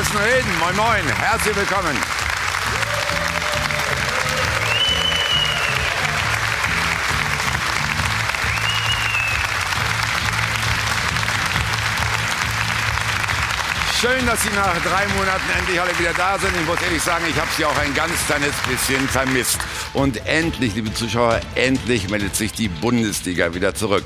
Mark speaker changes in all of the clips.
Speaker 1: Müssen reden. Moin, moin. Herzlich willkommen. Schön, dass Sie nach drei Monaten endlich alle wieder da sind. Ich muss ehrlich sagen, ich habe Sie auch ein ganz kleines bisschen vermisst. Und endlich, liebe Zuschauer, endlich meldet sich die Bundesliga wieder zurück.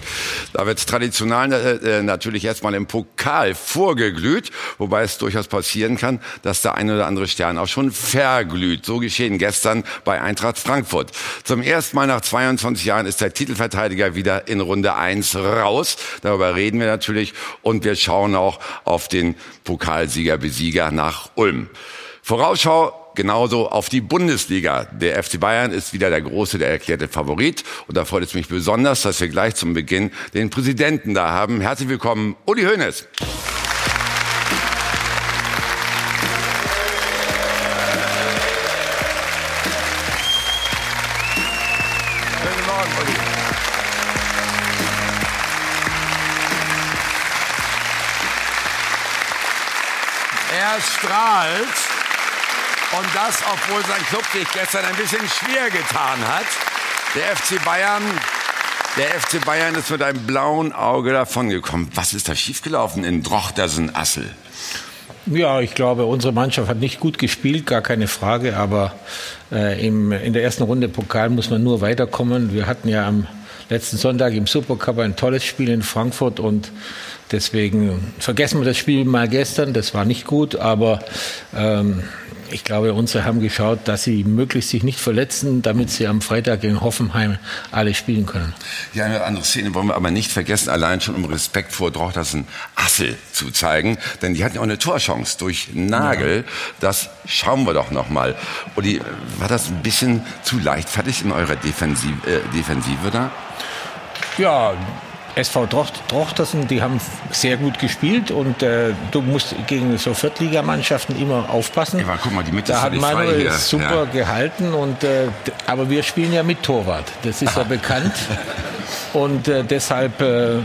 Speaker 1: Da wird traditionell äh, natürlich erstmal im Pokal vorgeglüht, wobei es durchaus passieren kann, dass der eine oder andere Stern auch schon verglüht. So geschehen gestern bei Eintracht Frankfurt. Zum ersten Mal nach 22 Jahren ist der Titelverteidiger wieder in Runde 1 raus. Darüber reden wir natürlich und wir schauen auch auf den Pokal Pokalsieger, Besieger nach Ulm. Vorausschau genauso auf die Bundesliga. Der FC Bayern ist wieder der große, der erklärte Favorit. Und da freut es mich besonders, dass wir gleich zum Beginn den Präsidenten da haben. Herzlich willkommen, Uli Hoeneß. Strahlt. Und das, obwohl sein Club sich gestern ein bisschen schwer getan hat. Der FC Bayern, der FC Bayern ist mit einem blauen Auge davongekommen. Was ist da schiefgelaufen in Drochtersen-Assel?
Speaker 2: Ja, ich glaube, unsere Mannschaft hat nicht gut gespielt, gar keine Frage. Aber äh, im, in der ersten Runde Pokal muss man nur weiterkommen. Wir hatten ja am letzten Sonntag im Supercup ein tolles Spiel in Frankfurt und Deswegen vergessen wir das Spiel mal gestern, das war nicht gut, aber ähm, ich glaube, unsere haben geschaut, dass sie möglichst sich nicht verletzen, damit sie am Freitag in Hoffenheim alle spielen können.
Speaker 1: Die eine oder andere Szene wollen wir aber nicht vergessen, allein schon um Respekt vor Drochtersen Assel zu zeigen, denn die hatten ja auch eine Torchance durch Nagel. Ja. Das schauen wir doch noch mal. Uli, war das ein bisschen zu leichtfertig in eurer Defensive, äh, Defensive da?
Speaker 2: Ja, SV Drochtersen, die haben sehr gut gespielt und äh, du musst gegen so Viertligamannschaften immer aufpassen.
Speaker 1: Ja, guck mal, die Mitte
Speaker 2: da hat Manuel super ja. gehalten und äh, aber wir spielen ja mit Torwart, das ist ja bekannt. Und äh, deshalb äh,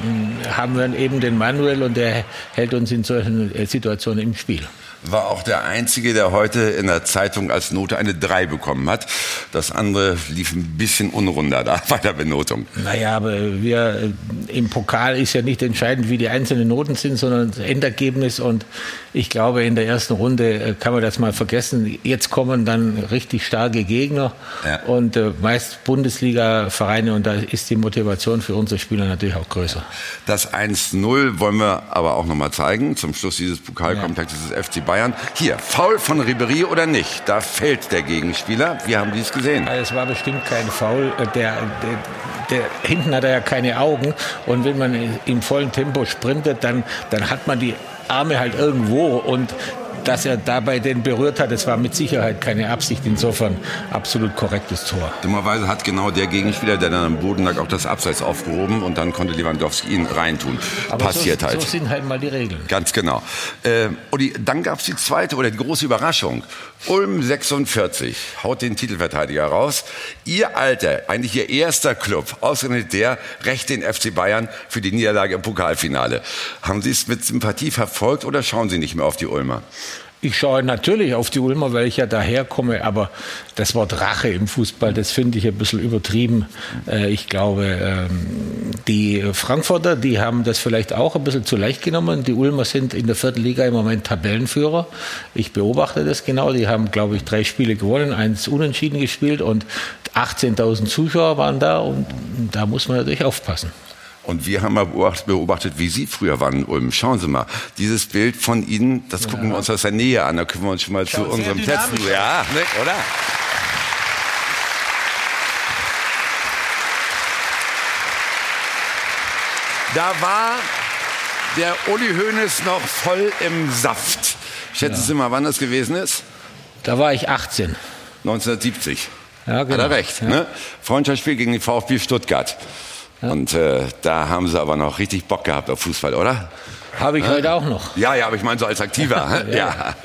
Speaker 2: haben wir eben den Manuel und der hält uns in solchen äh, Situationen im Spiel
Speaker 1: war auch der Einzige, der heute in der Zeitung als Note eine 3 bekommen hat. Das andere lief ein bisschen unrunder da bei der Benotung.
Speaker 2: Naja, aber wir äh, im Pokal ist ja nicht entscheidend, wie die einzelnen Noten sind, sondern das Endergebnis. Und ich glaube, in der ersten Runde äh, kann man das mal vergessen. Jetzt kommen dann richtig starke Gegner ja. und äh, meist Bundesliga-Vereine und da ist die Motivation für unsere Spieler natürlich auch größer.
Speaker 1: Das 1-0 wollen wir aber auch nochmal zeigen. Zum Schluss dieses Pokalkomplexes ja. des FC Bayern. Hier, Foul von Ribery oder nicht? Da fällt der Gegenspieler. Wir haben dies gesehen.
Speaker 2: Es war bestimmt kein Foul. Äh, der, der, der, hinten hat er ja keine Augen. Und wenn man im vollen Tempo sprintet, dann, dann hat man die Arme halt irgendwo und dass er dabei den berührt hat, das war mit Sicherheit keine Absicht. Insofern absolut korrektes Tor.
Speaker 1: Dummerweise hat genau der Gegenspieler, der dann am Boden lag, auch das Abseits aufgehoben und dann konnte Lewandowski ihn reintun. Aber Passiert
Speaker 2: so,
Speaker 1: halt.
Speaker 2: So sind halt mal die Regeln.
Speaker 1: Ganz genau. Äh, Uli, dann gab es die zweite oder die große Überraschung. Ulm 46 haut den Titelverteidiger raus. Ihr Alter, eigentlich Ihr erster Club, ausgerechnet der, rächt den FC Bayern für die Niederlage im Pokalfinale. Haben Sie es mit Sympathie verfolgt oder schauen Sie nicht mehr auf die Ulmer?
Speaker 2: Ich schaue natürlich auf die Ulmer, weil ich ja daherkomme, aber das Wort Rache im Fußball, das finde ich ein bisschen übertrieben. Äh, ich glaube, ähm, die Frankfurter, die haben das vielleicht auch ein bisschen zu leicht genommen. Die Ulmer sind in der vierten Liga im Moment Tabellenführer. Ich beobachte das genau. Die haben, glaube ich, drei Spiele gewonnen, eins unentschieden gespielt und 18.000 Zuschauer waren da und da muss man natürlich aufpassen.
Speaker 1: Und wir haben mal beobachtet, wie Sie früher waren in Ulm. Schauen Sie mal, dieses Bild von Ihnen, das gucken ja. wir uns aus der Nähe an. Da können wir uns schon mal Schaut zu unserem Testen. Ja, ne, oder? Da war der Uli Hoeneß noch voll im Saft. Schätzen ja. Sie mal, wann das gewesen ist?
Speaker 2: Da war ich 18.
Speaker 1: 1970. Ja, genau. Hat er recht. Ja. Ne? Freundschaftsspiel gegen den VfB Stuttgart. Ja. Und äh, da haben sie aber noch richtig Bock gehabt auf Fußball, oder?
Speaker 2: Habe ich heute auch noch.
Speaker 1: Ja, ja, aber ich meine so als Aktiver. ja. ja.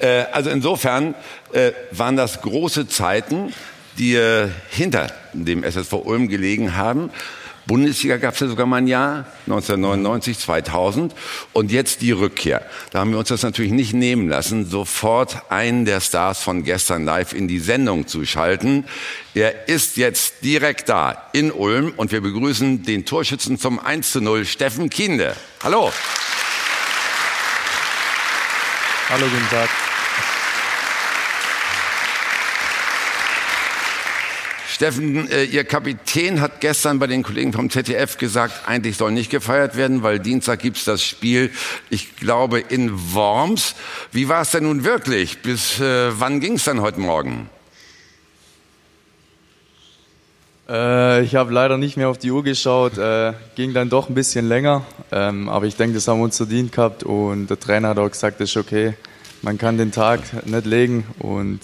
Speaker 1: Äh, also insofern äh, waren das große Zeiten, die äh, hinter dem SSV Ulm gelegen haben. Bundesliga gab es ja sogar mal ein Jahr, 1999, 2000 und jetzt die Rückkehr. Da haben wir uns das natürlich nicht nehmen lassen, sofort einen der Stars von gestern live in die Sendung zu schalten. Er ist jetzt direkt da in Ulm und wir begrüßen den Torschützen zum 1 zu 0, Steffen Kiende. Hallo.
Speaker 3: Hallo, guten Tag.
Speaker 1: Steffen, äh, Ihr Kapitän hat gestern bei den Kollegen vom ZDF gesagt, eigentlich soll nicht gefeiert werden, weil Dienstag gibt's das Spiel, ich glaube, in Worms. Wie war es denn nun wirklich? Bis äh, wann ging's dann heute Morgen?
Speaker 3: Äh, ich habe leider nicht mehr auf die Uhr geschaut, äh, ging dann doch ein bisschen länger, ähm, aber ich denke, das haben wir uns verdient gehabt und der Trainer hat auch gesagt, das ist okay, man kann den Tag nicht legen und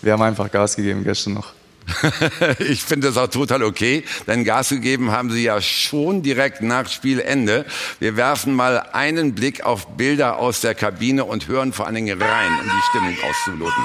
Speaker 3: wir haben einfach Gas gegeben gestern noch.
Speaker 1: ich finde das auch total okay, denn Gas gegeben haben Sie ja schon direkt nach Spielende. Wir werfen mal einen Blick auf Bilder aus der Kabine und hören vor allen Dingen rein, um die Stimmung auszuloten.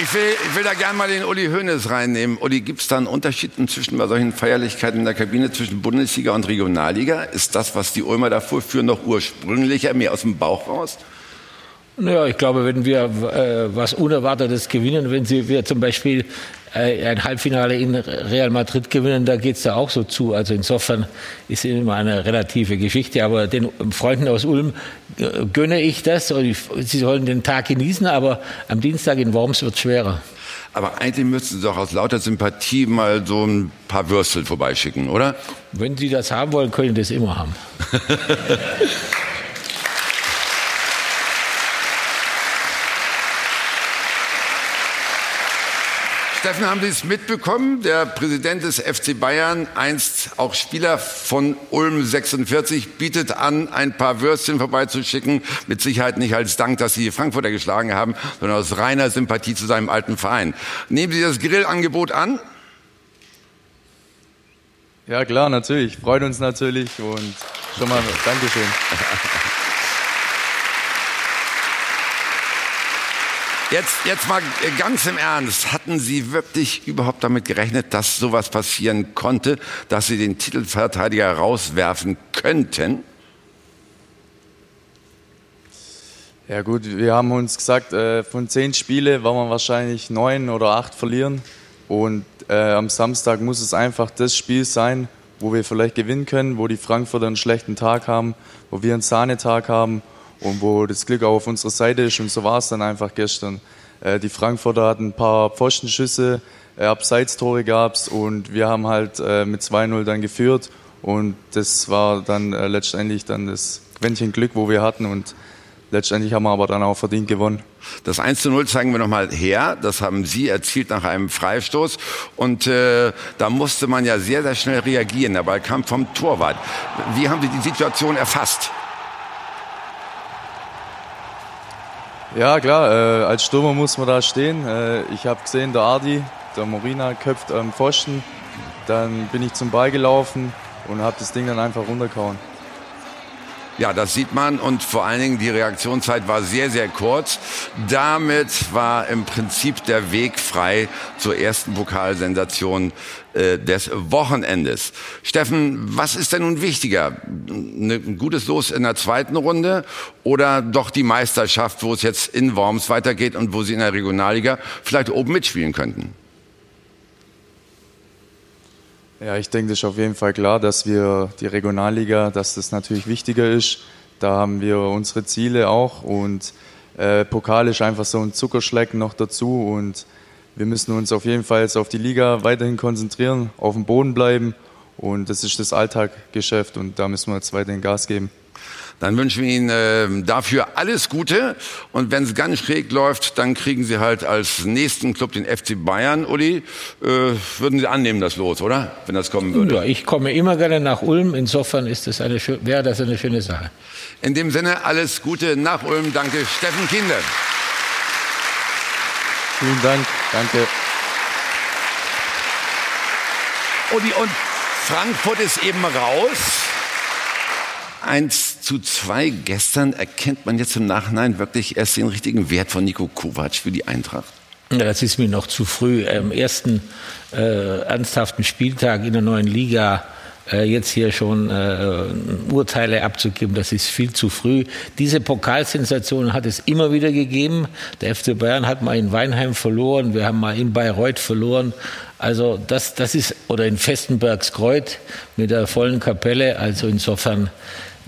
Speaker 1: Ich will, ich will da gerne mal den Uli Hoeneß reinnehmen. Uli, gibt es da einen Unterschied zwischen bei solchen Feierlichkeiten in der Kabine zwischen Bundesliga und Regionalliga? Ist das, was die Ulmer da vorführen, noch ursprünglicher, mehr aus dem Bauch raus?
Speaker 2: Naja, ich glaube, wenn wir äh, was Unerwartetes gewinnen, wenn sie, wir zum Beispiel äh, ein Halbfinale in Real Madrid gewinnen, da geht's da auch so zu. Also insofern ist es immer eine relative Geschichte. Aber den Freunden aus Ulm äh, gönne ich das. Sie sollen den Tag genießen, aber am Dienstag in Worms wird schwerer.
Speaker 1: Aber eigentlich müssten Sie doch aus lauter Sympathie mal so ein paar Würstel vorbeischicken, oder?
Speaker 2: Wenn Sie das haben wollen, können Sie das immer haben.
Speaker 1: Steffen, haben Sie es mitbekommen? Der Präsident des FC Bayern, einst auch Spieler von Ulm 46, bietet an, ein paar Würstchen vorbeizuschicken. Mit Sicherheit nicht als Dank, dass Sie die Frankfurter geschlagen haben, sondern aus reiner Sympathie zu seinem alten Verein. Nehmen Sie das Grillangebot an?
Speaker 3: Ja, klar, natürlich. Freut uns natürlich und schon mal Dankeschön.
Speaker 1: Jetzt, jetzt mal ganz im Ernst. Hatten Sie wirklich überhaupt damit gerechnet, dass sowas passieren konnte, dass Sie den Titelverteidiger rauswerfen könnten?
Speaker 3: Ja gut, wir haben uns gesagt, äh, von zehn Spiele werden wir wahrscheinlich neun oder acht verlieren. Und äh, am Samstag muss es einfach das Spiel sein, wo wir vielleicht gewinnen können, wo die Frankfurter einen schlechten Tag haben, wo wir einen Sahnetag haben und wo das Glück auch auf unserer Seite ist. Und so war es dann einfach gestern. Äh, die Frankfurter hatten ein paar Pfostenschüsse, äh, Abseitstore gab's und wir haben halt äh, mit 2-0 dann geführt. Und das war dann äh, letztendlich dann das Quäntchen Glück, wo wir hatten. Und letztendlich haben wir aber dann auch verdient gewonnen.
Speaker 1: Das 1 zu 0 zeigen wir nochmal her. Das haben Sie erzielt nach einem Freistoß. Und äh, da musste man ja sehr, sehr schnell reagieren. Der Ball kam vom Torwart. Wie haben Sie die Situation erfasst?
Speaker 3: Ja, klar, äh, als Stürmer muss man da stehen. Äh, ich habe gesehen, der Ardi, der Morina köpft am Pfosten. Dann bin ich zum Ball gelaufen und habe das Ding dann einfach runtergehauen.
Speaker 1: Ja, das sieht man und vor allen Dingen die Reaktionszeit war sehr, sehr kurz. Damit war im Prinzip der Weg frei zur ersten Pokalsensation äh, des Wochenendes. Steffen, was ist denn nun wichtiger? Ein gutes Los in der zweiten Runde oder doch die Meisterschaft, wo es jetzt in Worms weitergeht und wo Sie in der Regionalliga vielleicht oben mitspielen könnten?
Speaker 3: Ja, ich denke, das ist auf jeden Fall klar, dass wir die Regionalliga, dass das natürlich wichtiger ist. Da haben wir unsere Ziele auch und äh, Pokal ist einfach so ein Zuckerschlecken noch dazu und wir müssen uns auf jeden Fall jetzt auf die Liga weiterhin konzentrieren, auf dem Boden bleiben und das ist das Alltaggeschäft und da müssen wir jetzt weiterhin Gas geben.
Speaker 1: Dann wünschen wir Ihnen äh, dafür alles Gute. Und wenn es ganz schräg läuft, dann kriegen Sie halt als nächsten Club den FC Bayern. Uli, äh, würden Sie annehmen das los, oder? Wenn das kommen würde.
Speaker 2: Ja, ich komme immer gerne nach Ulm. Insofern ist das eine, wäre das eine schöne Sache.
Speaker 1: In dem Sinne alles Gute nach Ulm. Danke, Steffen Kinder.
Speaker 3: Vielen Dank. Danke.
Speaker 1: Uli, und Frankfurt ist eben raus. 1 zu 2 gestern erkennt man jetzt im Nachhinein wirklich erst den richtigen Wert von Nico Kovac für die Eintracht.
Speaker 2: Ja, das ist mir noch zu früh. Am ersten äh, ernsthaften Spieltag in der neuen Liga äh, jetzt hier schon äh, Urteile abzugeben, das ist viel zu früh. Diese Pokalsensation hat es immer wieder gegeben. Der FC Bayern hat mal in Weinheim verloren, wir haben mal in Bayreuth verloren. Also das, das ist, oder in Festenbergskreuth mit der vollen Kapelle. Also insofern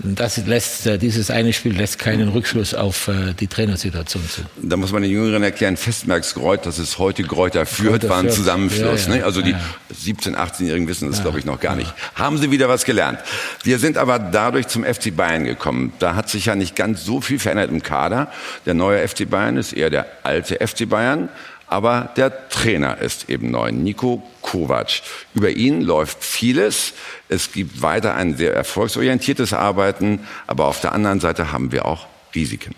Speaker 2: das lässt, äh, dieses eine Spiel lässt keinen Rückschluss auf äh, die Trainersituation zu.
Speaker 1: Da muss man den Jüngeren erklären, Festmerksgreuth, das ist heute Gräuter Fürth, war ein Zusammenschluss. Ja, ja, ne? Also die ja. 17-, 18-Jährigen wissen das, glaube ich, noch gar nicht. Haben sie wieder was gelernt. Wir sind aber dadurch zum FC Bayern gekommen. Da hat sich ja nicht ganz so viel verändert im Kader. Der neue FC Bayern ist eher der alte FC Bayern. Aber der Trainer ist eben neu, Nico Kovac. Über ihn läuft vieles. Es gibt weiter ein sehr erfolgsorientiertes Arbeiten, aber auf der anderen Seite haben wir auch Risiken.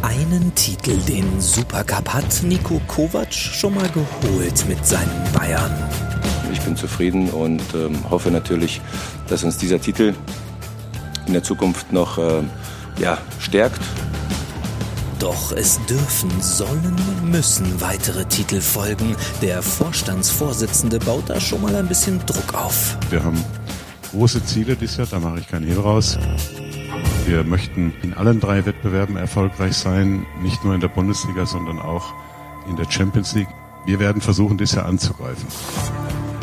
Speaker 4: Einen Titel, den Supercup hat Nico Kovac schon mal geholt mit seinen Bayern.
Speaker 5: Ich bin zufrieden und ähm, hoffe natürlich, dass uns dieser Titel in der Zukunft noch äh, ja, stärkt
Speaker 4: doch es dürfen, sollen, müssen weitere Titel folgen. Der Vorstandsvorsitzende baut da schon mal ein bisschen Druck auf.
Speaker 6: Wir haben große Ziele dieses Jahr, da mache ich keinen Hehl raus. Wir möchten in allen drei Wettbewerben erfolgreich sein, nicht nur in der Bundesliga, sondern auch in der Champions League. Wir werden versuchen, dieses Jahr anzugreifen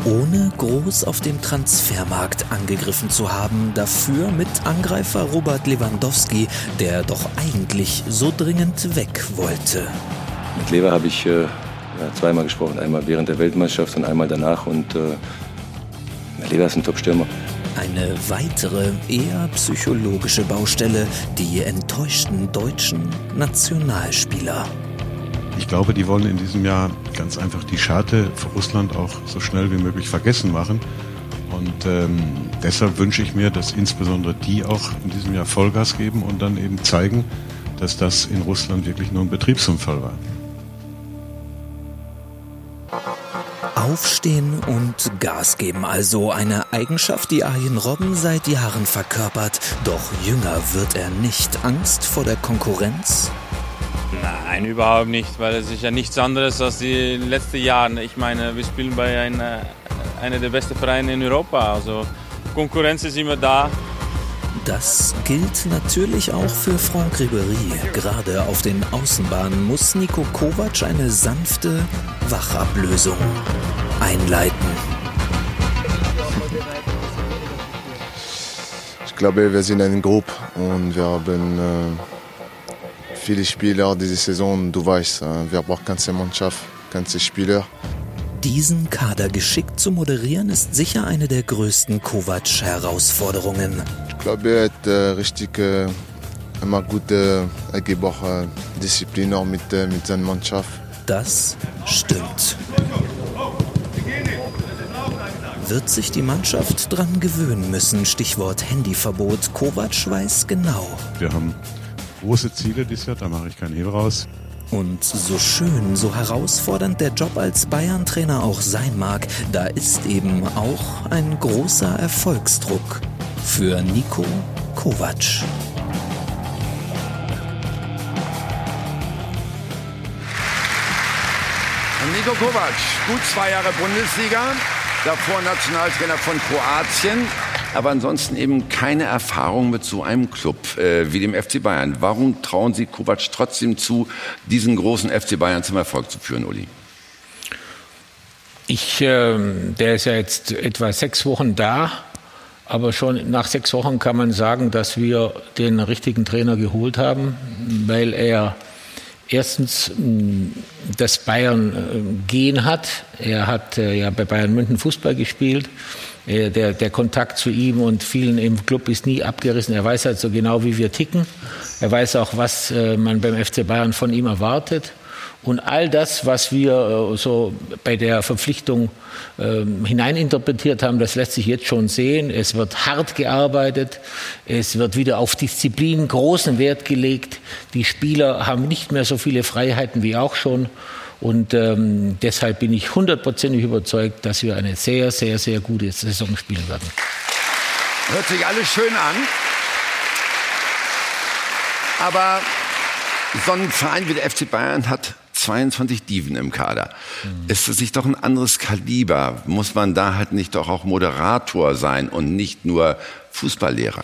Speaker 4: ohne groß auf dem Transfermarkt angegriffen zu haben. Dafür mit Angreifer Robert Lewandowski, der doch eigentlich so dringend weg wollte.
Speaker 5: Mit Lever habe ich äh, zweimal gesprochen, einmal während der Weltmeisterschaft und einmal danach. Und äh, Lever ist ein Top-Stürmer.
Speaker 4: Eine weitere, eher psychologische Baustelle, die enttäuschten deutschen Nationalspieler.
Speaker 6: Ich glaube, die wollen in diesem Jahr ganz einfach die Scharte für Russland auch so schnell wie möglich vergessen machen. Und ähm, deshalb wünsche ich mir, dass insbesondere die auch in diesem Jahr Vollgas geben und dann eben zeigen, dass das in Russland wirklich nur ein Betriebsunfall war.
Speaker 4: Aufstehen und Gas geben also eine Eigenschaft, die Arjen Robben seit Jahren verkörpert. Doch jünger wird er nicht. Angst vor der Konkurrenz?
Speaker 7: Nein, überhaupt nicht, weil es ist ja nichts anderes als die letzten Jahre. Ich meine, wir spielen bei einer, einer der besten Vereine in Europa, also Konkurrenz ist immer da.
Speaker 4: Das gilt natürlich auch für Franck Ribéry. Gerade auf den Außenbahnen muss Nico Kovac eine sanfte Wachablösung einleiten.
Speaker 8: Ich glaube, wir sind ein Gruppe und wir haben äh viele Spieler diese Saison. Du weißt, wir brauchen ganze Mannschaft, ganze Spieler.
Speaker 4: Diesen Kader geschickt zu moderieren, ist sicher eine der größten Kovac-Herausforderungen.
Speaker 8: Ich glaube, er hat äh, richtig äh, immer gute äh, äh, Disziplin auch mit, äh, mit seiner Mannschaft.
Speaker 4: Das stimmt. Wird sich die Mannschaft dran gewöhnen müssen? Stichwort Handyverbot. Kovac weiß genau.
Speaker 6: Wir haben große Ziele dieses Jahr, da mache ich keinen Hehl raus.
Speaker 4: Und so schön, so herausfordernd der Job als Bayern-Trainer auch sein mag, da ist eben auch ein großer Erfolgsdruck für Nico Kovac.
Speaker 1: Nico Kovac, gut zwei Jahre Bundesliga, davor Nationaltrainer von Kroatien, aber ansonsten eben keine Erfahrung mit so einem Club äh, wie dem FC Bayern. Warum trauen Sie Kovac trotzdem zu, diesen großen FC Bayern zum Erfolg zu führen, Uli?
Speaker 2: Ich, äh, der ist ja jetzt etwa sechs Wochen da, aber schon nach sechs Wochen kann man sagen, dass wir den richtigen Trainer geholt haben, weil er erstens das Bayern gehen hat. Er hat äh, ja bei Bayern München Fußball gespielt. Äh, der, der Kontakt zu ihm und vielen im Club ist nie abgerissen. Er weiß halt so genau, wie wir ticken. Er weiß auch, was äh, man beim FC Bayern von ihm erwartet. Und all das, was wir äh, so bei der Verpflichtung äh, hineininterpretiert haben, das lässt sich jetzt schon sehen. Es wird hart gearbeitet, es wird wieder auf Disziplin großen Wert gelegt. Die Spieler haben nicht mehr so viele Freiheiten wie auch schon. Und ähm, deshalb bin ich hundertprozentig überzeugt, dass wir eine sehr, sehr, sehr gute Saison spielen werden.
Speaker 1: Hört sich alles schön an. Aber so ein Verein wie der FC Bayern hat 22 Diven im Kader. Mhm. Ist das nicht doch ein anderes Kaliber? Muss man da halt nicht doch auch Moderator sein und nicht nur Fußballlehrer?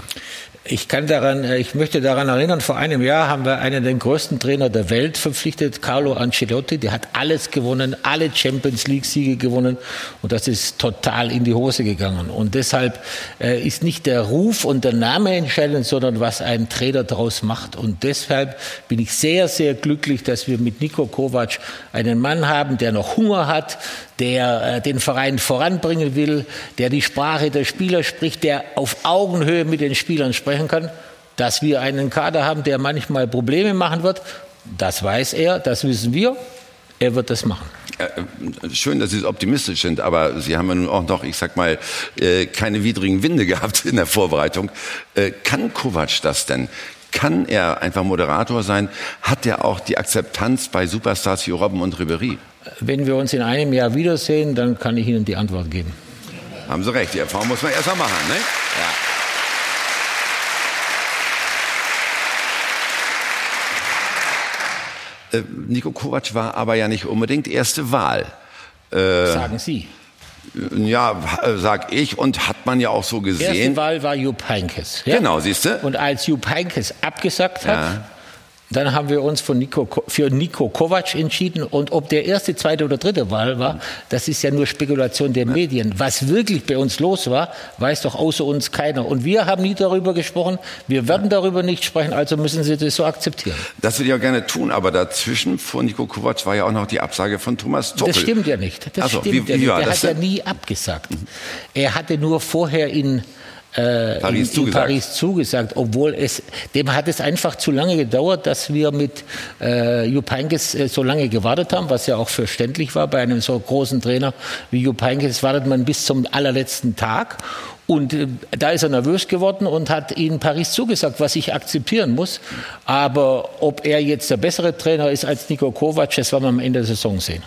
Speaker 2: Ich kann daran, äh, ich möchte daran erinnern, vor einem Jahr haben wir einen der größten Trainer der Welt verpflichtet, Carlo Ancelotti. Der hat alles gewonnen, alle Champions League Siege gewonnen. Und das ist total in die Hose gegangen. Und deshalb äh, ist nicht der Ruf und der Name entscheidend, sondern was ein Trainer daraus macht. Und deshalb bin ich sehr, sehr glücklich, dass wir mit Nico Kovac einen Mann haben, der noch Hunger hat, der äh, den Verein voranbringen will, der die Sprache der Spieler spricht, der auf Augenhöhe mit den Spielern sprechen kann. Dass wir einen Kader haben, der manchmal Probleme machen wird, das weiß er, das wissen wir. Er wird das machen.
Speaker 1: Äh, schön, dass Sie optimistisch sind, aber Sie haben ja nun auch noch, ich sag mal, äh, keine widrigen Winde gehabt in der Vorbereitung. Kann Kovac das denn? Kann er einfach Moderator sein? Hat er auch die Akzeptanz bei Superstars wie Robben und Ribery?
Speaker 2: Wenn wir uns in einem Jahr wiedersehen, dann kann ich Ihnen die Antwort geben.
Speaker 1: Haben Sie recht, die Erfahrung muss man erst mal machen. Ne? Ja. Äh, Nico Kovac war aber ja nicht unbedingt erste Wahl.
Speaker 2: Äh, Sagen Sie.
Speaker 1: Ja, sag ich und hat man ja auch so gesehen.
Speaker 2: Erste Wahl war Jupp Heynckes.
Speaker 1: Ja? Genau, siehst du?
Speaker 2: Und als Jupp Heynckes abgesagt hat, ja. Dann haben wir uns Nico, für Nico Kovac entschieden. Und ob der erste, zweite oder dritte Wahl war, das ist ja nur Spekulation der Medien. Was wirklich bei uns los war, weiß doch außer uns keiner. Und wir haben nie darüber gesprochen. Wir werden darüber nicht sprechen, also müssen Sie das so akzeptieren.
Speaker 1: Das würde ich auch gerne tun, aber dazwischen vor Nico Kovac war ja auch noch die Absage von Thomas Tuchel.
Speaker 2: Das stimmt ja nicht. Das also, stimmt wie, wie ja nicht. Der hat ja nie abgesagt. Er hatte nur vorher in äh, Paris, in, zugesagt. Paris zugesagt, obwohl es dem hat es einfach zu lange gedauert, dass wir mit äh, Jupp Heynckes äh, so lange gewartet haben, was ja auch verständlich war bei einem so großen Trainer wie Jupp Heynckes wartet man bis zum allerletzten Tag und äh, da ist er nervös geworden und hat ihnen Paris zugesagt, was ich akzeptieren muss. Aber ob er jetzt der bessere Trainer ist als Niko Kovac, das werden wir am Ende der Saison sehen.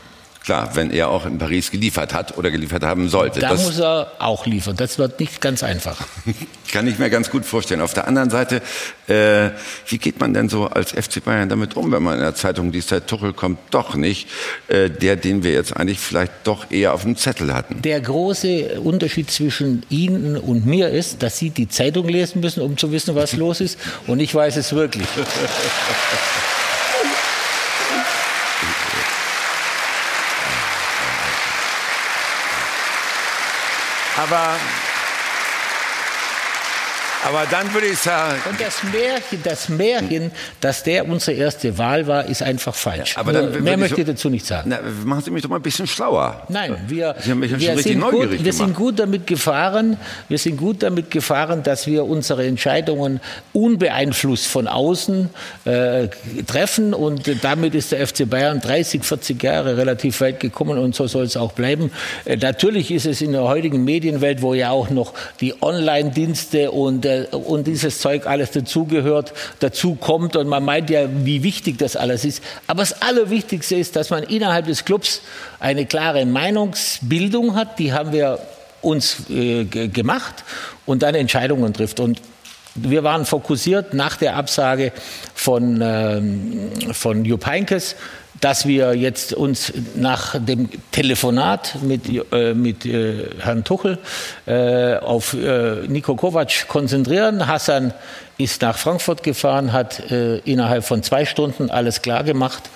Speaker 1: Klar, wenn er auch in Paris geliefert hat oder geliefert haben sollte.
Speaker 2: Da das muss er auch liefern. Das wird nicht ganz einfach.
Speaker 1: Kann ich mir ganz gut vorstellen. Auf der anderen Seite, äh, wie geht man denn so als FC Bayern damit um, wenn man in der Zeitung liest, der Tuchel kommt doch nicht, äh, der, den wir jetzt eigentlich vielleicht doch eher auf dem Zettel hatten?
Speaker 2: Der große Unterschied zwischen Ihnen und mir ist, dass Sie die Zeitung lesen müssen, um zu wissen, was los ist. Und ich weiß es wirklich.
Speaker 1: Aber aber dann würde ich sagen.
Speaker 2: Und das Märchen, das Märchen, dass der unsere erste Wahl war, ist einfach falsch.
Speaker 1: Aber dann
Speaker 2: mehr möchte ich dazu nicht sagen.
Speaker 1: Na, machen Sie mich doch mal ein bisschen schlauer.
Speaker 2: Nein, wir, wir, sind, gut, wir sind gut damit gefahren. Wir sind gut damit gefahren, dass wir unsere Entscheidungen unbeeinflusst von außen äh, treffen. Und damit ist der FC Bayern 30, 40 Jahre relativ weit gekommen und so soll es auch bleiben. Äh, natürlich ist es in der heutigen Medienwelt, wo ja auch noch die Online-Dienste und äh, und dieses Zeug alles dazugehört, dazu kommt und man meint ja, wie wichtig das alles ist. Aber das Allerwichtigste ist, dass man innerhalb des Clubs eine klare Meinungsbildung hat, die haben wir uns äh, gemacht und dann Entscheidungen trifft. Und wir waren fokussiert nach der Absage von, ähm, von Jupp Heynckes dass wir jetzt uns nach dem Telefonat mit, äh, mit äh, Herrn Tuchel äh, auf äh, Niko Kovac konzentrieren. Hassan ist nach Frankfurt gefahren, hat äh, innerhalb von zwei Stunden alles klar gemacht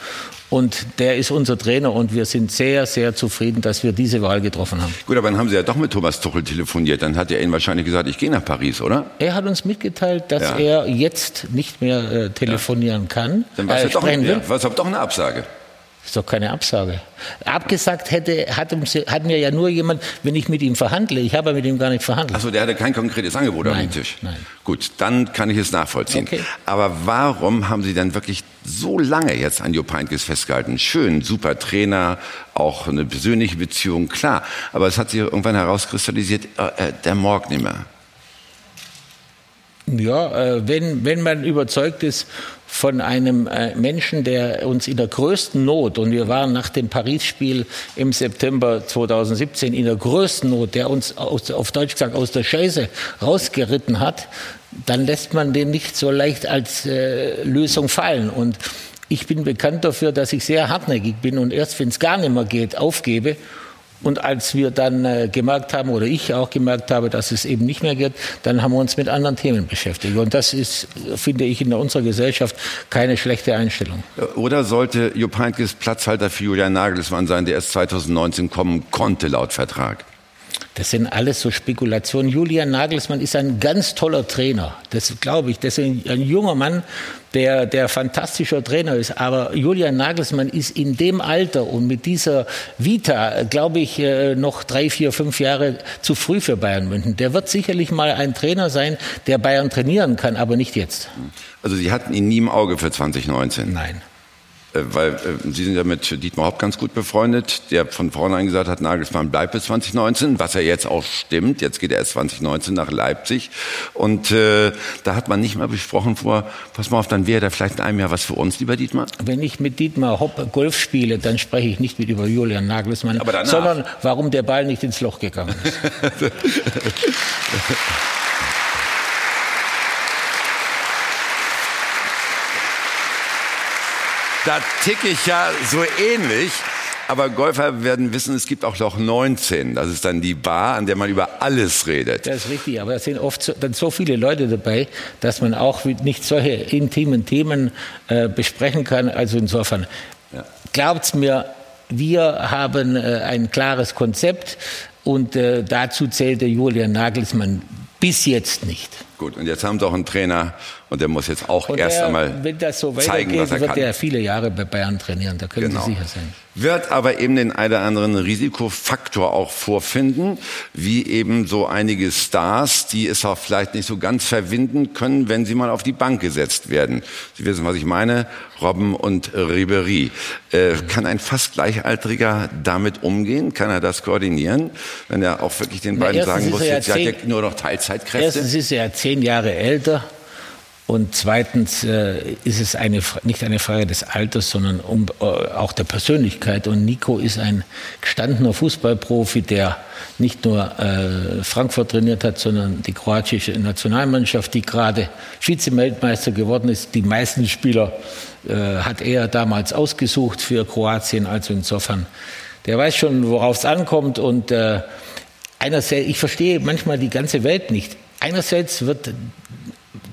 Speaker 2: und der ist unser Trainer und wir sind sehr, sehr zufrieden, dass wir diese Wahl getroffen haben.
Speaker 1: Gut, aber dann haben Sie ja doch mit Thomas Tuchel telefoniert. Dann hat er Ihnen wahrscheinlich gesagt, ich gehe nach Paris, oder?
Speaker 2: Er hat uns mitgeteilt, dass ja. er jetzt nicht mehr äh, telefonieren ja. kann.
Speaker 1: Dann war es ja doch, ja, doch eine Absage.
Speaker 2: Ist doch keine Absage. Abgesagt hätte, hat, hat mir ja nur jemand, wenn ich mit ihm verhandle. Ich habe mit ihm gar nicht verhandelt.
Speaker 1: Also der hatte kein konkretes Angebot
Speaker 2: nein,
Speaker 1: auf dem Tisch.
Speaker 2: Nein.
Speaker 1: Gut, dann kann ich es nachvollziehen.
Speaker 2: Okay.
Speaker 1: Aber warum haben Sie denn wirklich so lange jetzt an Jupp Heynckes festgehalten? Schön, super Trainer, auch eine persönliche Beziehung, klar. Aber es hat sich irgendwann herauskristallisiert, äh, der Morg nicht mehr.
Speaker 2: Ja, äh, wenn, wenn man überzeugt ist von einem äh, Menschen, der uns in der größten Not, und wir waren nach dem Paris-Spiel im September 2017 in der größten Not, der uns aus, auf Deutsch gesagt aus der Scheiße rausgeritten hat, dann lässt man den nicht so leicht als äh, Lösung fallen. Und ich bin bekannt dafür, dass ich sehr hartnäckig bin und erst, wenn es gar nicht mehr geht, aufgebe. Und als wir dann äh, gemerkt haben, oder ich auch gemerkt habe, dass es eben nicht mehr geht, dann haben wir uns mit anderen Themen beschäftigt. Und das ist, finde ich, in unserer Gesellschaft keine schlechte Einstellung.
Speaker 1: Oder sollte Jupp Heynckes Platzhalter für Julian Nagelsmann sein, der erst 2019 kommen konnte laut Vertrag?
Speaker 2: Das sind alles so Spekulationen. Julian Nagelsmann ist ein ganz toller Trainer. Das glaube ich. Das ist ein, junger Mann, der, der fantastischer Trainer ist. Aber Julian Nagelsmann ist in dem Alter und mit dieser Vita, glaube ich, äh, noch drei, vier, fünf Jahre zu früh für Bayern München. Der wird sicherlich mal ein Trainer sein, der Bayern trainieren kann, aber nicht jetzt.
Speaker 1: Also Sie hatten ihn nie im Auge für 2019?
Speaker 2: Nein.
Speaker 1: Äh, weil äh, Sie sind ja mit Dietmar Hopp ganz gut befreundet, der von vornherein gesagt hat, Nagelsmann bleibt bis 2019, was ja jetzt auch stimmt. Jetzt geht er erst 2019 nach Leipzig. Und äh, da hat man nicht mal besprochen vor, pass mal auf, dann wäre da vielleicht in einem Jahr was für uns, lieber Dietmar.
Speaker 2: Wenn ich mit Dietmar Hopp Golf spiele, dann spreche ich nicht mit über Julian Nagelsmann, sondern warum der Ball nicht ins Loch gegangen ist.
Speaker 1: Da ticke ich ja so ähnlich. Aber Golfer werden wissen, es gibt auch Loch 19. Das ist dann die Bar, an der man über alles redet.
Speaker 2: Das ist richtig, aber es sind oft so, dann so viele Leute dabei, dass man auch nicht solche intimen Themen äh, besprechen kann. Also insofern, ja. glaubt's mir, wir haben äh, ein klares Konzept und äh, dazu zählte Julian Nagelsmann bis jetzt nicht.
Speaker 1: Gut, und jetzt haben sie auch einen Trainer und der muss jetzt auch
Speaker 2: und
Speaker 1: erst
Speaker 2: der,
Speaker 1: einmal
Speaker 2: wenn das so
Speaker 1: zeigen, was er
Speaker 2: wird
Speaker 1: kann.
Speaker 2: er viele Jahre bei Bayern trainieren, da können
Speaker 1: genau.
Speaker 2: Sie sicher sein.
Speaker 1: Wird aber eben den einen oder anderen Risikofaktor auch vorfinden, wie eben so einige Stars, die es auch vielleicht nicht so ganz verwinden können, wenn sie mal auf die Bank gesetzt werden. Sie wissen, was ich meine, Robben und Ribery. Äh, kann ein fast Gleichaltriger damit umgehen? Kann er das koordinieren, wenn er auch wirklich den beiden
Speaker 2: Na,
Speaker 1: sagen muss,
Speaker 2: ja
Speaker 1: jetzt hat er nur noch Teilzeitkräfte?
Speaker 2: Erstens ist er zehn Jahre älter. Und zweitens äh, ist es eine, nicht eine Frage des Alters, sondern um, äh, auch der Persönlichkeit. Und Nico ist ein gestandener Fußballprofi, der nicht nur äh, Frankfurt trainiert hat, sondern die kroatische Nationalmannschaft, die gerade Vize-Weltmeister geworden ist. Die meisten Spieler äh, hat er damals ausgesucht für Kroatien. Also insofern, der weiß schon, worauf es ankommt. Und äh, einerseits, ich verstehe manchmal die ganze Welt nicht. Einerseits wird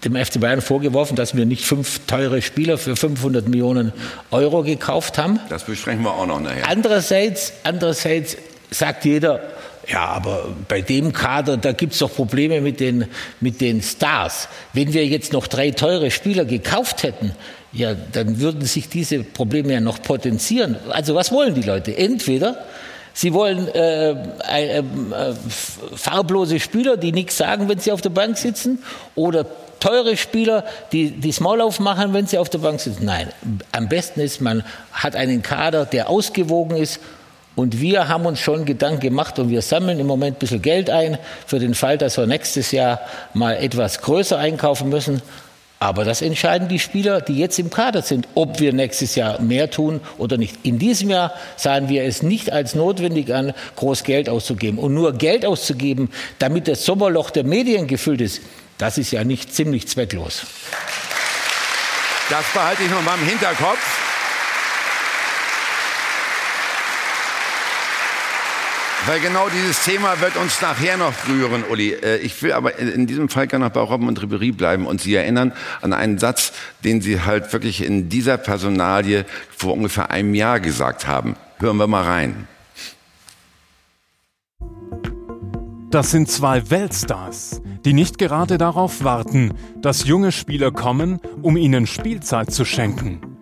Speaker 2: dem FC Bayern vorgeworfen, dass wir nicht fünf teure Spieler für 500 Millionen Euro gekauft haben.
Speaker 1: Das besprechen wir auch noch nachher.
Speaker 2: Andererseits, andererseits sagt jeder, ja, aber bei dem Kader, da gibt's doch Probleme mit den, mit den Stars. Wenn wir jetzt noch drei teure Spieler gekauft hätten, ja, dann würden sich diese Probleme ja noch potenzieren. Also was wollen die Leute? Entweder Sie wollen äh, äh, äh, farblose Spieler, die nichts sagen, wenn sie auf der Bank sitzen, oder teure Spieler, die die Maul aufmachen, wenn sie auf der Bank sitzen. Nein, am besten ist, man hat einen Kader, der ausgewogen ist. Und wir haben uns schon Gedanken gemacht und wir sammeln im Moment ein bisschen Geld ein für den Fall, dass wir nächstes Jahr mal etwas größer einkaufen müssen. Aber das entscheiden die Spieler, die jetzt im Kader sind, ob wir nächstes Jahr mehr tun oder nicht. In diesem Jahr sahen wir es nicht als notwendig an, groß Geld auszugeben. Und nur Geld auszugeben, damit das Sommerloch der Medien gefüllt ist, das ist ja nicht ziemlich zwecklos.
Speaker 1: Das behalte ich noch mal im Hinterkopf. Weil genau dieses Thema wird uns nachher noch rühren, Uli. Äh, ich will aber in diesem Fall gerne noch bei Robben und Ribery bleiben und Sie erinnern an einen Satz, den Sie halt wirklich in dieser Personalie vor ungefähr einem Jahr gesagt haben. Hören wir mal rein.
Speaker 9: Das sind zwei Weltstars, die nicht gerade darauf warten, dass junge Spieler kommen, um ihnen Spielzeit zu schenken.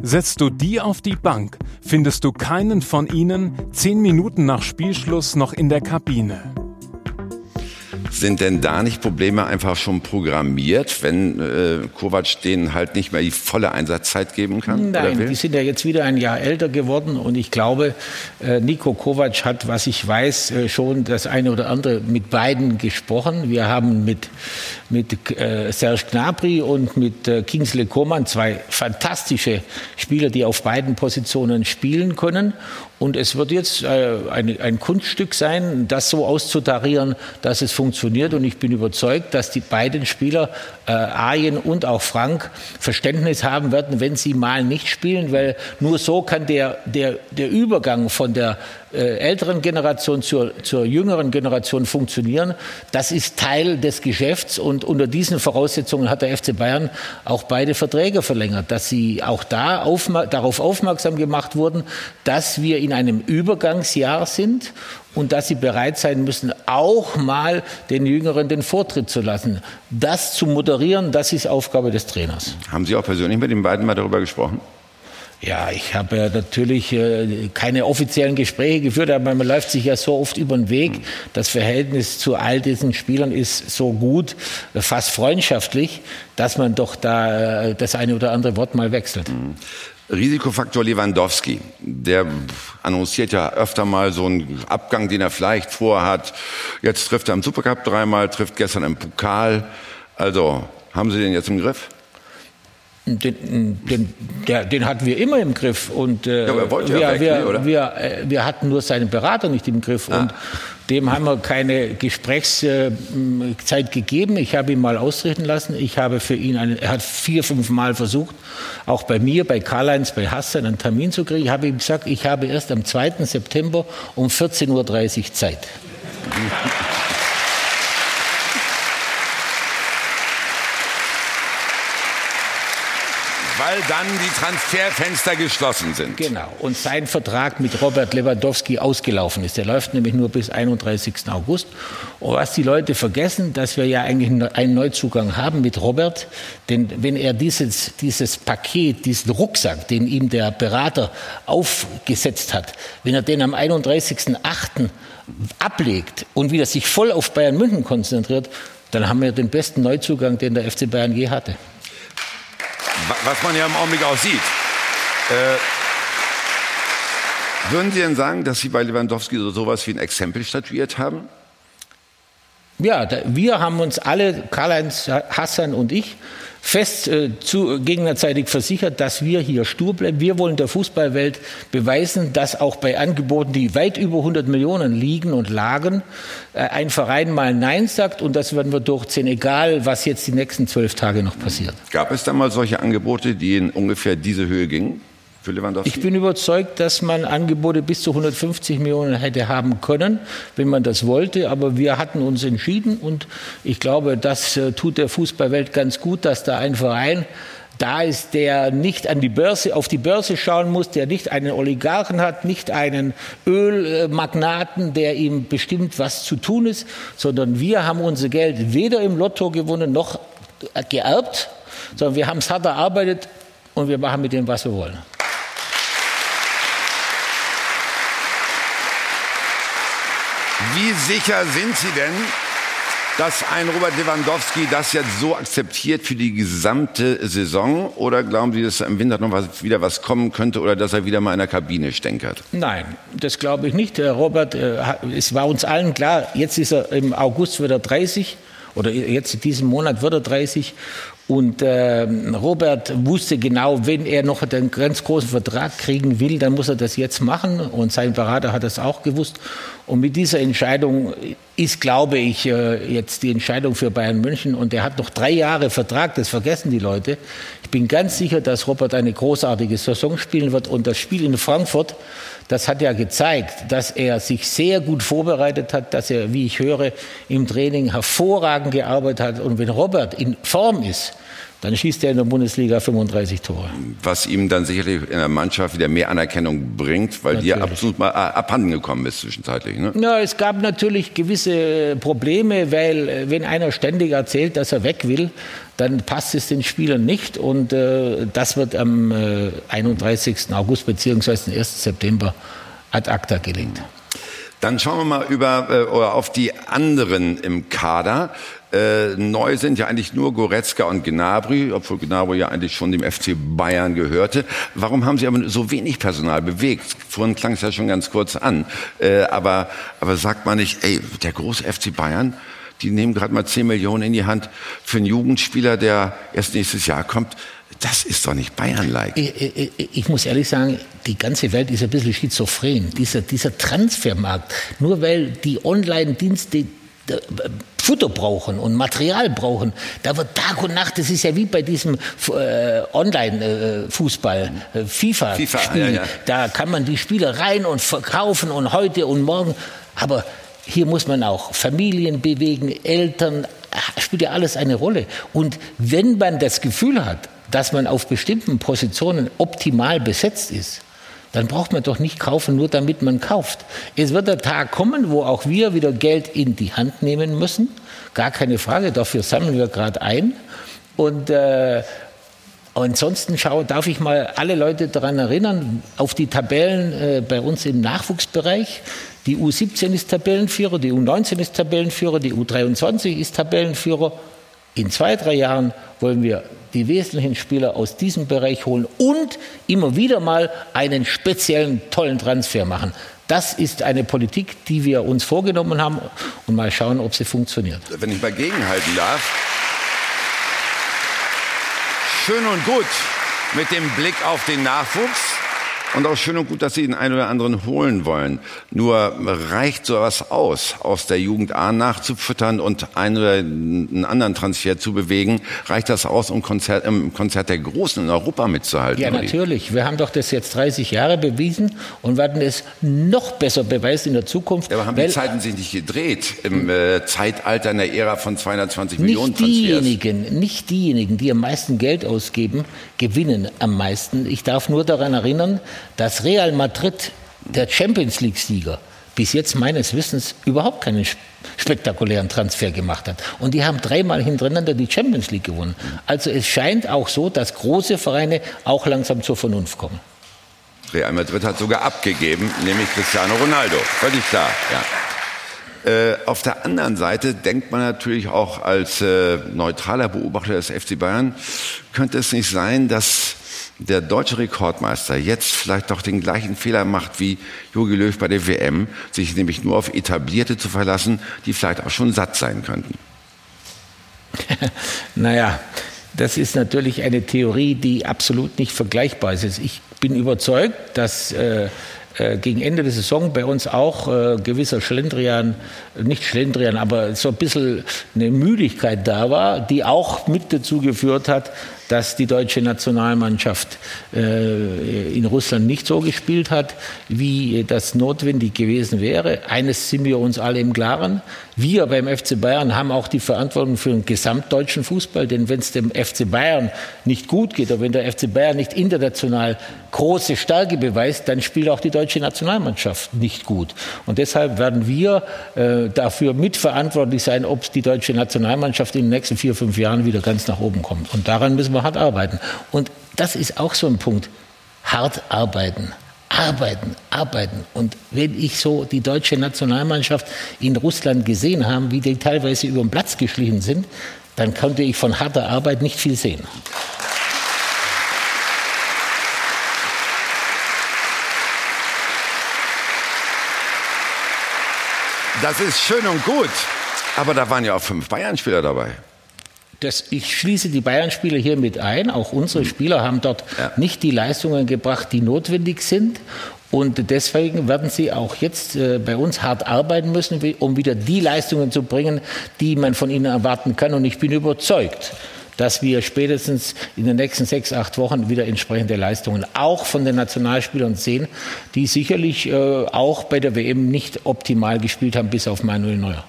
Speaker 9: Setzt du die auf die Bank, findest du keinen von ihnen zehn Minuten nach Spielschluss noch in der Kabine.
Speaker 1: Sind denn da nicht Probleme einfach schon programmiert, wenn äh, Kovac denen halt nicht mehr die volle Einsatzzeit geben kann?
Speaker 2: Nein, die sind ja jetzt wieder ein Jahr älter geworden und ich glaube, äh, Nico Kovac hat, was ich weiß, äh, schon das eine oder andere mit beiden gesprochen. Wir haben mit, mit äh, Serge Gnabry und mit äh, Kingsley Coman zwei fantastische Spieler, die auf beiden Positionen spielen können. Und es wird jetzt äh, ein, ein Kunststück sein, das so auszutarieren, dass es funktioniert. Und ich bin überzeugt, dass die beiden Spieler, äh, Arjen und auch Frank, Verständnis haben werden, wenn sie mal nicht spielen, weil nur so kann der, der, der Übergang von der älteren Generation zur, zur jüngeren Generation funktionieren. Das ist Teil des Geschäfts und unter diesen Voraussetzungen hat der FC Bayern auch beide Verträge verlängert, dass sie auch da aufma darauf aufmerksam gemacht wurden, dass wir in einem Übergangsjahr sind und dass sie bereit sein müssen, auch mal den Jüngeren den Vortritt zu lassen. Das zu moderieren, das ist Aufgabe des Trainers.
Speaker 1: Haben Sie auch persönlich mit den beiden mal darüber gesprochen?
Speaker 2: Ja, ich habe ja natürlich äh, keine offiziellen Gespräche geführt, aber man läuft sich ja so oft über den Weg. Das Verhältnis zu all diesen Spielern ist so gut, fast freundschaftlich, dass man doch da äh, das eine oder andere Wort mal wechselt. Mhm.
Speaker 1: Risikofaktor Lewandowski, der annonciert ja öfter mal so einen Abgang, den er vielleicht vorhat. Jetzt trifft er im Supercup dreimal, trifft gestern im Pokal. Also, haben Sie den jetzt im Griff?
Speaker 2: Den, den, der, den hatten wir immer im Griff. Und, äh, ja, aber er wir, ja weg, wir, oder? Wir, äh, wir hatten nur seinen Berater nicht im Griff. Ah. Und dem haben wir keine Gesprächszeit gegeben. Ich habe ihn mal ausrichten lassen. Ich habe für ihn, einen, er hat vier, fünf Mal versucht, auch bei mir, bei Karl-Heinz, bei Hassan einen Termin zu kriegen. Ich habe ihm gesagt, ich habe erst am 2. September um 14.30 Uhr Zeit.
Speaker 1: weil dann die Transferfenster geschlossen sind.
Speaker 2: Genau. Und sein Vertrag mit Robert Lewandowski ausgelaufen ist. Der läuft nämlich nur bis 31. August. Und was die Leute vergessen, dass wir ja eigentlich einen Neuzugang haben mit Robert. Denn wenn er dieses, dieses Paket, diesen Rucksack, den ihm der Berater aufgesetzt hat, wenn er den am 31.8. ablegt und wieder sich voll auf Bayern München konzentriert, dann haben wir den besten Neuzugang, den der FC Bayern je hatte
Speaker 1: was man ja im Augenblick auch sieht. Äh, würden Sie denn sagen, dass Sie bei Lewandowski so sowas wie ein Exempel statuiert haben?
Speaker 2: Ja, da, wir haben uns alle, Karl-Heinz Hassan und ich, fest äh, zu, gegenseitig versichert, dass wir hier stur bleiben. Wir wollen der Fußballwelt beweisen, dass auch bei Angeboten, die weit über 100 Millionen liegen und lagen, äh, ein Verein mal Nein sagt und das werden wir durchziehen, egal was jetzt die nächsten zwölf Tage noch passiert.
Speaker 1: Gab es da mal solche Angebote, die in ungefähr diese Höhe gingen?
Speaker 2: Für Lewandowski? Ich bin überzeugt, dass man Angebote bis zu 150 Millionen hätte haben können, wenn man das wollte. Aber wir hatten uns entschieden und ich glaube, das äh, tut der Fußballwelt ganz gut, dass da ein Verein da ist, der nicht an die Börse, auf die Börse schauen muss, der nicht einen Oligarchen hat, nicht einen Ölmagnaten, der ihm bestimmt, was zu tun ist, sondern wir haben unser Geld weder im Lotto gewonnen noch geerbt, sondern wir haben es hart erarbeitet und wir machen mit dem, was wir wollen.
Speaker 1: Wie sicher sind Sie denn, dass ein Robert Lewandowski das jetzt so akzeptiert für die gesamte Saison? Oder glauben Sie, dass im Winter noch was, wieder was kommen könnte oder dass er wieder mal in der Kabine stänkert?
Speaker 2: Nein, das glaube ich nicht. Robert, äh, es war uns allen klar, jetzt ist er im August wird er 30 oder jetzt in diesem Monat wird er 30 und äh, Robert wusste genau, wenn er noch den ganz großen Vertrag kriegen will, dann muss er das jetzt machen. Und sein Berater hat das auch gewusst. Und mit dieser Entscheidung ist, glaube ich, äh, jetzt die Entscheidung für Bayern München. Und er hat noch drei Jahre Vertrag, das vergessen die Leute. Ich bin ganz sicher, dass Robert eine großartige Saison spielen wird. Und das Spiel in Frankfurt, das hat ja gezeigt, dass er sich sehr gut vorbereitet hat, dass er, wie ich höre, im Training hervorragend gearbeitet hat. Und wenn Robert in Form ist, dann schießt er in der Bundesliga 35 Tore.
Speaker 1: Was ihm dann sicherlich in der Mannschaft wieder mehr Anerkennung bringt, weil natürlich. die absolut mal äh, abhanden gekommen ist zwischenzeitlich. Ne?
Speaker 2: Ja, es gab natürlich gewisse Probleme, weil äh, wenn einer ständig erzählt, dass er weg will, dann passt es den Spielern nicht und äh, das wird am äh, 31. August bzw. 1. September ad acta gelegt.
Speaker 1: Dann schauen wir mal über, äh, oder auf die anderen im Kader. Äh, neu sind ja eigentlich nur Goretzka und Gnabry, obwohl Gnabry ja eigentlich schon dem FC Bayern gehörte. Warum haben Sie aber so wenig Personal bewegt? Vorhin klang es ja schon ganz kurz an. Äh, aber, aber sagt man nicht, ey, der große FC Bayern, die nehmen gerade mal 10 Millionen in die Hand für einen Jugendspieler, der erst nächstes Jahr kommt. Das ist doch nicht Bayern-like.
Speaker 2: Ich, ich, ich, muss ehrlich sagen, die ganze Welt ist ein bisschen schizophren. Dieser, dieser Transfermarkt, nur weil die Online-Dienste Futter brauchen und Material brauchen, da wird Tag und Nacht, das ist ja wie bei diesem äh, Online-Fußball, äh, FIFA-Spiel, FIFA, ja, ja. da kann man die Spieler rein und verkaufen und heute und morgen, aber hier muss man auch Familien bewegen, Eltern, spielt ja alles eine Rolle. Und wenn man das Gefühl hat, dass man auf bestimmten Positionen optimal besetzt ist, dann braucht man doch nicht kaufen, nur damit man kauft. Es wird der Tag kommen, wo auch wir wieder Geld in die Hand nehmen müssen. Gar keine Frage, dafür sammeln wir gerade ein. Und äh, ansonsten schau, darf ich mal alle Leute daran erinnern, auf die Tabellen äh, bei uns im Nachwuchsbereich. Die U17 ist Tabellenführer, die U19 ist Tabellenführer, die U23 ist Tabellenführer. In zwei, drei Jahren wollen wir die wesentlichen Spieler aus diesem Bereich holen und immer wieder mal einen speziellen tollen Transfer machen. Das ist eine Politik, die wir uns vorgenommen haben und mal schauen, ob sie funktioniert.
Speaker 1: Wenn ich mal gegenhalten darf. Schön und gut mit dem Blick auf den Nachwuchs. Und auch schön und gut, dass Sie den einen oder anderen holen wollen. Nur reicht sowas aus, aus der Jugend A nachzufüttern und einen oder einen anderen Transfer zu bewegen? Reicht das aus, um Konzert, im Konzert der Großen in Europa mitzuhalten?
Speaker 2: Ja, natürlich. Wir haben doch das jetzt 30 Jahre bewiesen und werden es noch besser beweisen in der Zukunft.
Speaker 1: Ja, aber haben die Zeiten sich nicht gedreht im äh, Zeitalter in der Ära von 220 Millionen
Speaker 2: Transfers? Diejenigen, nicht diejenigen, die am meisten Geld ausgeben, gewinnen am meisten. Ich darf nur daran erinnern, dass Real Madrid, der Champions League-Sieger, bis jetzt meines Wissens überhaupt keinen spektakulären Transfer gemacht hat. Und die haben dreimal hintereinander die Champions League gewonnen. Also es scheint auch so, dass große Vereine auch langsam zur Vernunft kommen.
Speaker 1: Real Madrid hat sogar abgegeben, nämlich Cristiano Ronaldo. Völlig klar, ja. Äh, auf der anderen Seite denkt man natürlich auch als äh, neutraler Beobachter des FC Bayern, könnte es nicht sein, dass der deutsche Rekordmeister jetzt vielleicht doch den gleichen Fehler macht wie Jogi Löw bei der WM, sich nämlich nur auf etablierte zu verlassen, die vielleicht auch schon satt sein könnten?
Speaker 2: naja, das ist natürlich eine Theorie, die absolut nicht vergleichbar ist. Ich bin überzeugt, dass äh, gegen Ende der Saison bei uns auch äh, gewisser Schlendrian, nicht Schlendrian, aber so ein bisschen eine Müdigkeit da war, die auch mit dazu geführt hat, dass die deutsche Nationalmannschaft äh, in Russland nicht so gespielt hat, wie das notwendig gewesen wäre. Eines sind wir uns alle im Klaren. Wir beim FC Bayern haben auch die Verantwortung für den gesamtdeutschen Fußball, denn wenn es dem FC Bayern nicht gut geht oder wenn der FC Bayern nicht international große Stärke beweist, dann spielt auch die deutsche Nationalmannschaft nicht gut. Und deshalb werden wir äh, dafür mitverantwortlich sein, ob die deutsche Nationalmannschaft in den nächsten vier, fünf Jahren wieder ganz nach oben kommt. Und daran müssen wir hart arbeiten. Und das ist auch so ein Punkt. Hart arbeiten arbeiten, arbeiten. Und wenn ich so die deutsche Nationalmannschaft in Russland gesehen habe, wie die teilweise über den Platz geschlichen sind, dann konnte ich von harter Arbeit nicht viel sehen.
Speaker 1: Das ist schön und gut. Aber da waren ja auch fünf Bayern-Spieler dabei.
Speaker 2: Das, ich schließe die Bayern-Spieler hier mit ein. Auch unsere Spieler haben dort ja. nicht die Leistungen gebracht, die notwendig sind. Und deswegen werden sie auch jetzt äh, bei uns hart arbeiten müssen, um wieder die Leistungen zu bringen, die man von ihnen erwarten kann. Und ich bin überzeugt, dass wir spätestens in den nächsten sechs, acht Wochen wieder entsprechende Leistungen auch von den Nationalspielern sehen, die sicherlich äh, auch bei der WM nicht optimal gespielt haben, bis auf Manuel Neuer.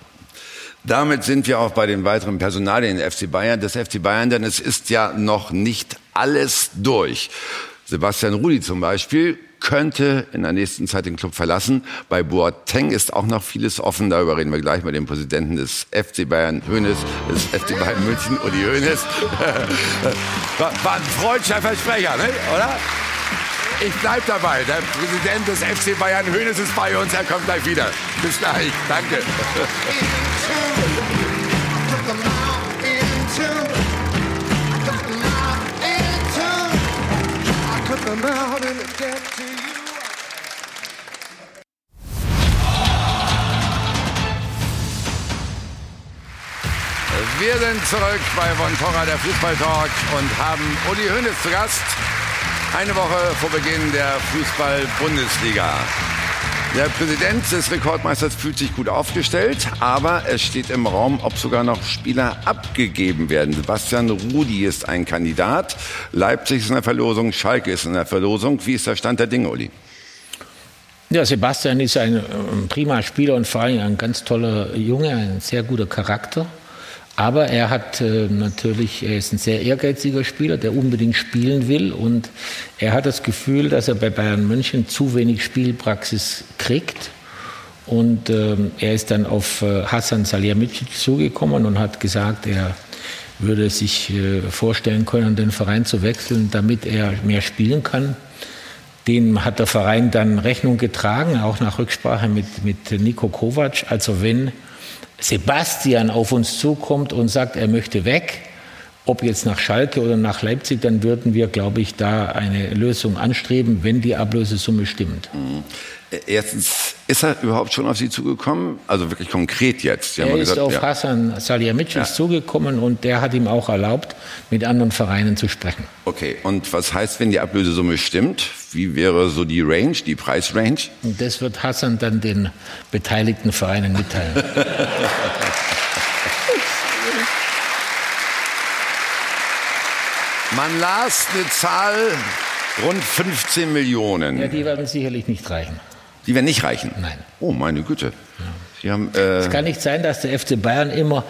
Speaker 1: Damit sind wir auch bei den weiteren Personalien des FC Bayern, des FC Bayern, denn es ist ja noch nicht alles durch. Sebastian Rudi zum Beispiel könnte in der nächsten Zeit den Club verlassen. Bei Boateng ist auch noch vieles offen. Darüber reden wir gleich mit dem Präsidenten des FC Bayern Hönes, des FC Bayern München, Uli Hönes. War, ein freudscher Versprecher, ne? oder? Ich bleib dabei. Der Präsident des FC Bayern Hönes ist bei uns. Er kommt gleich wieder. Bis gleich. Danke. Wir sind zurück bei Von Torra, der Fußballtalk und haben Uli Hoeneß zu Gast. Eine Woche vor Beginn der Fußball-Bundesliga. Der Präsident des Rekordmeisters fühlt sich gut aufgestellt, aber es steht im Raum, ob sogar noch Spieler abgegeben werden. Sebastian Rudi ist ein Kandidat, Leipzig ist in der Verlosung, Schalke ist in der Verlosung. Wie ist der Stand der Dinge, Uli?
Speaker 2: Ja, Sebastian ist ein prima Spieler und vor allem ein ganz toller Junge, ein sehr guter Charakter. Aber er hat äh, natürlich, er ist ein sehr ehrgeiziger Spieler, der unbedingt spielen will und er hat das Gefühl, dass er bei Bayern München zu wenig Spielpraxis kriegt. Und ähm, er ist dann auf äh, Hassan Salihamidzic zugekommen und hat gesagt, er würde sich äh, vorstellen können, den Verein zu wechseln, damit er mehr spielen kann. Dem hat der Verein dann Rechnung getragen, auch nach Rücksprache mit, mit Nico Kovac. Also wenn Sebastian auf uns zukommt und sagt, er möchte weg, ob jetzt nach Schalke oder nach Leipzig, dann würden wir, glaube ich, da eine Lösung anstreben, wenn die Ablösesumme stimmt.
Speaker 1: Mhm. Erstens, ist er überhaupt schon auf Sie zugekommen? Also wirklich konkret jetzt?
Speaker 2: Sie er ist gesagt, auf ja. Hassan Salihamidzic ja. zugekommen und der hat ihm auch erlaubt, mit anderen Vereinen zu sprechen.
Speaker 1: Okay, und was heißt, wenn die Ablösesumme stimmt? Wie wäre so die Range, die Preisrange?
Speaker 2: Und das wird Hassan dann den beteiligten Vereinen mitteilen.
Speaker 1: Man las eine Zahl rund 15 Millionen.
Speaker 2: Ja, die werden sicherlich nicht reichen.
Speaker 1: Die werden nicht reichen?
Speaker 2: Nein.
Speaker 1: Oh, meine Güte.
Speaker 2: Ja. Haben, äh es kann nicht sein, dass der FC Bayern immer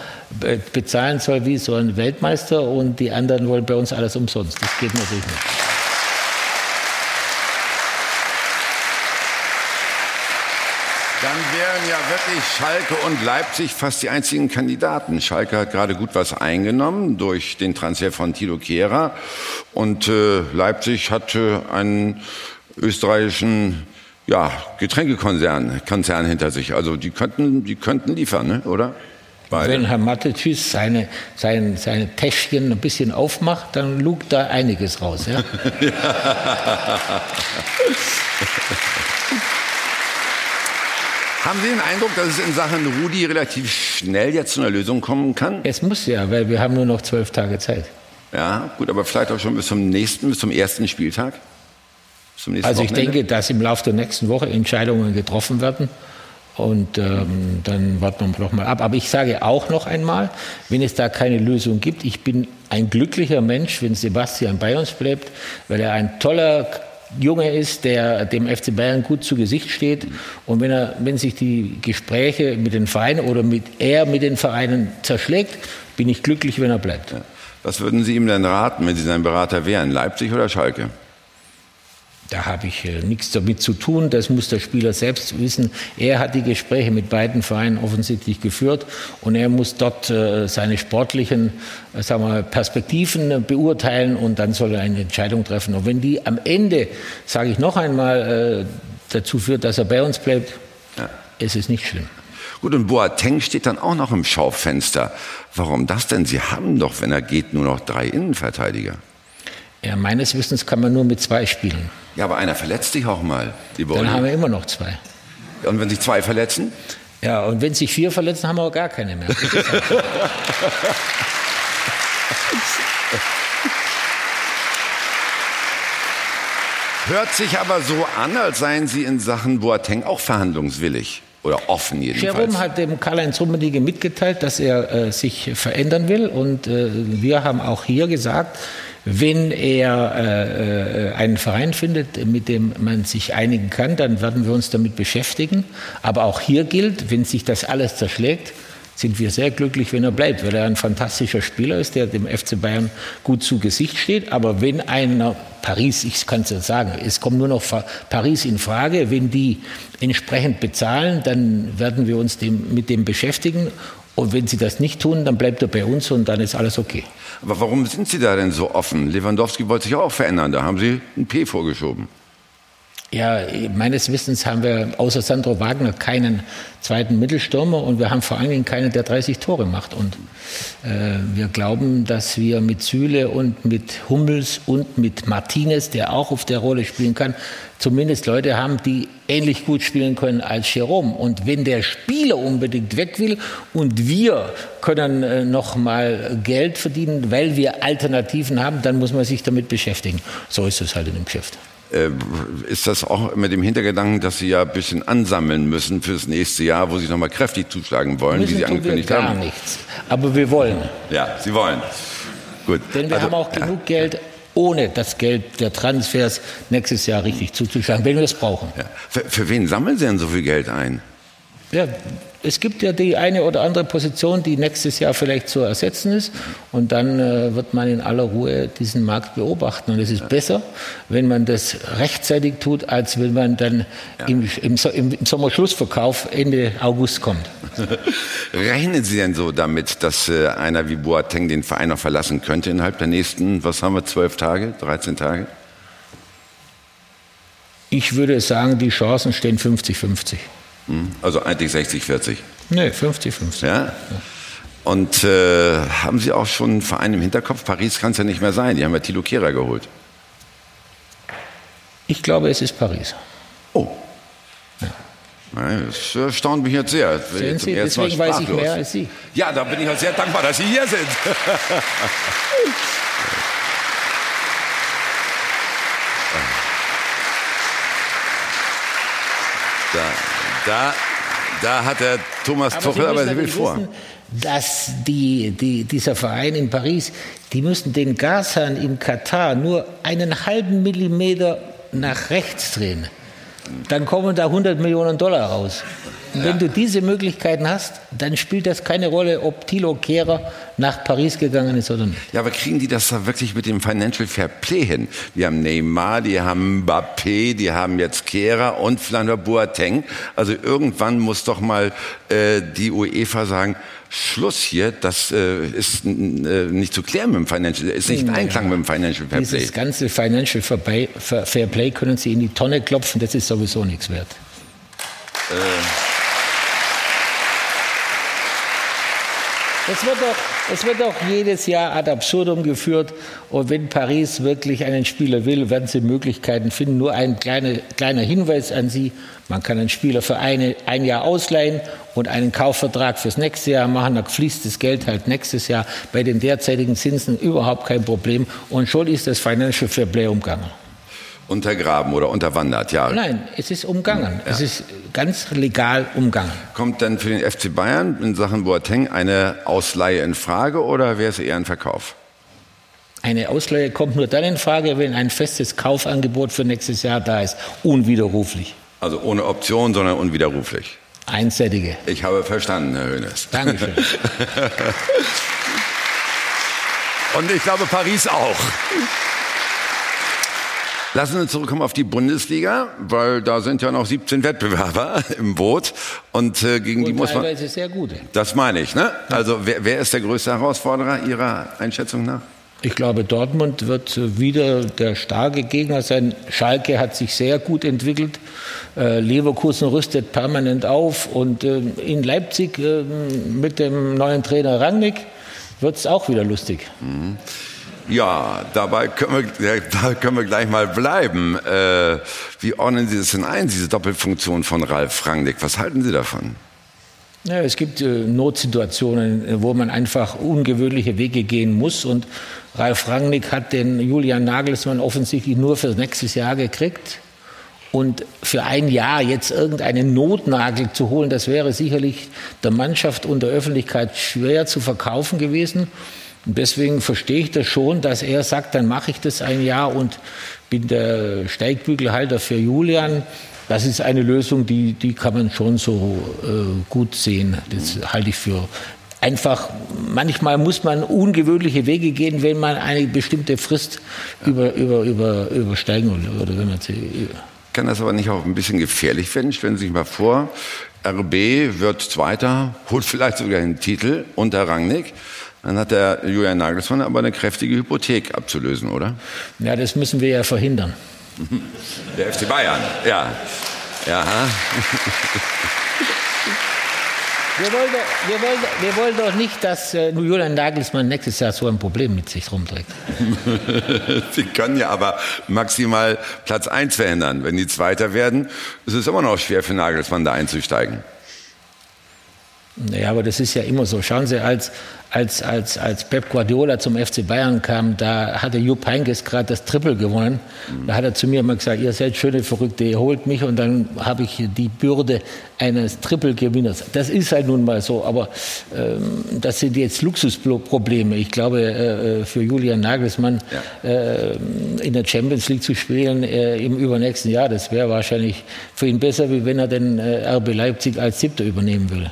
Speaker 2: bezahlen soll wie so ein Weltmeister und die anderen wollen bei uns alles umsonst. Das geht natürlich nicht.
Speaker 1: Dann wären ja wirklich Schalke und Leipzig fast die einzigen Kandidaten. Schalke hat gerade gut was eingenommen durch den Transfer von Tilo Kehrer und äh, Leipzig hat äh, einen österreichischen ja, Getränkekonzern Konzern hinter sich. Also die könnten, die könnten liefern, ne? oder?
Speaker 2: Beide. Wenn Herr Mattetüs seine, sein, seine Täschchen ein bisschen aufmacht, dann lugt da einiges raus. Ja?
Speaker 1: Haben Sie den Eindruck, dass es in Sachen Rudi relativ schnell jetzt zu einer Lösung kommen kann?
Speaker 2: Es muss ja, weil wir haben nur noch zwölf Tage Zeit.
Speaker 1: Ja, gut, aber vielleicht auch schon bis zum nächsten, bis zum ersten Spieltag?
Speaker 2: Also ich denke, dass im Laufe der nächsten Woche Entscheidungen getroffen werden. Und ähm, dann warten wir noch mal ab. Aber ich sage auch noch einmal, wenn es da keine Lösung gibt, ich bin ein glücklicher Mensch, wenn Sebastian bei uns bleibt, weil er ein toller Junge ist, der dem FC Bayern gut zu Gesicht steht. Und wenn, er, wenn sich die Gespräche mit den Vereinen oder mit er mit den Vereinen zerschlägt, bin ich glücklich, wenn er bleibt.
Speaker 1: Was würden Sie ihm denn raten, wenn Sie sein Berater wären? Leipzig oder Schalke?
Speaker 2: Da habe ich äh, nichts damit zu tun. Das muss der Spieler selbst wissen. Er hat die Gespräche mit beiden Vereinen offensichtlich geführt und er muss dort äh, seine sportlichen äh, sagen wir, Perspektiven beurteilen und dann soll er eine Entscheidung treffen. Und wenn die am Ende, sage ich noch einmal, dazu führt, dass er bei uns bleibt, ja. ist es nicht schlimm.
Speaker 1: Gut, und Boateng steht dann auch noch im Schaufenster. Warum das denn? Sie haben doch, wenn er geht, nur noch drei Innenverteidiger.
Speaker 2: Ja, meines Wissens kann man nur mit zwei spielen.
Speaker 1: Ja, aber einer verletzt sich auch mal.
Speaker 2: Dann haben wir immer noch zwei.
Speaker 1: Und wenn sich zwei verletzen?
Speaker 2: Ja, und wenn sich vier verletzen, haben wir auch gar keine mehr.
Speaker 1: Hört sich aber so an, als seien Sie in Sachen Boateng auch verhandlungswillig. Oder offen jedenfalls.
Speaker 2: Jerome hat dem Karl-Heinz Rummenigge mitgeteilt, dass er äh, sich verändern will. Und äh, wir haben auch hier gesagt, wenn er äh, äh, einen Verein findet, mit dem man sich einigen kann, dann werden wir uns damit beschäftigen. Aber auch hier gilt, wenn sich das alles zerschlägt, sind wir sehr glücklich, wenn er bleibt, weil er ein fantastischer Spieler ist, der dem FC Bayern gut zu Gesicht steht. Aber wenn einer Paris, ich kann es ja sagen, es kommt nur noch Paris in Frage, wenn die entsprechend bezahlen, dann werden wir uns dem, mit dem beschäftigen. Und wenn sie das nicht tun, dann bleibt er bei uns und dann ist alles okay.
Speaker 1: Aber warum sind Sie da denn so offen? Lewandowski wollte sich auch verändern, da haben Sie ein P vorgeschoben.
Speaker 2: Ja, meines Wissens haben wir außer Sandro Wagner keinen zweiten Mittelstürmer und wir haben vor allen Dingen keinen, der 30 Tore macht. Und äh, wir glauben, dass wir mit Süle und mit Hummels und mit Martinez, der auch auf der Rolle spielen kann, zumindest Leute haben, die ähnlich gut spielen können als Jerome. Und wenn der Spieler unbedingt weg will und wir können äh, noch mal Geld verdienen, weil wir Alternativen haben, dann muss man sich damit beschäftigen. So ist es halt in dem Geschäft.
Speaker 1: Äh, ist das auch mit dem Hintergedanken, dass Sie ja ein bisschen ansammeln müssen fürs nächste Jahr, wo Sie nochmal kräftig zuschlagen wollen,
Speaker 2: müssen
Speaker 1: wie Sie angekündigt
Speaker 2: wir gar
Speaker 1: haben?
Speaker 2: nichts. Aber wir wollen.
Speaker 1: Ja, Sie wollen. Gut.
Speaker 2: Denn wir
Speaker 1: Also,
Speaker 2: haben auch
Speaker 1: ja.
Speaker 2: genug Geld, ohne das Geld der Transfers nächstes Jahr richtig zuzuschlagen, wenn wir es brauchen.
Speaker 1: Ja. Für, für wen sammeln Sie denn so viel Geld ein?
Speaker 2: Ja, es gibt ja die eine oder andere Position, die nächstes Jahr vielleicht zu ersetzen ist. Und dann äh, wird man in aller Ruhe diesen Markt beobachten. Und es ist besser, wenn man das rechtzeitig tut, als wenn man dann im, im, So- im, im Sommerschlussverkauf Ende August kommt.
Speaker 1: Rechnen Sie denn so damit, dass äh, einer wie Boateng den Verein noch verlassen könnte innerhalb der nächsten, was haben wir, zwölf Tage, 13 Tage?
Speaker 2: Ich würde sagen, die Chancen stehen 50-50.
Speaker 1: Hm? Also eigentlich 60, 40.
Speaker 2: Nee, 50-50.
Speaker 1: Ja? Und äh, haben Sie auch schon einen Verein im Hinterkopf? Paris kann es ja nicht mehr sein. Die haben ja Tilo Kehrer geholt.
Speaker 2: Ich glaube, es ist Paris.
Speaker 1: Oh. Nein, Das erstaunt mich jetzt sehr.
Speaker 2: Sehen
Speaker 1: jetzt
Speaker 2: Sie, deswegen weiß ich
Speaker 1: sprachlos.
Speaker 2: mehr als Sie.
Speaker 1: Ja, da bin ich auch sehr dankbar, dass Sie hier sind. Da, da, da hat der Thomas
Speaker 2: Aber
Speaker 1: Tuchel aber will
Speaker 2: natürlich
Speaker 1: vor.
Speaker 2: wissen, dass die, die, dieser Verein in Paris, die müssen den Gashahn in Katar nur einen halben Millimeter nach rechts drehen. Dann kommen da 100 Millionen Dollar raus. Und wenn du diese Möglichkeiten hast, dann spielt das keine Rolle, ob Thilo Kehrer nach Paris gegangen ist oder nicht.
Speaker 1: Ja, aber kriegen die das da wirklich mit dem Financial Fair Play hin? Die haben Neymar, die haben Mbappé, die haben jetzt Kehrer und noch Boateng. Also irgendwann muss doch mal äh, die UEFA sagen, Schluss hier, das äh, ist äh, nicht zu klären mit dem Financial, ist nicht in Einklang mit dem Financial Fair Play.
Speaker 2: Dieses ganze Financial Fair Play- können sie in die Tonne klopfen, das ist sowieso nichts wert. Es wird, doch, es wird doch jedes Jahr ad absurdum geführt. Und wenn Paris wirklich einen Spieler will, werden sie Möglichkeiten finden. Nur ein kleiner, kleiner Hinweis an Sie. Man kann einen Spieler für eine, ein Jahr ausleihen und einen Kaufvertrag fürs nächste Jahr machen. Dann fließt das Geld halt nächstes Jahr. Bei den derzeitigen Zinsen überhaupt kein Problem. Und schon ist das Financial Fair Play umgangen.
Speaker 1: Untergraben oder unterwandert, ja.
Speaker 2: Nein, es ist umgangen. Es ist ganz legal umgangen.
Speaker 1: Kommt denn für den FC Bayern in Sachen Boateng eine Ausleihe in Frage oder wäre es eher ein Verkauf?
Speaker 2: Eine Ausleihe kommt nur dann in Frage, wenn ein festes Kaufangebot für nächstes Jahr da ist. Unwiderruflich.
Speaker 1: Also ohne Option, sondern unwiderruflich.
Speaker 2: Einseitige.
Speaker 1: Ich habe verstanden, Herr Hönes.
Speaker 2: Dankeschön.
Speaker 1: Und ich glaube, Paris auch. Lassen Sie uns zurückkommen auf die Bundesliga, weil da sind ja noch 17 Wettbewerber im Boot und äh, gegen die
Speaker 2: Und
Speaker 1: muss man.
Speaker 2: sehr gute.
Speaker 1: Das meine ich, ne? Also wer, wer ist der größte Herausforderer Ihrer Einschätzung nach?
Speaker 2: Ich glaube, Dortmund wird wieder der starke Gegner sein. Schalke hat sich sehr gut entwickelt. Äh, Leverkusen rüstet permanent auf. Und äh, in Leipzig äh, mit dem neuen Trainer Rangnick wird es auch wieder lustig.
Speaker 1: Ja, dabei können wir, da können wir gleich mal bleiben. Wie ordnen Sie das denn ein, diese Doppelfunktion von Ralf Rangnick? Was halten Sie davon?
Speaker 2: Ja, es gibt äh, Notsituationen, äh, wo man einfach ungewöhnliche Wege gehen muss. Und Ralf Rangnick hat den Julian Nagelsmann offensichtlich nur für nächstes Jahr gekriegt. Und für ein Jahr jetzt irgendeinen Notnagel zu holen, das wäre sicherlich der Mannschaft und der Öffentlichkeit schwer zu verkaufen gewesen. Und deswegen verstehe ich das schon, dass er sagt, dann mache ich das ein Jahr und bin der Steigbügelhalter für Julian. Das ist eine Lösung, die, die kann man schon so äh, gut sehen. Das halte ich für einfach, manchmal muss man ungewöhnliche Wege gehen, wenn man eine bestimmte Frist über, über, über, übersteigen will. Oder wenn man sie,
Speaker 1: kann das aber nicht auch ein bisschen gefährlich werden? Stellen Sie sich mal vor, RB wird Zweiter, holt vielleicht sogar einen Titel unter Rangnick. Dann hat der Julian Nagelsmann aber eine kräftige Hypothek abzulösen, oder?
Speaker 2: Ja, das müssen wir ja verhindern.
Speaker 1: Der FC Bayern, ja. Ja.
Speaker 2: Wir wollen, wir, wollen, wir wollen doch nicht, dass äh, Julian Nagelsmann nächstes Jahr so ein Problem mit sich rumträgt.
Speaker 1: Sie können ja aber maximal Platz 1 verändern. Wenn die Zweiter werden, ist es immer noch schwer für Nagelsmann da einzusteigen.
Speaker 2: Naja, aber das ist ja immer so. Schauen Sie, als, als, als, als Pep Guardiola zum FC Bayern kam, da hatte Jupp Heynckes gerade das Triple gewonnen. Da hat er zu mir immer gesagt, ihr seid schöne Verrückte, ihr holt mich und dann habe ich die Bürde eines Triple-Gewinners. Das ist halt nun mal so, aber ähm, das sind jetzt Luxusprobleme. Ich glaube, äh, für Julian Nagelsmann ja. äh, in der Champions League zu spielen äh, im übernächsten Jahr, das wäre wahrscheinlich für ihn besser, wie wenn er den äh, RB Leipzig als Siebter übernehmen will.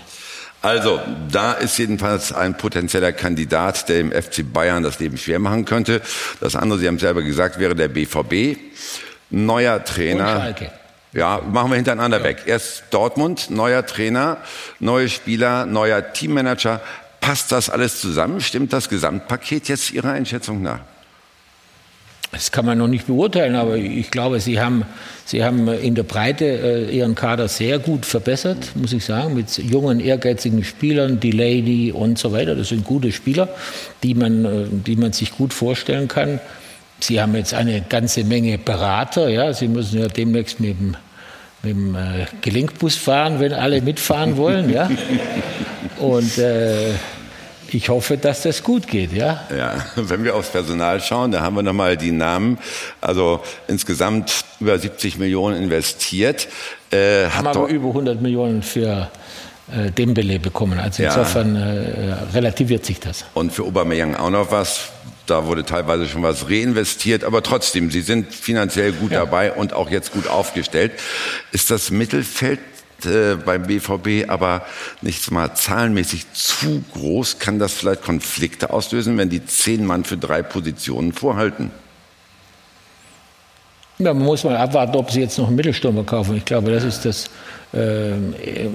Speaker 1: Also, da ist jedenfalls ein potenzieller Kandidat, der im FC Bayern das Leben schwer machen könnte. Das andere, Sie haben es selber gesagt, wäre der BVB. Neuer Trainer. Und Schalke. Ja, machen wir hintereinander ja. weg. Erst Dortmund, neuer Trainer, neue Spieler, neuer Teammanager. Passt das alles zusammen? Stimmt das Gesamtpaket jetzt Ihrer Einschätzung nach?
Speaker 2: Das kann man noch nicht beurteilen, aber ich glaube, Sie haben, Sie haben in der Breite äh, Ihren Kader sehr gut verbessert, muss ich sagen, mit jungen, ehrgeizigen Spielern, Delaney und so weiter. Das sind gute Spieler, die man, äh, die man sich gut vorstellen kann. Sie haben jetzt eine ganze Menge Berater. Ja, Sie müssen ja demnächst mit dem, mit dem äh, Gelenkbus fahren, wenn alle mitfahren wollen. Ja, und äh, ich hoffe, dass das gut geht, ja.
Speaker 1: Ja, wenn wir aufs Personal schauen, da haben wir nochmal die Namen. Also insgesamt über 70 Millionen investiert.
Speaker 2: Äh, haben aber über 100 Millionen für äh, Dembele bekommen. Also insofern ja. äh, relativiert sich das.
Speaker 1: Und für Aubameyang auch noch was. Da wurde teilweise schon was reinvestiert, aber trotzdem, Sie sind finanziell gut ja. dabei und auch jetzt gut aufgestellt. Ist das Mittelfeld äh, beim BVB aber nicht mal zahlenmäßig zu groß, kann das vielleicht Konflikte auslösen, wenn die zehn Mann für drei Positionen vorhalten?
Speaker 2: Ja, man muss mal abwarten, ob sie jetzt noch einen Mittelstürmer kaufen. Ich glaube, das ist das äh,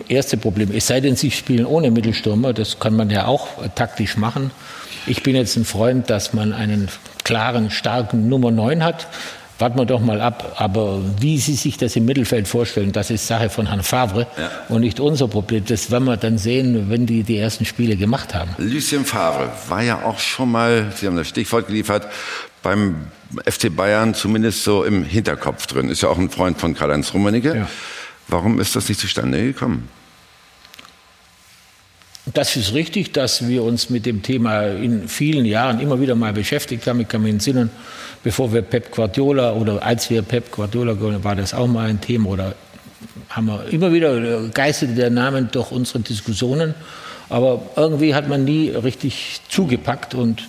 Speaker 2: erste Problem. Es sei denn, sie spielen ohne Mittelstürmer. Das kann man ja auch taktisch machen. Ich bin jetzt ein Freund, dass man einen klaren, starken Nummer 9 hat. Warten wir doch mal ab. Aber wie Sie sich das im Mittelfeld vorstellen, das ist Sache von Herrn Favre ja. und nicht unser Problem. Das werden wir dann sehen, wenn die die ersten Spiele gemacht haben.
Speaker 1: Lucien Favre war ja auch schon mal, Sie haben das Stichwort geliefert, beim FC Bayern zumindest so im Hinterkopf drin. Ist ja auch ein Freund von Karl-Heinz Rummenigge. Ja. Warum ist das nicht zustande gekommen?
Speaker 2: Das ist richtig, dass wir uns mit dem Thema in vielen Jahren immer wieder mal beschäftigt haben. Ich kann mich entsinnen, bevor wir Pep Guardiola oder als wir Pep Guardiola gewonnen war das auch mal ein Thema oder haben wir immer wieder geisterte der Name durch unsere Diskussionen. Aber irgendwie hat man nie richtig zugepackt und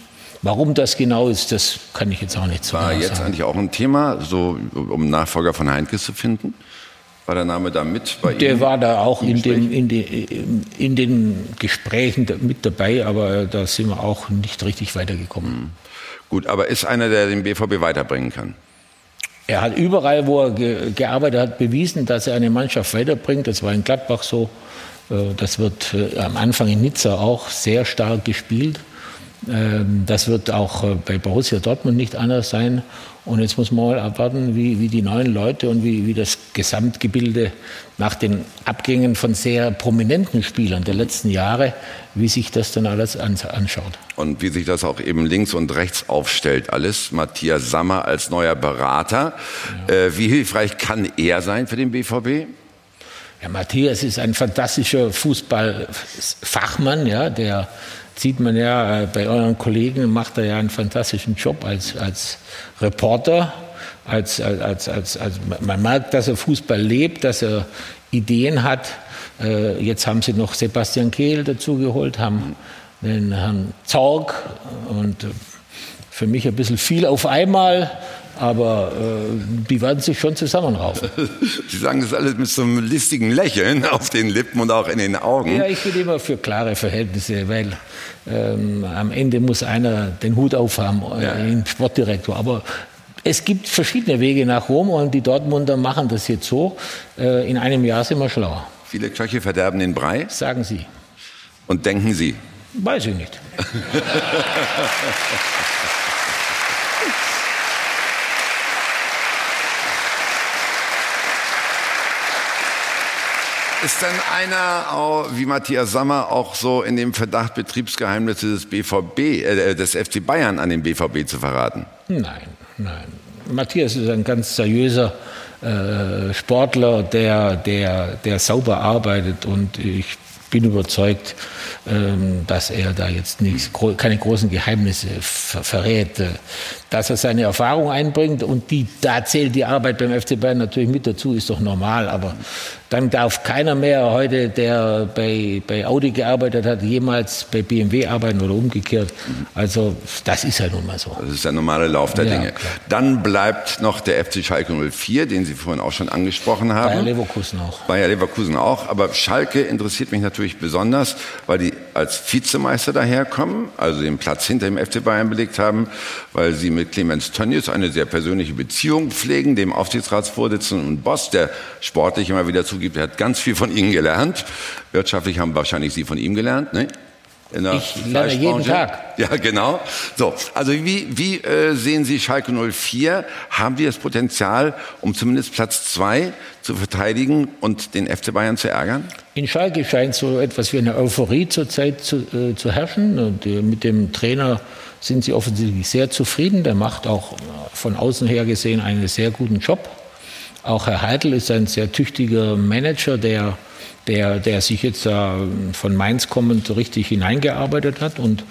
Speaker 2: Warum das genau ist, das kann ich jetzt auch nicht
Speaker 1: sagen. War
Speaker 2: genau
Speaker 1: jetzt eigentlich auch ein Thema, so um Nachfolger von Heinkes zu finden? War der Name da mit
Speaker 2: bei Der Ihnen? war da auch in, dem, in, den, in den Gesprächen mit dabei, aber da sind wir auch nicht richtig weitergekommen. Mhm.
Speaker 1: Gut, aber ist einer, der den BVB weiterbringen kann?
Speaker 2: Er hat überall, wo er ge gearbeitet hat, bewiesen, dass er eine Mannschaft weiterbringt. Das war in Gladbach so. Äh, das wird äh, am Anfang in Nizza auch sehr stark gespielt. Ähm, das wird auch äh, bei Borussia Dortmund nicht anders sein. Und jetzt muss man mal abwarten, wie, wie die neuen Leute und wie, wie das Gesamtgebilde nach den Abgängen von sehr prominenten Spielern der letzten Jahre, wie sich das dann alles anschaut.
Speaker 1: Und wie sich das auch eben links und rechts aufstellt alles. Matthias Sammer als neuer Berater. Ja. Äh, wie hilfreich kann er sein für den BVB?
Speaker 2: Ja, Matthias ist ein fantastischer Fußballfachmann, ja, der sieht man ja äh, bei euren Kollegen, macht er ja einen fantastischen Job als, als Reporter. Als, als, als, als, man merkt, dass er Fußball lebt, dass er Ideen hat. Äh, jetzt haben sie noch Sebastian Kehl dazugeholt, haben den Herrn Zorg und für mich ein bisschen viel auf einmal. Aber äh, die werden sich schon zusammenraufen.
Speaker 1: Sie sagen das alles mit so einem listigen Lächeln auf den Lippen und auch in den Augen.
Speaker 2: Ja, ich bin immer für klare Verhältnisse, weil ähm, am Ende muss einer den Hut aufhaben, äh, ja. den Sportdirektor. Aber es gibt verschiedene Wege nach Rom und die Dortmunder machen das jetzt so. Äh, in einem Jahr sind wir schlauer.
Speaker 1: Viele Köche verderben den Brei?
Speaker 2: Sagen Sie.
Speaker 1: Und denken Sie?
Speaker 2: Weiß ich nicht.
Speaker 1: Ist denn einer wie Matthias Sammer auch so in dem Verdacht, Betriebsgeheimnisse des BVB, äh, des FC Bayern an den BVB zu verraten?
Speaker 2: Nein, nein. Matthias ist ein ganz seriöser äh, Sportler, der, der, der sauber arbeitet und ich bin überzeugt, ähm, dass er da jetzt nicht, keine großen Geheimnisse verrät. Dass er seine Erfahrung einbringt und die, da zählt die Arbeit beim FC Bayern natürlich mit dazu, ist doch normal. Aber dann darf keiner mehr heute, der bei, bei Audi gearbeitet hat, jemals bei BMW arbeiten oder umgekehrt. Also das ist ja nun mal so.
Speaker 1: Das ist der normale Lauf der ja, Dinge. Klar. Dann bleibt noch der FC Schalke 04, den Sie vorhin auch schon angesprochen haben.
Speaker 2: Bayer Leverkusen auch.
Speaker 1: Bayer Leverkusen auch. Aber Schalke interessiert mich natürlich besonders, weil die als Vizemeister daherkommen, also den Platz hinter dem FC Bayern belegt haben, weil sie mit Clemens Tönnies eine sehr persönliche Beziehung pflegen, dem Aufsichtsratsvorsitzenden und Boss, der sportlich immer wieder zugibt, er hat ganz viel von Ihnen gelernt. Wirtschaftlich haben wahrscheinlich Sie von ihm gelernt, ne?
Speaker 2: ich lerne jeden Tag.
Speaker 1: Ja, genau. So, also wie, wie äh, sehen Sie Schalke 04? Haben die das Potenzial, um zumindest Platz zwei zu verteidigen und den FC Bayern zu ärgern?
Speaker 2: In Schalke scheint so etwas wie eine Euphorie zurzeit zu, äh, zu herrschen. Und, äh, mit dem Trainer sind sie offensichtlich sehr zufrieden. Der macht auch von außen her gesehen einen sehr guten Job. Auch Herr Heidel ist ein sehr tüchtiger Manager, der der, der sich jetzt äh, von Mainz kommend richtig hineingearbeitet hat. Und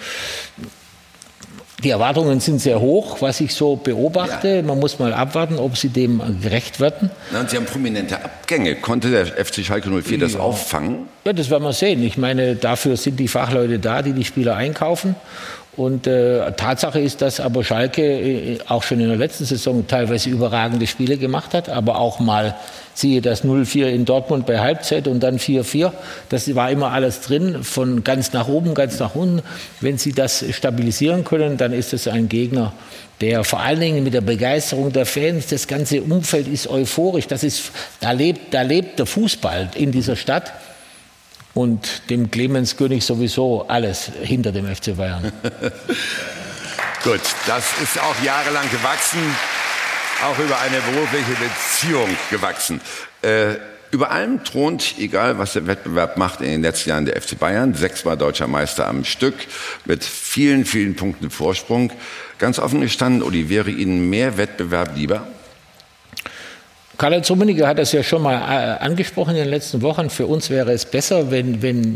Speaker 2: die Erwartungen sind sehr hoch, was ich so beobachte. Ja. Man muss mal abwarten, ob sie dem gerecht werden.
Speaker 1: Na, und Sie haben prominente Abgänge. Konnte der FC Schalke 04 ja. das auffangen?
Speaker 2: Ja, das werden wir sehen. Ich meine, dafür sind die Fachleute da, die die Spieler einkaufen. Und äh, Tatsache ist, dass aber Schalke äh, auch schon in der letzten Saison teilweise überragende Spiele gemacht hat, aber auch mal siehe das 0-4 in Dortmund bei Halbzeit und dann 4-4. Das war immer alles drin, von ganz nach oben, ganz nach unten. Wenn Sie das stabilisieren können, dann ist es ein Gegner, der vor allen Dingen mit der Begeisterung der Fans, das ganze Umfeld ist euphorisch. Das ist, da lebt, da lebt der Fußball in dieser Stadt und dem Clemens König sowieso alles hinter dem FC Bayern.
Speaker 1: Gut, das ist auch jahrelang gewachsen, auch über eine berufliche Beziehung gewachsen. Äh, über allem thront, egal was der Wettbewerb macht, in den letzten Jahren der FC Bayern, sechsmal deutscher Meister am Stück, mit vielen, vielen Punkten Vorsprung. Ganz offen gestanden, Uli, wäre Ihnen mehr Wettbewerb lieber?
Speaker 2: Karl-Heinz Rummenigge hat das ja schon mal äh, angesprochen in den letzten Wochen. Für uns wäre es besser, wenn, wenn,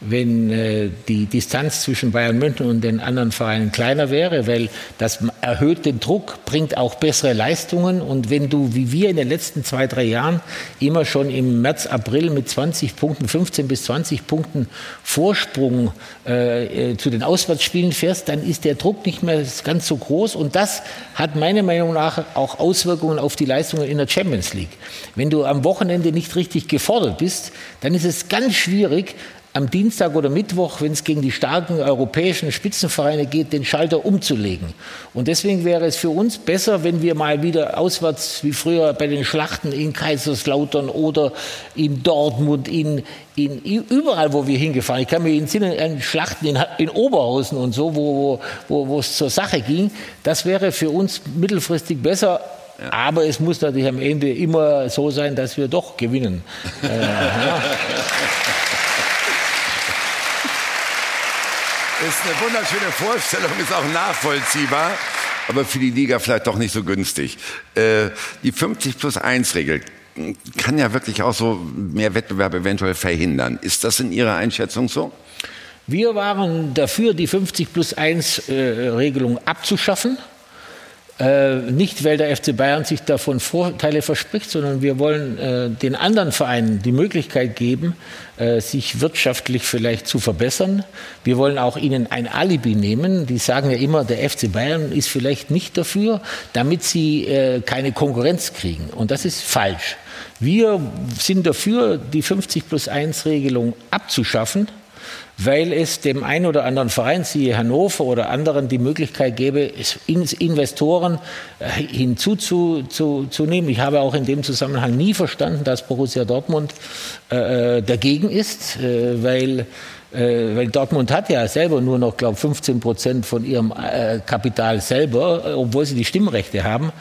Speaker 2: wenn äh, die Distanz zwischen Bayern München und den anderen Vereinen kleiner wäre, weil das erhöht den Druck, bringt auch bessere Leistungen. Und wenn du, wie wir in den letzten zwei, drei Jahren, immer schon im März, April mit 20 Punkten, 15 bis 20 Punkten Vorsprung äh, äh, zu den Auswärtsspielen fährst, dann ist der Druck nicht mehr ganz so groß. Und das hat meiner Meinung nach auch Auswirkungen auf die Leistungen in der Champions Champions League. Wenn du am Wochenende nicht richtig gefordert bist, dann ist es ganz schwierig, am Dienstag oder Mittwoch, wenn es gegen die starken europäischen Spitzenvereine geht, den Schalter umzulegen. Und deswegen wäre es für uns besser, wenn wir mal wieder auswärts, wie früher bei den Schlachten in Kaiserslautern oder in Dortmund, in, in überall, wo wir hingefahren. Ich kann mich entsinnen an Schlachten in, in Oberhausen und so, wo, wo, wo es zur Sache ging. Das wäre für uns mittelfristig besser, ja. Aber es muss natürlich am Ende immer so sein, dass wir doch gewinnen. äh, ja.
Speaker 1: Ist eine wunderschöne Vorstellung, ist auch nachvollziehbar, aber für die Liga vielleicht doch nicht so günstig. Äh, die 50 plus 1 Regel kann ja wirklich auch so mehr Wettbewerb eventuell verhindern. Ist das in Ihrer Einschätzung so?
Speaker 2: Wir waren dafür, die 50 plus 1 äh, Regelung abzuschaffen Äh, nicht, weil der FC Bayern sich davon Vorteile verspricht, sondern wir wollen äh, den anderen Vereinen die Möglichkeit geben, äh, sich wirtschaftlich vielleicht zu verbessern. Wir wollen auch ihnen ein Alibi nehmen. Die sagen ja immer, der FC Bayern ist vielleicht nicht dafür, damit sie äh, keine Konkurrenz kriegen. Und das ist falsch. Wir sind dafür, die 50 plus 1 Regelung abzuschaffen weil es dem einen oder anderen Verein, siehe Hannover oder anderen, die Möglichkeit gäbe, Investoren äh, hinzuzunehmen. Ich habe auch in dem Zusammenhang nie verstanden, dass Borussia Dortmund äh, äh dagegen ist, weil weil Dortmund hat ja selber nur noch, glaube 15 Prozent von ihrem Kapital selber, obwohl sie die Stimmrechte haben.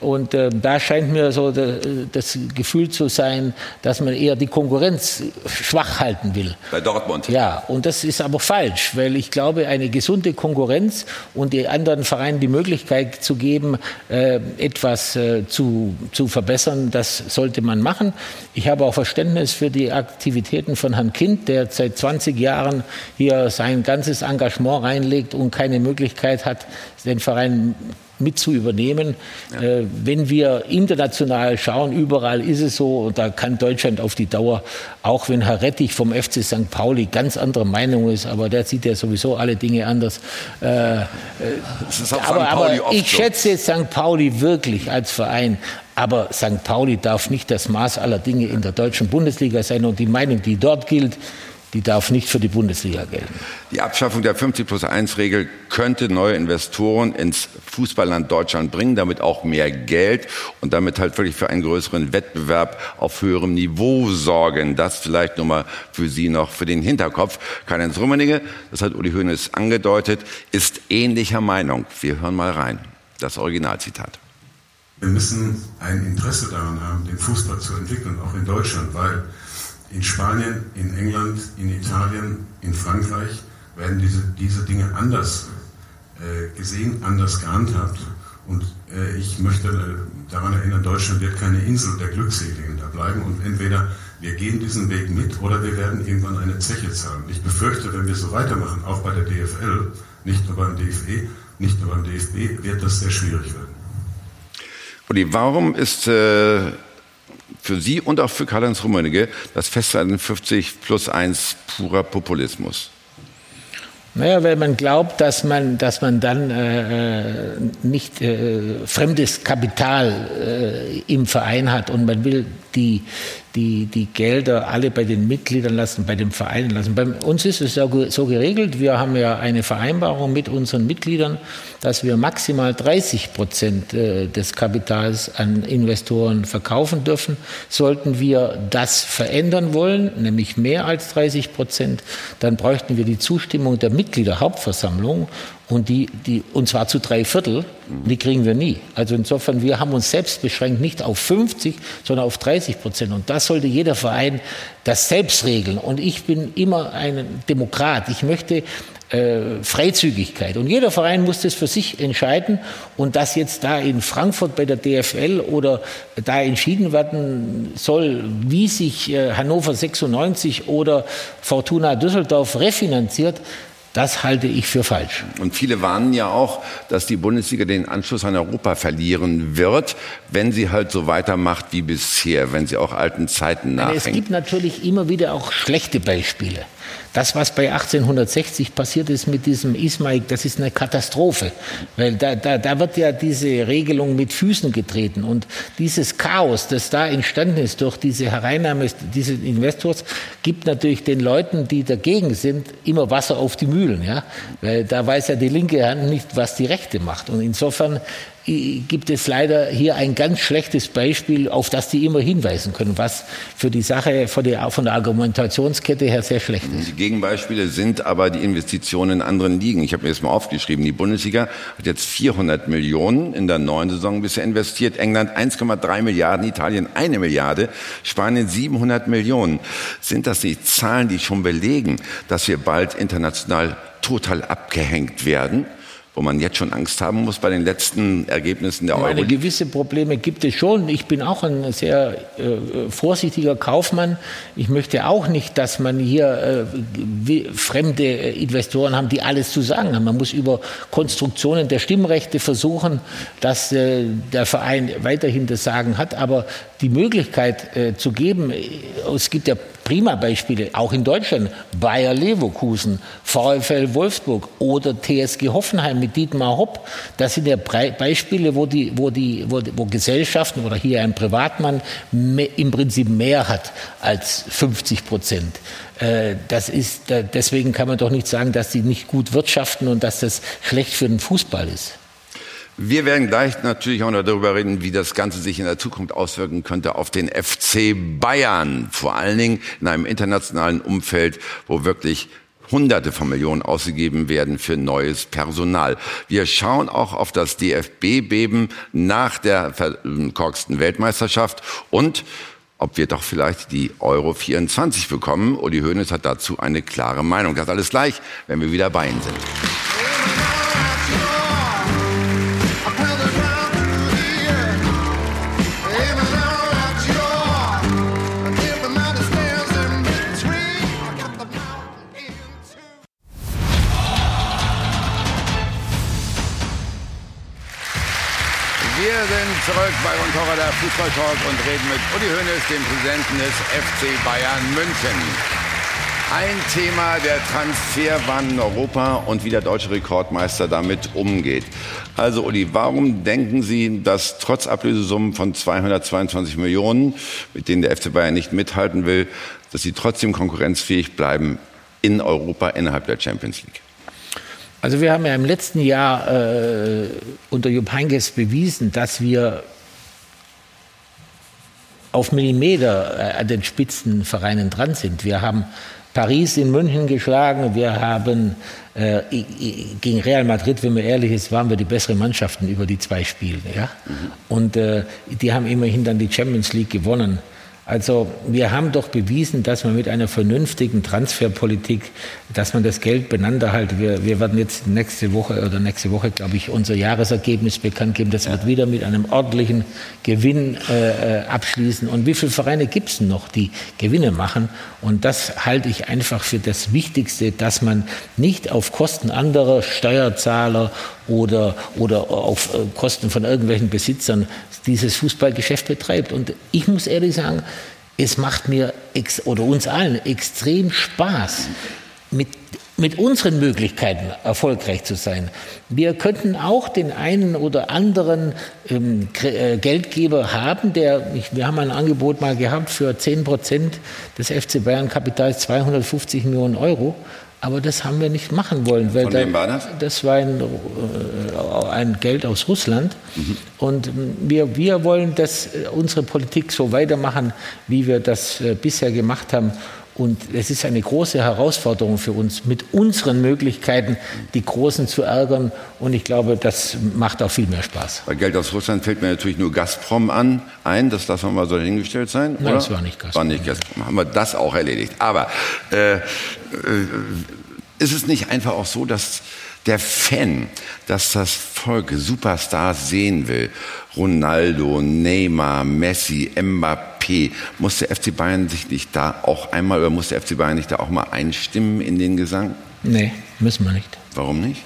Speaker 2: Und äh, da scheint mir so das Gefühl zu sein, dass man eher die Konkurrenz schwach halten will.
Speaker 1: Bei Dortmund.
Speaker 2: Ja, und das ist aber falsch, weil ich glaube, eine gesunde Konkurrenz und die anderen Vereinen die Möglichkeit zu geben, äh, etwas äh, zu, zu verbessern, das sollte man machen. Ich habe auch Verständnis für die Aktivitäten von Herrn Kind, der seit 20 Jahren hier sein ganzes Engagement reinlegt und keine Möglichkeit hat, den Verein mit zu übernehmen. Ja. Äh, wenn wir international schauen, überall ist es so, und da kann Deutschland auf die Dauer, auch wenn Herr Rettich vom FC St. Pauli ganz anderer Meinung ist, aber der sieht ja sowieso alle Dinge anders. Äh, äh aber, aber ich so. schätze St. Pauli wirklich als Verein. Aber St. Pauli darf nicht das Maß aller Dinge in der deutschen Bundesliga sein. Und die Meinung, die dort gilt, die darf nicht für die Bundesliga gelten.
Speaker 1: Die Abschaffung der 50 plus 1 Regel könnte neue Investoren ins Fußballland Deutschland bringen, damit auch mehr Geld und damit halt wirklich für einen größeren Wettbewerb auf höherem Niveau sorgen. Das vielleicht nur mal für Sie noch für den Hinterkopf. Karl-Heinz Rummenigge, das hat Uli Hoeneß angedeutet, ist ähnlicher Meinung. Wir hören mal rein. Das Originalzitat.
Speaker 6: Wir müssen ein Interesse daran haben, den Fußball zu entwickeln, auch in Deutschland, weil in Spanien, in England, in Italien, in Frankreich werden diese, diese Dinge anders äh, gesehen, anders gehandhabt. Und äh, ich möchte äh, daran erinnern, Deutschland wird keine Insel der Glückseligen da bleiben. Und entweder wir gehen diesen Weg mit oder wir werden irgendwann eine Zeche zahlen. Ich befürchte, wenn wir so weitermachen, auch bei der DFL, nicht nur beim DFE, nicht nur beim DFB, wird das sehr schwierig werden.
Speaker 1: Uli, warum ist äh, für Sie und auch für Karl-Heinz Rummenigge das Festhalten 50 plus 1 purer Populismus?
Speaker 2: Naja, weil man glaubt, dass man, dass man dann äh, äh, nicht äh, fremdes Kapital äh, im Verein hat und man will die, die, die Gelder alle bei den Mitgliedern lassen, bei den Vereinen lassen. Bei uns ist es so geregelt, wir haben ja eine Vereinbarung mit unseren Mitgliedern, dass wir maximal 30 Prozent äh, des Kapitals an Investoren verkaufen dürfen. Sollten wir das verändern wollen, nämlich mehr als 30 Prozent, dann bräuchten wir die Zustimmung der Mitgliederhauptversammlung und die, die, und zwar zu drei Viertel, die kriegen wir nie. Also insofern, wir haben uns selbst beschränkt, nicht auf 50, sondern auf 30 Prozent. Und das sollte jeder Verein das selbst regeln. Und ich bin immer ein Demokrat. Ich möchte äh, Freizügigkeit. Und jeder Verein muss das für sich entscheiden. Und dass jetzt da in Frankfurt bei der DFL oder da entschieden werden soll, wie sich äh, Hannover 96 oder Fortuna Düsseldorf refinanziert, das halte ich für falsch.
Speaker 1: Und viele warnen ja auch, dass die Bundesliga den Anschluss an Europa verlieren wird, wenn sie halt so weitermacht wie bisher, wenn sie auch alten Zeiten nachhängt.
Speaker 2: Es gibt natürlich immer wieder auch schlechte Beispiele. Das, was bei 1860 passiert ist mit diesem Ismail, das ist eine Katastrophe. Weil da, da, da wird ja diese Regelung mit Füßen getreten. Und dieses Chaos, das da entstanden ist durch diese Hereinnahme dieses Investors, gibt natürlich den Leuten, die dagegen sind, immer Wasser auf die Mühlen. Ja? Weil da weiß ja die linke Hand nicht, was die rechte macht. Und insofern gibt es leider hier ein ganz schlechtes Beispiel, auf das die immer hinweisen können, was für die Sache von der, von der Argumentationskette her sehr schlecht ist.
Speaker 1: Die Gegenbeispiele sind aber die Investitionen in anderen Ligen. Ich habe mir das mal aufgeschrieben. Die Bundesliga hat jetzt 400 Millionen in der neuen Saison bisher investiert. England 1,3 Milliarden, Italien eine Milliarde, Spanien 700 Millionen. Sind das die Zahlen, die schon belegen, dass wir bald international total abgehängt werden? Wo man jetzt schon Angst haben muss bei den letzten Ergebnissen der
Speaker 2: Euro? Gewisse Probleme gibt es schon. Ich bin auch ein sehr äh, vorsichtiger Kaufmann. Ich möchte auch nicht, dass man hier äh, fremde Investoren haben, die alles zu sagen haben. Man muss über Konstruktionen der Stimmrechte versuchen, dass äh, der Verein weiterhin das Sagen hat. Aber die Möglichkeit äh, zu geben, es gibt ja prima Beispiele, auch in Deutschland, Bayer Leverkusen, VfL Wolfsburg oder TSG Hoffenheim mit Dietmar Hopp. Das sind ja Beispiele, wo, die, wo, die, wo, wo Gesellschaften oder hier ein Privatmann im Prinzip mehr hat als 50 Prozent. Äh, das ist, deswegen kann man doch nicht sagen, dass sie nicht gut wirtschaften und dass das schlecht für den Fußball ist.
Speaker 1: Wir werden gleich natürlich auch noch darüber reden, wie das Ganze sich in der Zukunft auswirken könnte auf den FC Bayern. Vor allen Dingen in einem internationalen Umfeld, wo wirklich Hunderte von Millionen ausgegeben werden für neues Personal. Wir schauen auch auf das DFB-Beben nach der verkorksten Weltmeisterschaft und ob wir doch vielleicht die Euro 24 bekommen. Uli Hoeneß hat dazu eine klare Meinung. Das alles gleich, wenn wir wieder bei Ihnen sind. Zurück bei Roncora der Fußballtalk und reden mit Uli Hoeneß, dem Präsidenten des FC Bayern München. Ein Thema der Transferwahn in Europa und wie der deutsche Rekordmeister damit umgeht. Also Uli, warum denken Sie, dass trotz Ablösesummen von 222 Millionen, mit denen der FC Bayern nicht mithalten will, dass Sie trotzdem konkurrenzfähig bleiben in Europa innerhalb der Champions League?
Speaker 2: Also wir haben ja im letzten Jahr äh, unter Jupp Heynckes bewiesen, dass wir auf Millimeter äh, an den Spitzenvereinen dran sind. Wir haben Paris in München geschlagen, wir haben äh, gegen Real Madrid, wenn man ehrlich ist, waren wir die besseren Mannschaften über die zwei Spiele. Ja? Mhm. Und äh, die haben immerhin dann die Champions League gewonnen. Also wir haben doch bewiesen, dass man mit einer vernünftigen Transferpolitik, dass man das Geld beieinander hält. Wir, wir werden jetzt nächste Woche oder nächste Woche, glaube ich, unser Jahresergebnis bekannt geben. Das wird wieder mit einem ordentlichen Gewinn äh, äh abschließen. Und wie viele Vereine gibt es noch, die Gewinne machen? Und das halte ich einfach für das Wichtigste, dass man nicht auf Kosten anderer Steuerzahler oder, oder auf äh, Kosten von irgendwelchen Besitzern dieses Fußballgeschäft betreibt. Und ich muss ehrlich sagen, es macht mir oder uns allen extrem Spaß, mit, mit unseren Möglichkeiten erfolgreich zu sein. Wir könnten auch den einen oder anderen ähm, äh, Geldgeber haben, der, ich, wir haben ein Angebot mal gehabt für 10 Prozent des FC Bayern Kapitals 250 Millionen Euro. Aber das haben wir nicht machen wollen. Weil
Speaker 1: wem war das?
Speaker 2: Das war ein, äh, ein Geld aus Russland. Mhm. Und wir, wir wollen, dass äh, unsere Politik so weitermachen, wie wir das äh, bisher gemacht haben. Und es ist eine große Herausforderung für uns, mit unseren Möglichkeiten die Großen zu ärgern. Und ich glaube, das macht auch viel mehr Spaß.
Speaker 1: Bei Geld aus Russland fällt mir natürlich nur Gazprom an, ein. Das lassen wir mal so hingestellt sein.
Speaker 2: Nein, oder? das war nicht Gazprom. War
Speaker 1: nicht Gazprom. Haben wir das auch erledigt. Aber äh, ist es nicht einfach auch so, dass der Fan, dass das Volk Superstars sehen will, Ronaldo, Neymar, Messi, Mbappé, muss der FC Bayern sich nicht da auch einmal oder muss der FC Bayern nicht da auch mal einstimmen in den Gesang?
Speaker 2: Nee, müssen wir nicht.
Speaker 1: Warum nicht?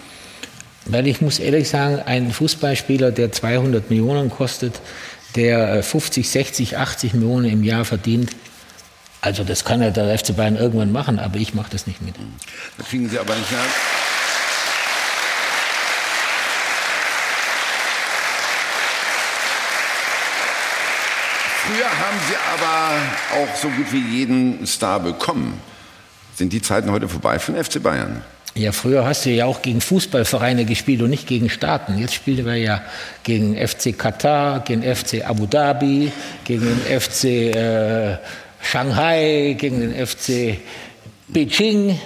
Speaker 2: Weil ich muss ehrlich sagen, ein Fußballspieler, der 200 Millionen kostet, der 50, 60, 80 Millionen im Jahr verdient, also das kann ja der FC Bayern irgendwann machen, aber ich mache das nicht mit.
Speaker 1: Da kriegen Sie aber nicht mehr. Früher haben Sie aber auch so gut wie jeden Star bekommen. Sind die Zeiten heute vorbei für den FC Bayern?
Speaker 2: Ja, früher hast du ja auch gegen Fußballvereine gespielt und nicht gegen Staaten. Jetzt spielen wir ja gegen FC Katar, gegen FC Abu Dhabi, gegen den FC äh, Shanghai, gegen den FC Beijing.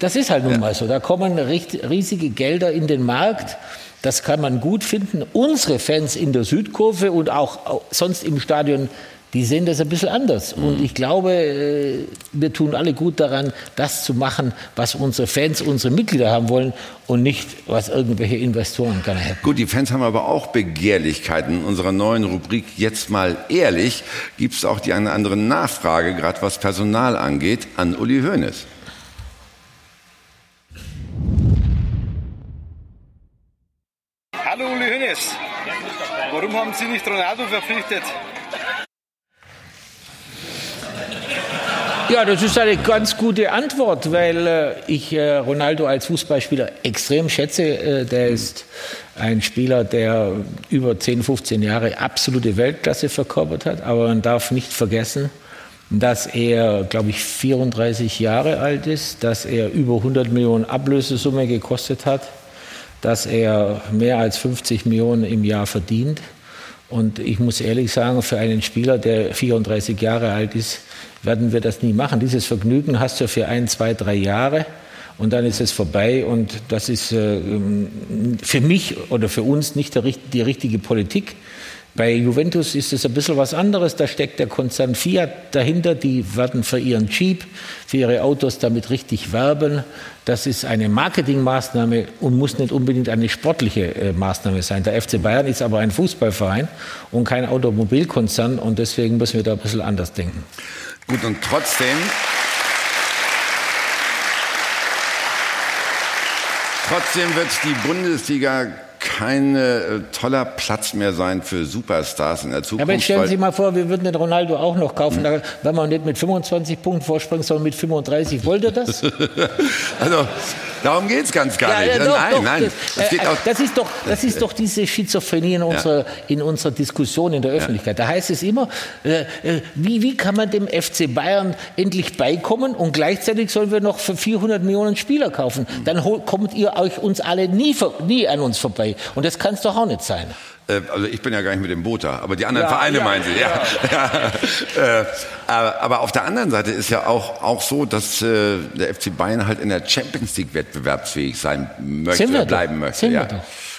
Speaker 2: Das ist halt nun ja. mal so. Da kommen riesige Gelder in den Markt. Das kann man gut finden. Unsere Fans in der Südkurve und auch sonst im Stadion die sehen das ein bisschen anders. Mhm. Und ich glaube, äh, wir tun alle gut daran, das zu machen, was unsere Fans, unsere Mitglieder haben wollen und nicht, was irgendwelche Investoren gerne hätten.
Speaker 1: Gut, die Fans haben aber auch Begehrlichkeiten. In unserer neuen Rubrik Jetzt mal ehrlich gibt es auch die eine andere Nachfrage, gerade was Personal angeht, an Uli Hoeneß.
Speaker 10: Hallo Uli Hoeneß. Warum haben Sie nicht Ronaldo verpflichtet?
Speaker 2: Ja, das ist eine ganz gute Antwort, weil äh, ich äh, Ronaldo als Fußballspieler extrem schätze. Äh, der ist ein Spieler, der über 10, 15 Jahre absolute Weltklasse verkörpert hat. Aber man darf nicht vergessen, dass er, glaube ich, 34 Jahre alt ist, dass er über 100 Millionen Ablösesumme gekostet hat dass er mehr als 50 Millionen im Jahr verdient. Und ich muss ehrlich sagen, für einen Spieler, der 34 Jahre alt ist, werden wir das nie machen. Dieses Vergnügen hast du für ein, zwei, drei Jahre und dann ist es vorbei. Und das ist äh, für mich oder für uns nicht die richtige Politik. Bei Juventus ist es ein bisschen was anderes. Da steckt der Konzern Fiat dahinter. Die werden für ihren Jeep, für ihre Autos damit richtig werben. Das ist eine Marketingmaßnahme und muss nicht unbedingt eine sportliche äh, Maßnahme sein. Der FC Bayern ist aber ein Fußballverein und kein Automobilkonzern. Und deswegen müssen wir da ein bisschen anders denken.
Speaker 1: Gut, und trotzdem. Trotzdem wird die Bundesliga kein äh, toller Platz mehr sein für Superstars in der Zukunft.
Speaker 2: Aber jetzt stellen Sie sich mal vor, wir würden den Ronaldo auch noch kaufen, hm. wenn man nicht mit 25 Punkten vorspringt, sondern mit 35. Wollt ihr das?
Speaker 1: also, Darum geht es ganz gar nicht. Ja, doch, nein,
Speaker 2: doch, nein. Das, äh, das, ist doch, das ist doch diese Schizophrenie in unserer, in unserer Diskussion in der Öffentlichkeit. Da heißt es immer, äh, äh wie, wie kann man dem FC Bayern endlich beikommen und gleichzeitig sollen wir noch für 400 Millionen Spieler kaufen. Dann kommt ihr euch uns alle nie, nie an uns vorbei. Und das kann es doch auch nicht sein.
Speaker 1: Äh, also ich bin ja gar nicht mit dem Boot da, aber die anderen ja, Vereine ja, meinen Sie. Ja. ja. Äh, aber auf der anderen Seite ist ja auch, auch so, dass äh, der FC Bayern halt in der Champions League wettbewerbsfähig sein möchte oder bleiben möchte. Sind ja.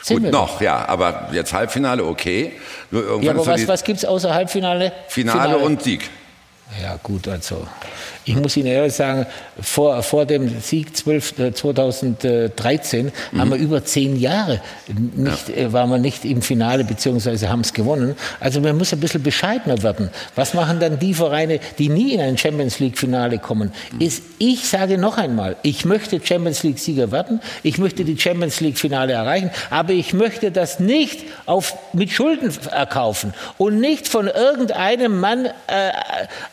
Speaker 1: Gut, noch, ja, aber jetzt Halbfinale, okay.
Speaker 2: Nur irgendwann ja, aber was, was gibt es außer Halbfinale?
Speaker 1: Finale, Finale und Sieg.
Speaker 2: Ja, gut, also ich muss Ihnen ehrlich sagen, vor, vor dem Sieg 12, äh, 2013 mhm. haben wir über zehn Jahre nicht, ja. äh, waren wir nicht im Finale beziehungsweise haben es gewonnen. Also man muss ein bisschen bescheidener werden. Was machen dann die Vereine, die nie in ein Champions League Finale kommen? Mhm. Ist, ich sage noch einmal, ich möchte Champions League Sieger werden, ich möchte die Champions League Finale erreichen, aber ich möchte das nicht auf, mit Schulden erkaufen und nicht von irgendeinem Mann äh,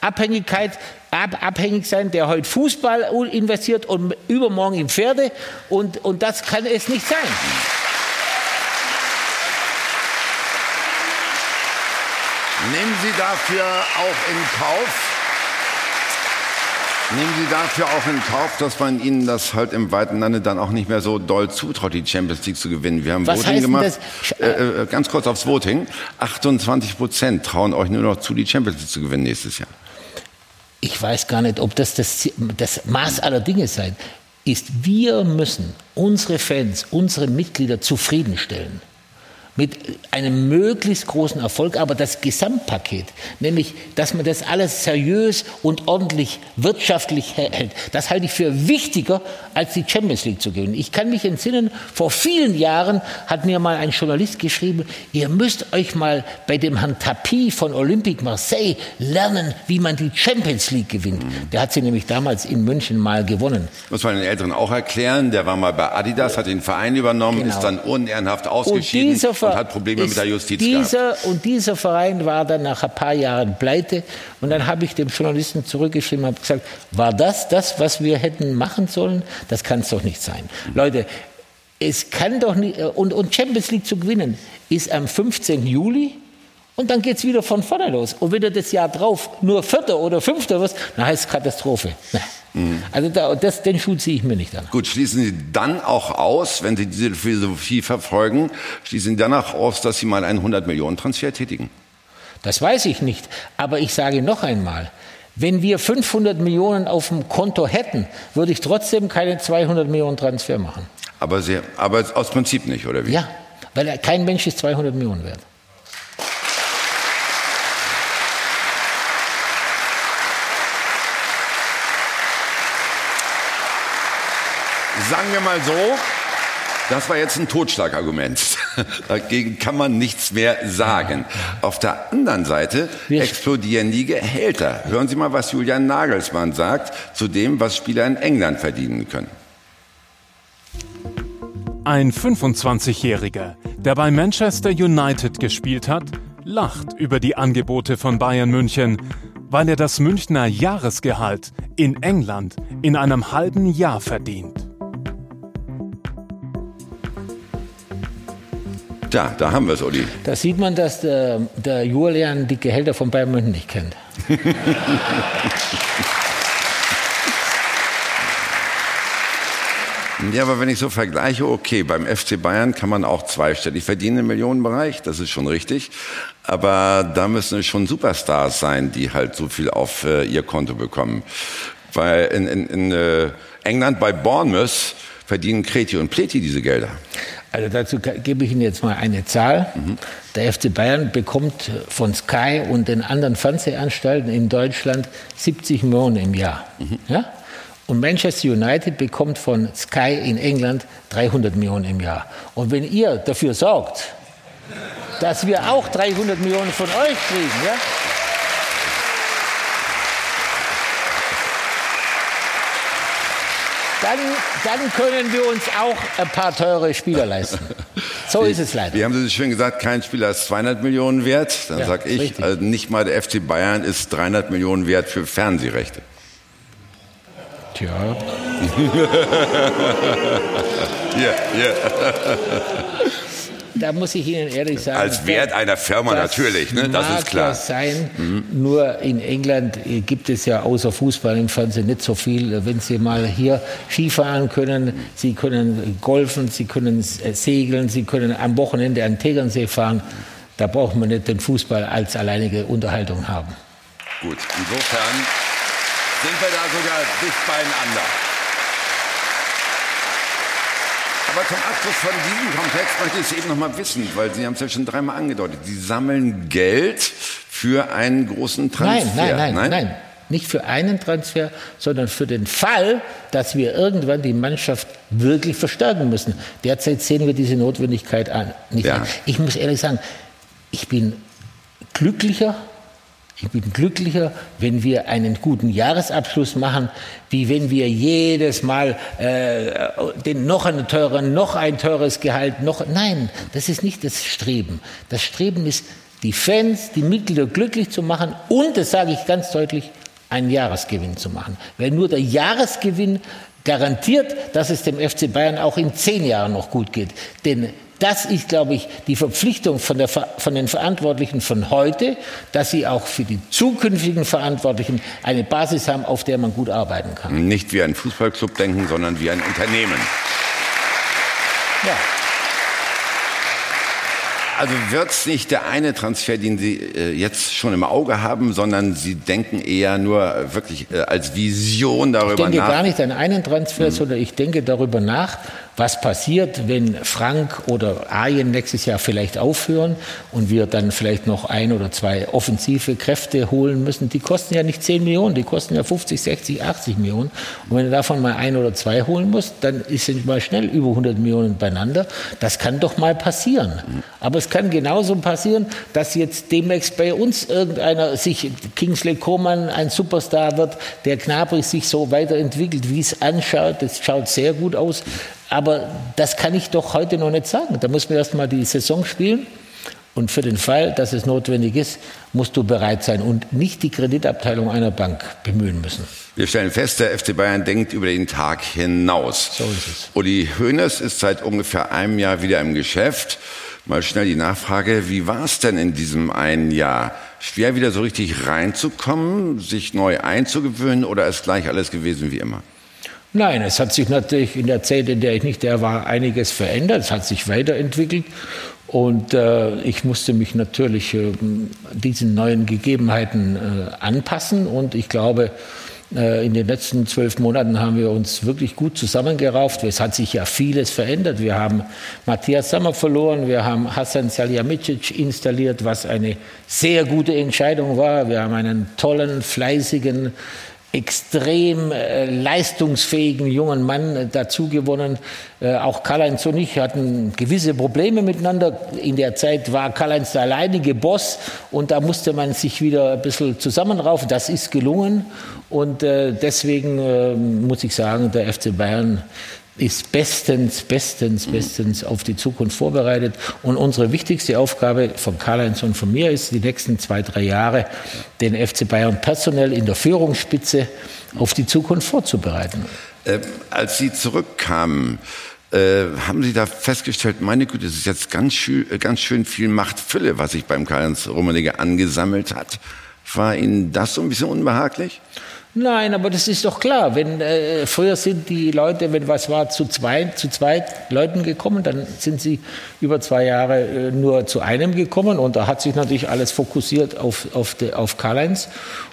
Speaker 2: Abhängigkeit ab, abhängig sein, der heute Fußball investiert und übermorgen in Pferde. Und, und das kann es nicht sein.
Speaker 1: Nehmen Sie dafür auch in Kauf, Nehmen Sie dafür auch in Kauf, dass man Ihnen das halt im weiten Lande dann auch nicht mehr so doll zutraut, die Champions League zu gewinnen. Wir haben Was Voting gemacht. Äh, äh, ganz kurz aufs Voting. 28 Prozent trauen euch nur noch zu, die Champions League zu gewinnen nächstes Jahr
Speaker 2: ich weiß gar nicht, ob das das, das Maß aller Dinge sein ist. Wir müssen unsere Fans, unsere Mitglieder zufriedenstellen mit einem möglichst großen Erfolg, aber das Gesamtpaket, nämlich, dass man das alles seriös und ordentlich wirtschaftlich hält, das halte ich für wichtiger, als die Champions League zu gewinnen. Ich kann mich entsinnen, vor vielen Jahren hat mir mal ein Journalist geschrieben, ihr müsst euch mal bei dem Herrn Tapie von Olympique Marseille lernen, wie man die Champions League gewinnt. Der hat sie nämlich damals in München mal gewonnen.
Speaker 1: Muss man den Älteren auch erklären, der war mal bei Adidas, hat den Verein übernommen, genau. ist dann unehrenhaft ausgeschieden und hat Probleme mit der Justiz
Speaker 2: dieser,
Speaker 1: gehabt.
Speaker 2: Und dieser Verein war dann nach ein paar Jahren pleite. Und dann habe ich dem Journalisten zurückgeschrieben und gesagt, war das das, was wir hätten machen sollen? Das kann es doch nicht sein. Leute, es kann doch nicht, und, und Champions League zu gewinnen ist am 15. Juli. Und dann geht es wieder von vorne los. Und wenn du das Jahr drauf nur Vierter oder Fünfter wirst, dann heißt es Katastrophe. Mhm. Also da, das, den Schuh ziehe ich mir nicht an.
Speaker 1: Gut, schließen Sie dann auch aus, wenn Sie diese Philosophie verfolgen, schließen Sie danach aus, dass Sie mal einen 100-Millionen-Transfer tätigen?
Speaker 2: Das weiß ich nicht. Aber ich sage noch einmal, wenn wir 500 Millionen auf dem Konto hätten, würde ich trotzdem keine 200 Millionen Transfer machen.
Speaker 1: Aber, Sie, aber aus Prinzip nicht, oder wie?
Speaker 2: Ja, weil kein Mensch ist 200 Millionen wert.
Speaker 1: Sagen wir mal so, das war jetzt ein Totschlagargument. Dagegen kann man nichts mehr sagen. Auf der anderen Seite explodieren die Gehälter. Hören Sie mal, was Julian Nagelsmann sagt zu dem, was Spieler in England verdienen können.
Speaker 9: Ein 25-Jähriger, der bei Manchester United gespielt hat, lacht über die Angebote von Bayern München, weil er das Münchner Jahresgehalt in England in einem halben Jahr verdient.
Speaker 1: Ja, da haben wir es, Uli.
Speaker 2: Da sieht man, dass der, der Julian die Gehälter von Bayern München nicht kennt.
Speaker 1: Ja, aber wenn ich so vergleiche, okay, beim FC Bayern kann man auch zweistellig verdienen im Millionenbereich, das ist schon richtig. Aber da müssen es schon Superstars sein, die halt so viel auf äh, ihr Konto bekommen. Weil in, in, in äh, England bei Bournemouth verdienen Kreti und Pleti diese Gelder.
Speaker 2: Also dazu gebe ich Ihnen jetzt mal eine Zahl. Mhm. Der FC Bayern bekommt von Sky und den anderen Fernsehanstalten in Deutschland 70 Millionen im Jahr. Mhm. Ja? Und Manchester United bekommt von Sky in England 300 Millionen im Jahr. Und wenn ihr dafür sorgt, dass wir auch 300 Millionen von euch kriegen, ja, dann, dann können wir uns auch ein paar teure Spieler leisten. So ist es leider.
Speaker 1: Wie haben Sie schön gesagt, kein Spieler ist 200 Millionen wert. Dann ja, sage ich, also nicht mal der FC Bayern ist 300 Millionen wert für Fernsehrechte.
Speaker 2: Tja.
Speaker 1: Hier, hier
Speaker 2: da muss ich Ihnen ehrlich sagen.
Speaker 1: Als Wert einer Firma natürlich, ne? das ist klar.
Speaker 2: Das sein. Mhm. Nur in England gibt es ja außer Fußball im Fernsehen nicht so viel. Wenn Sie mal hier Skifahren können, Sie können golfen, Sie können segeln, Sie können am Wochenende an Tegernsee fahren. Da braucht man nicht den Fußball als alleinige Unterhaltung haben.
Speaker 1: Gut, insofern sind wir da sogar dicht beieinander. Aber zum Abschluss von diesem Komplex möchte ich es eben noch mal wissen, weil Sie haben es ja schon dreimal angedeutet. Sie sammeln Geld für einen großen Transfer.
Speaker 2: Nein, nein, nein, nein. nein. Nicht für einen Transfer, sondern für den Fall, dass wir irgendwann die Mannschaft wirklich verstärken müssen. Derzeit sehen wir diese Notwendigkeit an. Nicht ja. an. Ich muss ehrlich sagen, ich bin glücklicher ich bin glücklicher, wenn wir einen guten Jahresabschluss machen, wie wenn wir jedes Mal äh, den noch einen teuren, noch ein teures Gehalt, noch. Nein, das ist nicht das Streben. Das Streben ist, die Fans, die Mitglieder glücklich zu machen und, das sage ich ganz deutlich, einen Jahresgewinn zu machen. Weil nur der Jahresgewinn garantiert, dass es dem FC Bayern auch in zehn Jahren noch gut geht. Denn das ist, glaube ich, die Verpflichtung von, der, von, den Verantwortlichen von heute, dass sie auch für die zukünftigen Verantwortlichen eine Basis haben, auf der man gut arbeiten kann.
Speaker 1: Nicht wie ein Fußballclub denken, sondern wie ein Unternehmen. Ja. Also wird es nicht der eine Transfer, den Sie äh, jetzt schon im Auge haben, sondern Sie denken eher nur wirklich äh, als Vision darüber nach?
Speaker 2: Ich denke
Speaker 1: nach?
Speaker 2: gar nicht an einen Transfer, mhm. sondern ich denke darüber nach, was passiert, wenn Frank oder Arjen nächstes Jahr vielleicht aufhören und wir dann vielleicht noch ein oder zwei offensive Kräfte holen müssen. Die kosten ja nicht 10 Millionen, die kosten ja 50, 60, 80 Millionen. Und wenn du davon mal ein oder zwei holen musst, dann sind mal schnell über 100 Millionen beieinander. Das kann doch mal passieren. Aber es kann genauso passieren, dass jetzt demnächst bei uns irgendeiner sich, Kingsley Coman ein Superstar wird, der Knabri sich so weiterentwickelt, wie es anschaut. Das schaut sehr gut aus. Aber das kann ich doch heute noch nicht sagen. Da muss man erst mal die Saison spielen. Und für den Fall, dass es notwendig ist, musst du bereit sein und nicht die Kreditabteilung einer Bank bemühen müssen.
Speaker 1: Wir stellen fest, der FC Bayern denkt über den Tag hinaus.
Speaker 2: So ist es.
Speaker 1: Uli Hoeneß ist seit ungefähr einem Jahr wieder im Geschäft. Mal schnell die Nachfrage, wie war es denn in diesem einen Jahr? Schwer wieder so richtig reinzukommen, sich neu einzugewöhnen oder ist gleich alles gewesen wie immer?
Speaker 2: Nein, es hat sich natürlich in der Zeit, in der ich nicht der war, einiges verändert. Es hat sich weiterentwickelt. Und äh, ich musste mich natürlich äh, diesen neuen Gegebenheiten äh, anpassen. Und ich glaube, äh, in den letzten zwölf Monaten haben wir uns wirklich gut zusammengerauft. Es hat sich ja vieles verändert. Wir haben Matthias Sammer verloren, wir haben Hassan Salihamidzic installiert, was eine sehr gute Entscheidung war. Wir haben einen tollen, fleißigen, extrem äh, leistungsfähigen jungen Mann äh, dazu gewonnen. Äh, auch Karl-Heinz und ich hatten gewisse Probleme miteinander. In der Zeit war Karl-Heinz der alleinige Boss und da musste man sich wieder ein bisschen zusammenraufen. Das ist gelungen und äh, deswegen äh, muss ich sagen, der FC Bayern ist bestens, bestens, bestens auf die Zukunft vorbereitet. Und unsere wichtigste Aufgabe von Karl-Heinz und von mir ist, die nächsten zwei, drei Jahre den FC Bayern personell in der Führungsspitze auf die Zukunft vorzubereiten.
Speaker 1: Äh, als Sie zurückkamen, äh, haben Sie da festgestellt, meine Güte, es ist jetzt ganz schön, äh, ganz schön viel Machtfülle, was sich beim Karl-Heinz Rummenigge angesammelt hat. War Ihnen das so ein bisschen unbehaglich?
Speaker 2: Nein, aber das ist doch klar. Wenn äh, früher sind die Leute, wenn was war, zu zwei, zu zwei Leuten gekommen, dann sind sie über zwei Jahre äh, nur zu einem gekommen und da hat sich natürlich alles fokussiert auf auf, de, auf Karl-Heinz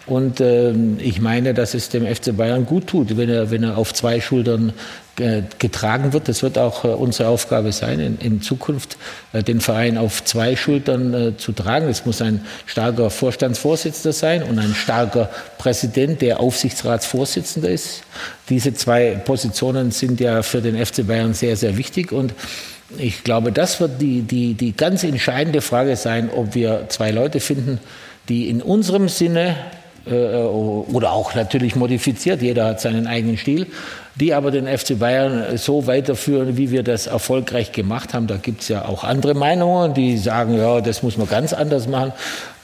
Speaker 2: und äh, ich meine, dass es dem FC Bayern gut tut, wenn er wenn er auf zwei Schultern getragen wird. Das wird auch äh, unsere Aufgabe sein, in, in Zukunft äh, den Verein auf zwei Schultern zu tragen. Es muss ein starker Vorstandsvorsitzender sein und ein starker Präsident, der Aufsichtsratsvorsitzender ist. Diese zwei Positionen sind ja für den FC Bayern sehr, sehr wichtig und ich glaube, das wird die, die, die ganz entscheidende Frage sein, ob wir zwei Leute finden, die in unserem Sinne oder auch natürlich modifiziert, jeder hat seinen eigenen Stil, die aber den FC Bayern so weiterführen, wie wir das erfolgreich gemacht haben. Da gibt es ja auch andere Meinungen, die sagen, ja, das muss man ganz anders machen.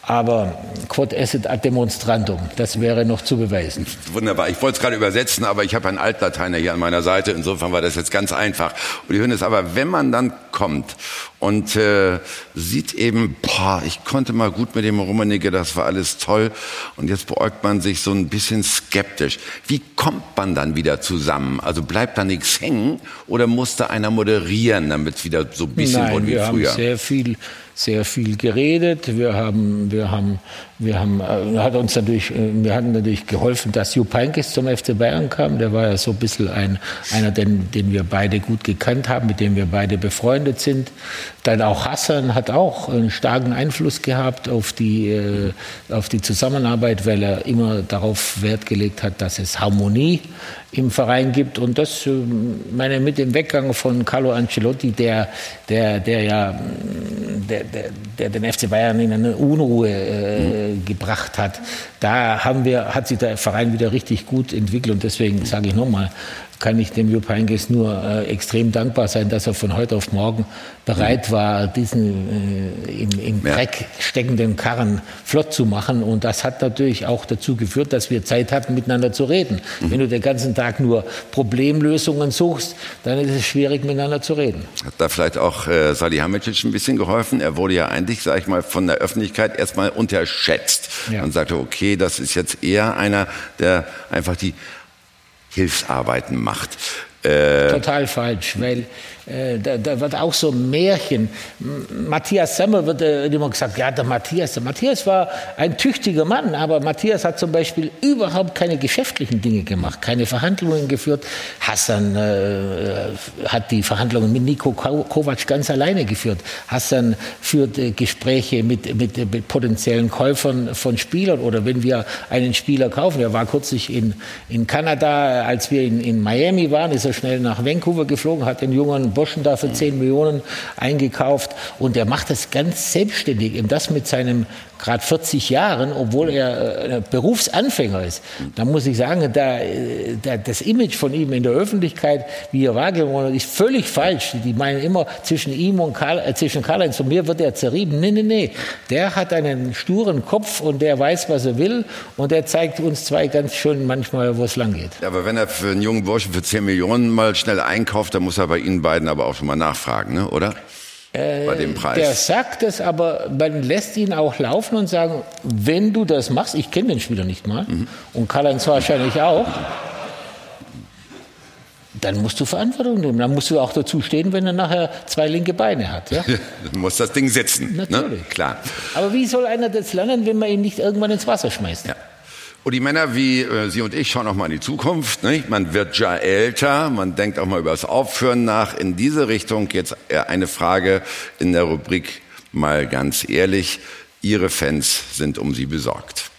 Speaker 2: Aber quod esset ad demonstrandum, das wäre noch zu beweisen.
Speaker 1: Wunderbar. Ich wollte es gerade übersetzen, aber ich habe einen Altlateiner hier an meiner Seite. Insofern war das jetzt ganz einfach. Und die hören es aber, wenn man dann kommt und äh, sieht eben, boah, ich konnte mal gut mit dem Rummenigge, das war alles toll. Und jetzt beäugt man sich so ein bisschen skeptisch. Wie kommt man dann wieder zusammen? Also bleibt da nichts hängen oder musste einer moderieren, damit es wieder so ein bisschen
Speaker 2: Nein,
Speaker 1: wurde wie
Speaker 2: wir
Speaker 1: früher?
Speaker 2: Haben sehr viel sehr viel geredet. Wir haben, wir haben, wir haben, äh, hat uns natürlich, äh, wir hatten natürlich geholfen, dass Jupp Heynckes zum FC Bayern kam. Der war ja so ein bisschen ein, einer, den, den wir beide gut gekannt haben, mit dem wir beide befreundet sind. Dann auch Hassan hat auch einen starken Einfluss gehabt auf die, äh, auf die Zusammenarbeit, weil er immer darauf Wert gelegt hat, dass es Harmonie im Verein gibt. Und das, meine, mit dem Weggang von Carlo Ancelotti, der, der, der ja, der, der, der den FC Bayern in eine Unruhe äh, mhm. gebracht hat, da haben wir, hat sich der Verein wieder richtig gut entwickelt. Und deswegen sage ich nochmal, kann ich dem Jupp Heynckes nur äh, extrem dankbar sein, dass er von heute auf morgen bereit war, diesen äh, im, im ja. Dreck steckenden Karren flott zu machen. Und das hat natürlich auch dazu geführt, dass wir Zeit hatten, miteinander zu reden. Mhm. Wenn du den ganzen Tag nur Problemlösungen suchst, dann ist es schwierig, miteinander zu reden.
Speaker 1: Hat da vielleicht auch äh, Salihamidzic ein bisschen geholfen? Er wurde ja eigentlich, sage ich mal, von der Öffentlichkeit erstmal unterschätzt. Ja. Man sagte, okay, das ist jetzt eher einer, der einfach die Hilfsarbeiten macht.
Speaker 2: Äh Total falsch, weil da, da, wird auch so ein Märchen. Matthias Semmer wird äh, immer gesagt, ja, der Matthias. Der Matthias war ein tüchtiger Mann, aber Matthias hat zum Beispiel überhaupt keine geschäftlichen Dinge gemacht, keine Verhandlungen geführt. Hassan äh, hat die Verhandlungen mit Nico Kovac ganz alleine geführt. Hassan führt äh, Gespräche mit, mit, mit, potenziellen Käufern von Spielern oder wenn wir einen Spieler kaufen. Er war kürzlich in, in Kanada, als wir in, in Miami waren, ist er schnell nach Vancouver geflogen, hat den jungen Boschen da für 10 Millionen eingekauft und er macht das ganz selbstständig, eben das mit seinem gerade 40 Jahren, obwohl er äh, Berufsanfänger ist. Da muss ich sagen, da, äh, da, das Image von ihm in der Öffentlichkeit, wie er wahrgenommen wird, ist völlig falsch. Die meinen immer, zwischen ihm und Karl, äh, zwischen Karl-Heinz und mir wird er zerrieben. Nee, nee, nee. Der hat einen sturen Kopf und der weiß, was er will und der zeigt uns zwei ganz schön manchmal, wo es lang geht.
Speaker 1: Ja, aber wenn er für einen jungen Burschen für 10 Millionen mal schnell einkauft, dann muss er bei Ihnen beiden aber auch schon mal nachfragen, ne? oder?
Speaker 2: Äh, bei dem Preis. Der sagt es, aber man lässt ihn auch laufen und sagen, wenn du das machst, ich kenne den Spieler nicht mal mhm. und Karl-Heinz wahrscheinlich auch, dann musst du Verantwortung nehmen. Dann musst du auch dazu stehen, wenn er nachher zwei linke Beine hat. Ja?
Speaker 1: du musst das Ding sitzen. Ne? Natürlich. Ne? Klar.
Speaker 2: Aber wie soll einer das lernen, wenn man ihn nicht irgendwann ins Wasser schmeißt?
Speaker 1: Ja. Und die Männer wie äh, Sie und ich schauen auch mal in die Zukunft. Nicht? Man wird ja älter, man denkt auch mal über das Aufführen nach. In diese Richtung jetzt eine Frage in der Rubrik mal ganz ehrlich. Ihre Fans sind um Sie besorgt.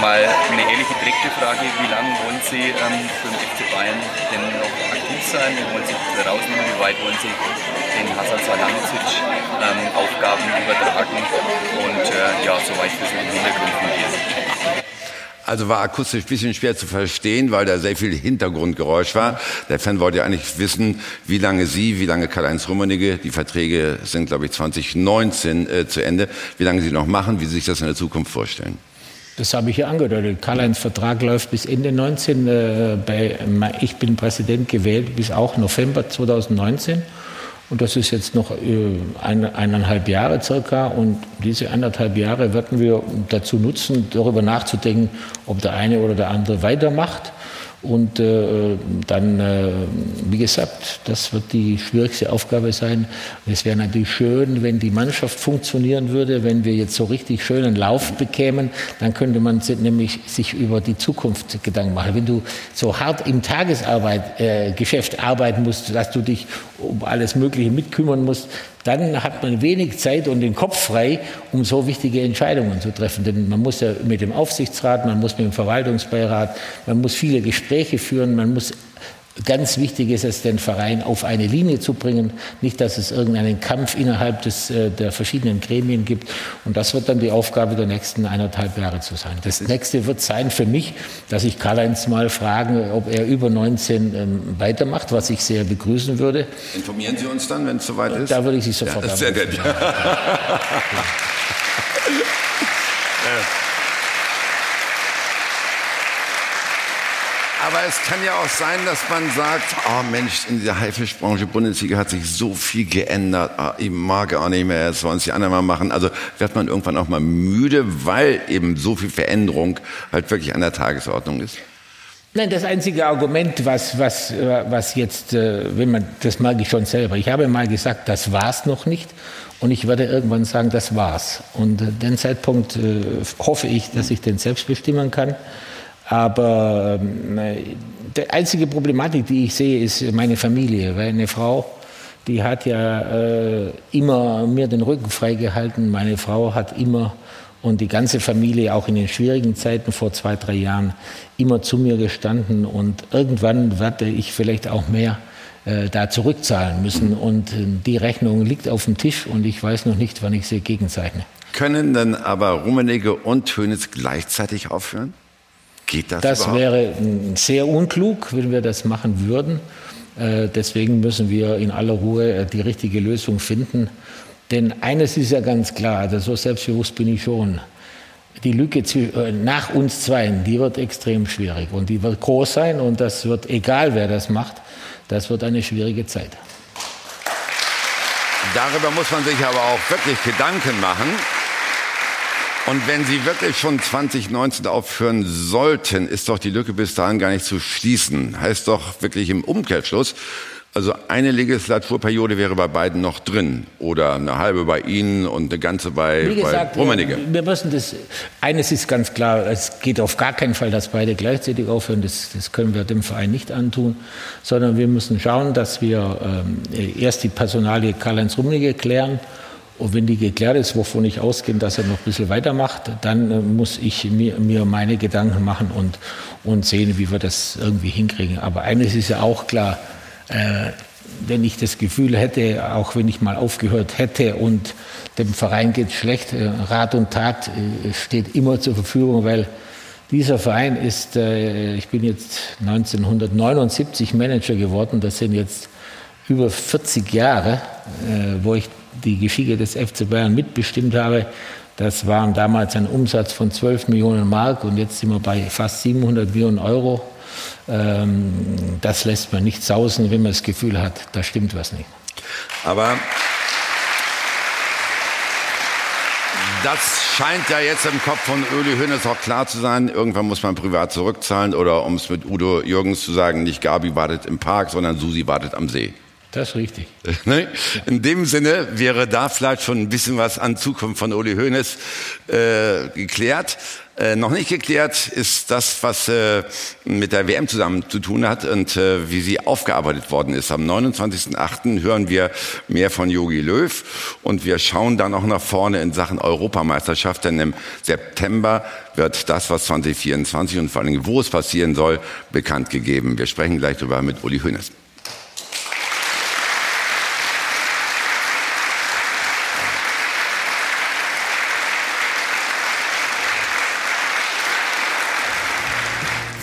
Speaker 11: Mal eine ähnliche direkte Frage, wie lange wollen Sie ähm, für den FC Bayern denn noch aktiv sein? Wie wollen Sie rausnehmen? Wie weit wollen Sie den Hasan Salihamidzic ähm, Aufgaben übertragen und äh, ja, soweit für so den Hintergrund fungieren?
Speaker 1: Also war akustisch ein bisschen schwer zu verstehen, weil da sehr viel Hintergrundgeräusch war. Der Fan wollte ja eigentlich wissen, wie lange Sie, wie lange Karl-Heinz Rummenigge, die Verträge sind, glaube ich, 2019 äh, zu Ende, wie lange Sie noch machen, wie Sie sich das in der Zukunft vorstellen.
Speaker 2: Das habe ich ja angedeutet. Karl-Heinz Vertrag läuft bis Ende 19. Äh, bei, ich bin Präsident gewählt bis auch November 2019. Und das ist jetzt noch äh, eine, eineinhalb Jahre circa. Und diese eineinhalb Jahre werden wir dazu nutzen, darüber nachzudenken, ob der eine oder der andere weitermacht. Und äh, dann, äh, wie gesagt, das wird die schwierigste Aufgabe sein. es wäre natürlich schön, wenn die Mannschaft funktionieren würde, wenn wir jetzt so richtig schönen Lauf bekämen, dann könnte man nämlich sich über die Zukunft Gedanken machen. Wenn du so hart im Tagesgeschäft äh, arbeiten musst, dass du dich um alles Mögliche mitkümmern musst, dann hat man wenig Zeit und den Kopf frei, um so wichtige Entscheidungen zu treffen. Denn man muss ja mit dem Aufsichtsrat, man muss mit dem Verwaltungsbeirat, man muss viele Gespräche führen, man muss Ganz wichtig ist es, den Verein auf eine Linie zu bringen, nicht, dass es irgendeinen Kampf innerhalb des, äh, der verschiedenen Gremien gibt. Und das wird dann die Aufgabe der nächsten eineinhalb Jahre zu sein. Das nächste wird sein für mich, dass ich Karl-Heinz mal fragen, ob er über 19 ähm, weitermacht, was ich sehr begrüßen würde.
Speaker 1: Informieren Sie uns dann, wenn es soweit ist?
Speaker 2: Da würde ich Sie sofort ja, sehr nett.
Speaker 1: Aber es kann ja auch sein, dass man sagt, oh Mensch, in dieser Haifischbranche Bundesliga hat sich so viel geändert. Oh, ich mag auch nicht mehr, das wollen es die anderen mal machen. Also wird man irgendwann auch mal müde, weil eben so viel Veränderung halt wirklich an der Tagesordnung ist.
Speaker 2: Nein, das einzige Argument, was, was, was jetzt, äh, wenn man, das mag ich schon selber. Ich habe mal gesagt, das war's noch nicht. Und ich werde irgendwann sagen, das war's. Und äh, den Zeitpunkt äh, hoffe ich, dass ich den selbst bestimmen kann. Aber ähm, die einzige Problematik, die ich sehe, ist meine Familie. Weil eine Frau, die hat ja äh, immer mir den Rücken freigehalten. Meine Frau hat immer und die ganze Familie, auch in den schwierigen Zeiten vor zwei, drei Jahren, immer zu mir gestanden. Und irgendwann werde ich vielleicht auch mehr äh, da zurückzahlen müssen. Und äh, die Rechnung liegt auf dem Tisch und ich weiß noch nicht, wann ich sie gegenzeichne.
Speaker 1: Können dann aber Rummenigge und Tönitz gleichzeitig aufhören? Geht das
Speaker 2: Das
Speaker 1: überhaupt?
Speaker 2: wäre sehr unklug, wenn wir das machen würden. Äh, deswegen müssen wir in aller Ruhe äh, die richtige Lösung finden. Denn eines ist ja ganz klar, also so selbstbewusst bin ich schon. Die Lücke äh, nach uns zweien, die wird extrem schwierig und die wird groß sein und das wird, egal wer das macht, das wird eine schwierige Zeit.
Speaker 1: Darüber muss man sich aber auch wirklich Gedanken machen. Und wenn Sie wirklich schon 2019 aufhören sollten, ist doch die Lücke bis dahin gar nicht zu schließen. Heißt doch wirklich im Umkehrschluss, also eine Legislaturperiode wäre bei beiden noch drin oder eine halbe bei Ihnen und eine ganze bei,
Speaker 2: Wie gesagt,
Speaker 1: bei Rummenigge.
Speaker 2: Wir müssen das, eines ist ganz klar, es geht auf gar keinen Fall, dass beide gleichzeitig aufhören. Das, das können wir dem Verein nicht antun, sondern wir müssen schauen, dass wir ähm, erst die Personalie Karl-Heinz Rummenigge klären und wenn die geklärt ist, wovon ich ausgehe, dass er noch ein bisschen weitermacht, dann äh, muss ich mir, mir meine Gedanken machen und, und sehen, wie wir das irgendwie hinkriegen. Aber eines ist ja auch klar, äh, wenn ich das Gefühl hätte, auch wenn ich mal aufgehört hätte und dem Verein geht schlecht, äh, Rat und Tat äh, steht immer zur Verfügung, weil dieser Verein ist, äh, ich bin jetzt 1979 Manager geworden, das sind jetzt über 40 Jahre, äh, wo ich die Geschicke des FC Bayern mitbestimmt habe. Das waren damals ein Umsatz von 12 Millionen Mark und jetzt sind wir bei fast 700 Millionen Euro. Ähm, das lässt man nicht sausen, wenn man das Gefühl hat, da stimmt was nicht.
Speaker 1: Aber das scheint ja jetzt im Kopf von Öli Hönes auch klar zu sein. Irgendwann muss man privat zurückzahlen oder um es mit Udo Jürgens zu sagen, nicht Gabi wartet im Park, sondern Susi wartet am See.
Speaker 2: Das ist richtig.
Speaker 1: Ne? In dem Sinne wäre da vielleicht schon ein bisschen was an Zukunft von Uli Hoeneß äh, geklärt. Äh, noch nicht geklärt ist das, was äh, mit der WM zusammen zu tun hat und äh, wie sie aufgearbeitet worden ist. Am 29.08. hören wir mehr von Jogi Löw und wir schauen dann auch nach vorne in Sachen Europameisterschaft, denn im September wird das, was 2024 und vor allen Dingen, wo es passieren soll, bekannt gegeben. Wir sprechen gleich darüber mit Uli Hoeneß.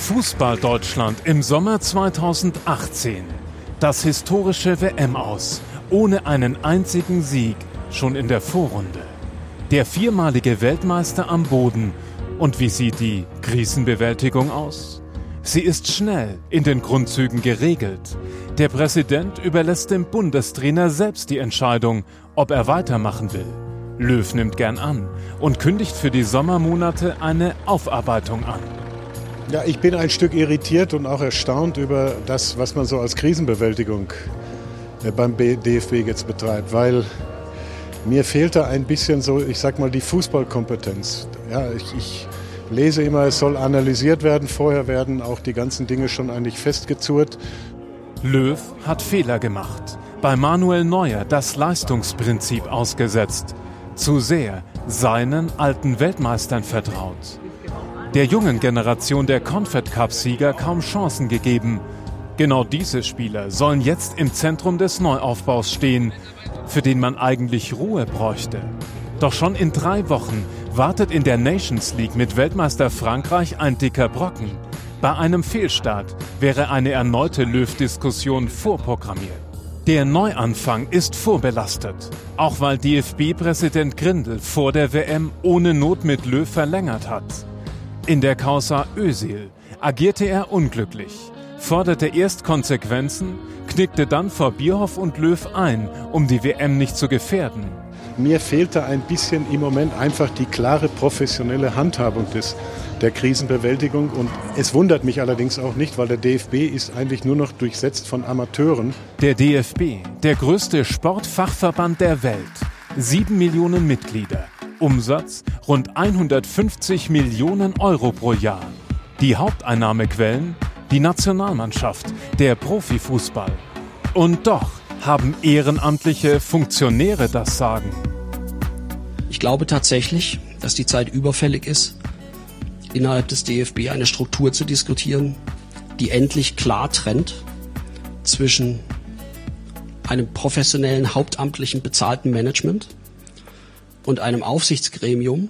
Speaker 9: Fußball Deutschland im Sommer 2018. Das historische WM aus, ohne einen einzigen Sieg, schon in der Vorrunde. Der viermalige Weltmeister am Boden. Und wie sieht die Krisenbewältigung aus? Sie ist schnell, in den Grundzügen geregelt. Der Präsident überlässt dem Bundestrainer selbst die Entscheidung, ob er weitermachen will. Löw nimmt gern an und kündigt für die Sommermonate eine Aufarbeitung an.
Speaker 12: Ja, ich bin ein Stück irritiert und auch erstaunt über das, was man so als Krisenbewältigung äh, beim DFB jetzt betreibt, weil mir fehlt da ein bisschen so, ich sag mal, die Fußballkompetenz. Ja, ich, ich lese immer, es soll analysiert werden, vorher werden auch die ganzen Dinge schon eigentlich festgezurrt.
Speaker 9: Löw hat Fehler gemacht. Bei Manuel Neuer das Leistungsprinzip ausgesetzt. Zu sehr seinen alten Weltmeistern vertraut der jungen Generation der Confed Cup-Sieger kaum Chancen gegeben. Genau diese Spieler sollen jetzt im Zentrum des Neuaufbaus stehen, für den man eigentlich Ruhe bräuchte. Doch schon in drei Wochen wartet in der Nations League mit Weltmeister Frankreich ein dicker Brocken. Bei einem Fehlstart wäre eine erneute Löw-Diskussion vorprogrammiert. Der Neuanfang ist vorbelastet, auch weil DFB-Präsident Grindel vor der WM ohne Not mit Löw verlängert hat. In der Causa Ösil agierte er unglücklich, forderte erst Konsequenzen, knickte dann vor Bierhoff und Löw ein, um die WM nicht zu gefährden.
Speaker 12: Mir fehlte ein bisschen im Moment einfach die klare professionelle Handhabung des, der Krisenbewältigung. Und es wundert mich allerdings auch nicht, weil der DFB ist eigentlich nur noch durchsetzt von Amateuren.
Speaker 9: Der DFB, der größte Sportfachverband der Welt, sieben Millionen Mitglieder, Umsatz rund 150 Millionen Euro pro Jahr. Die Haupteinnahmequellen die Nationalmannschaft, der Profifußball. Und doch haben ehrenamtliche Funktionäre das Sagen.
Speaker 13: Ich glaube tatsächlich, dass die Zeit überfällig ist, innerhalb des DFB eine Struktur zu diskutieren, die endlich klar trennt zwischen einem professionellen, hauptamtlichen, bezahlten Management und einem Aufsichtsgremium.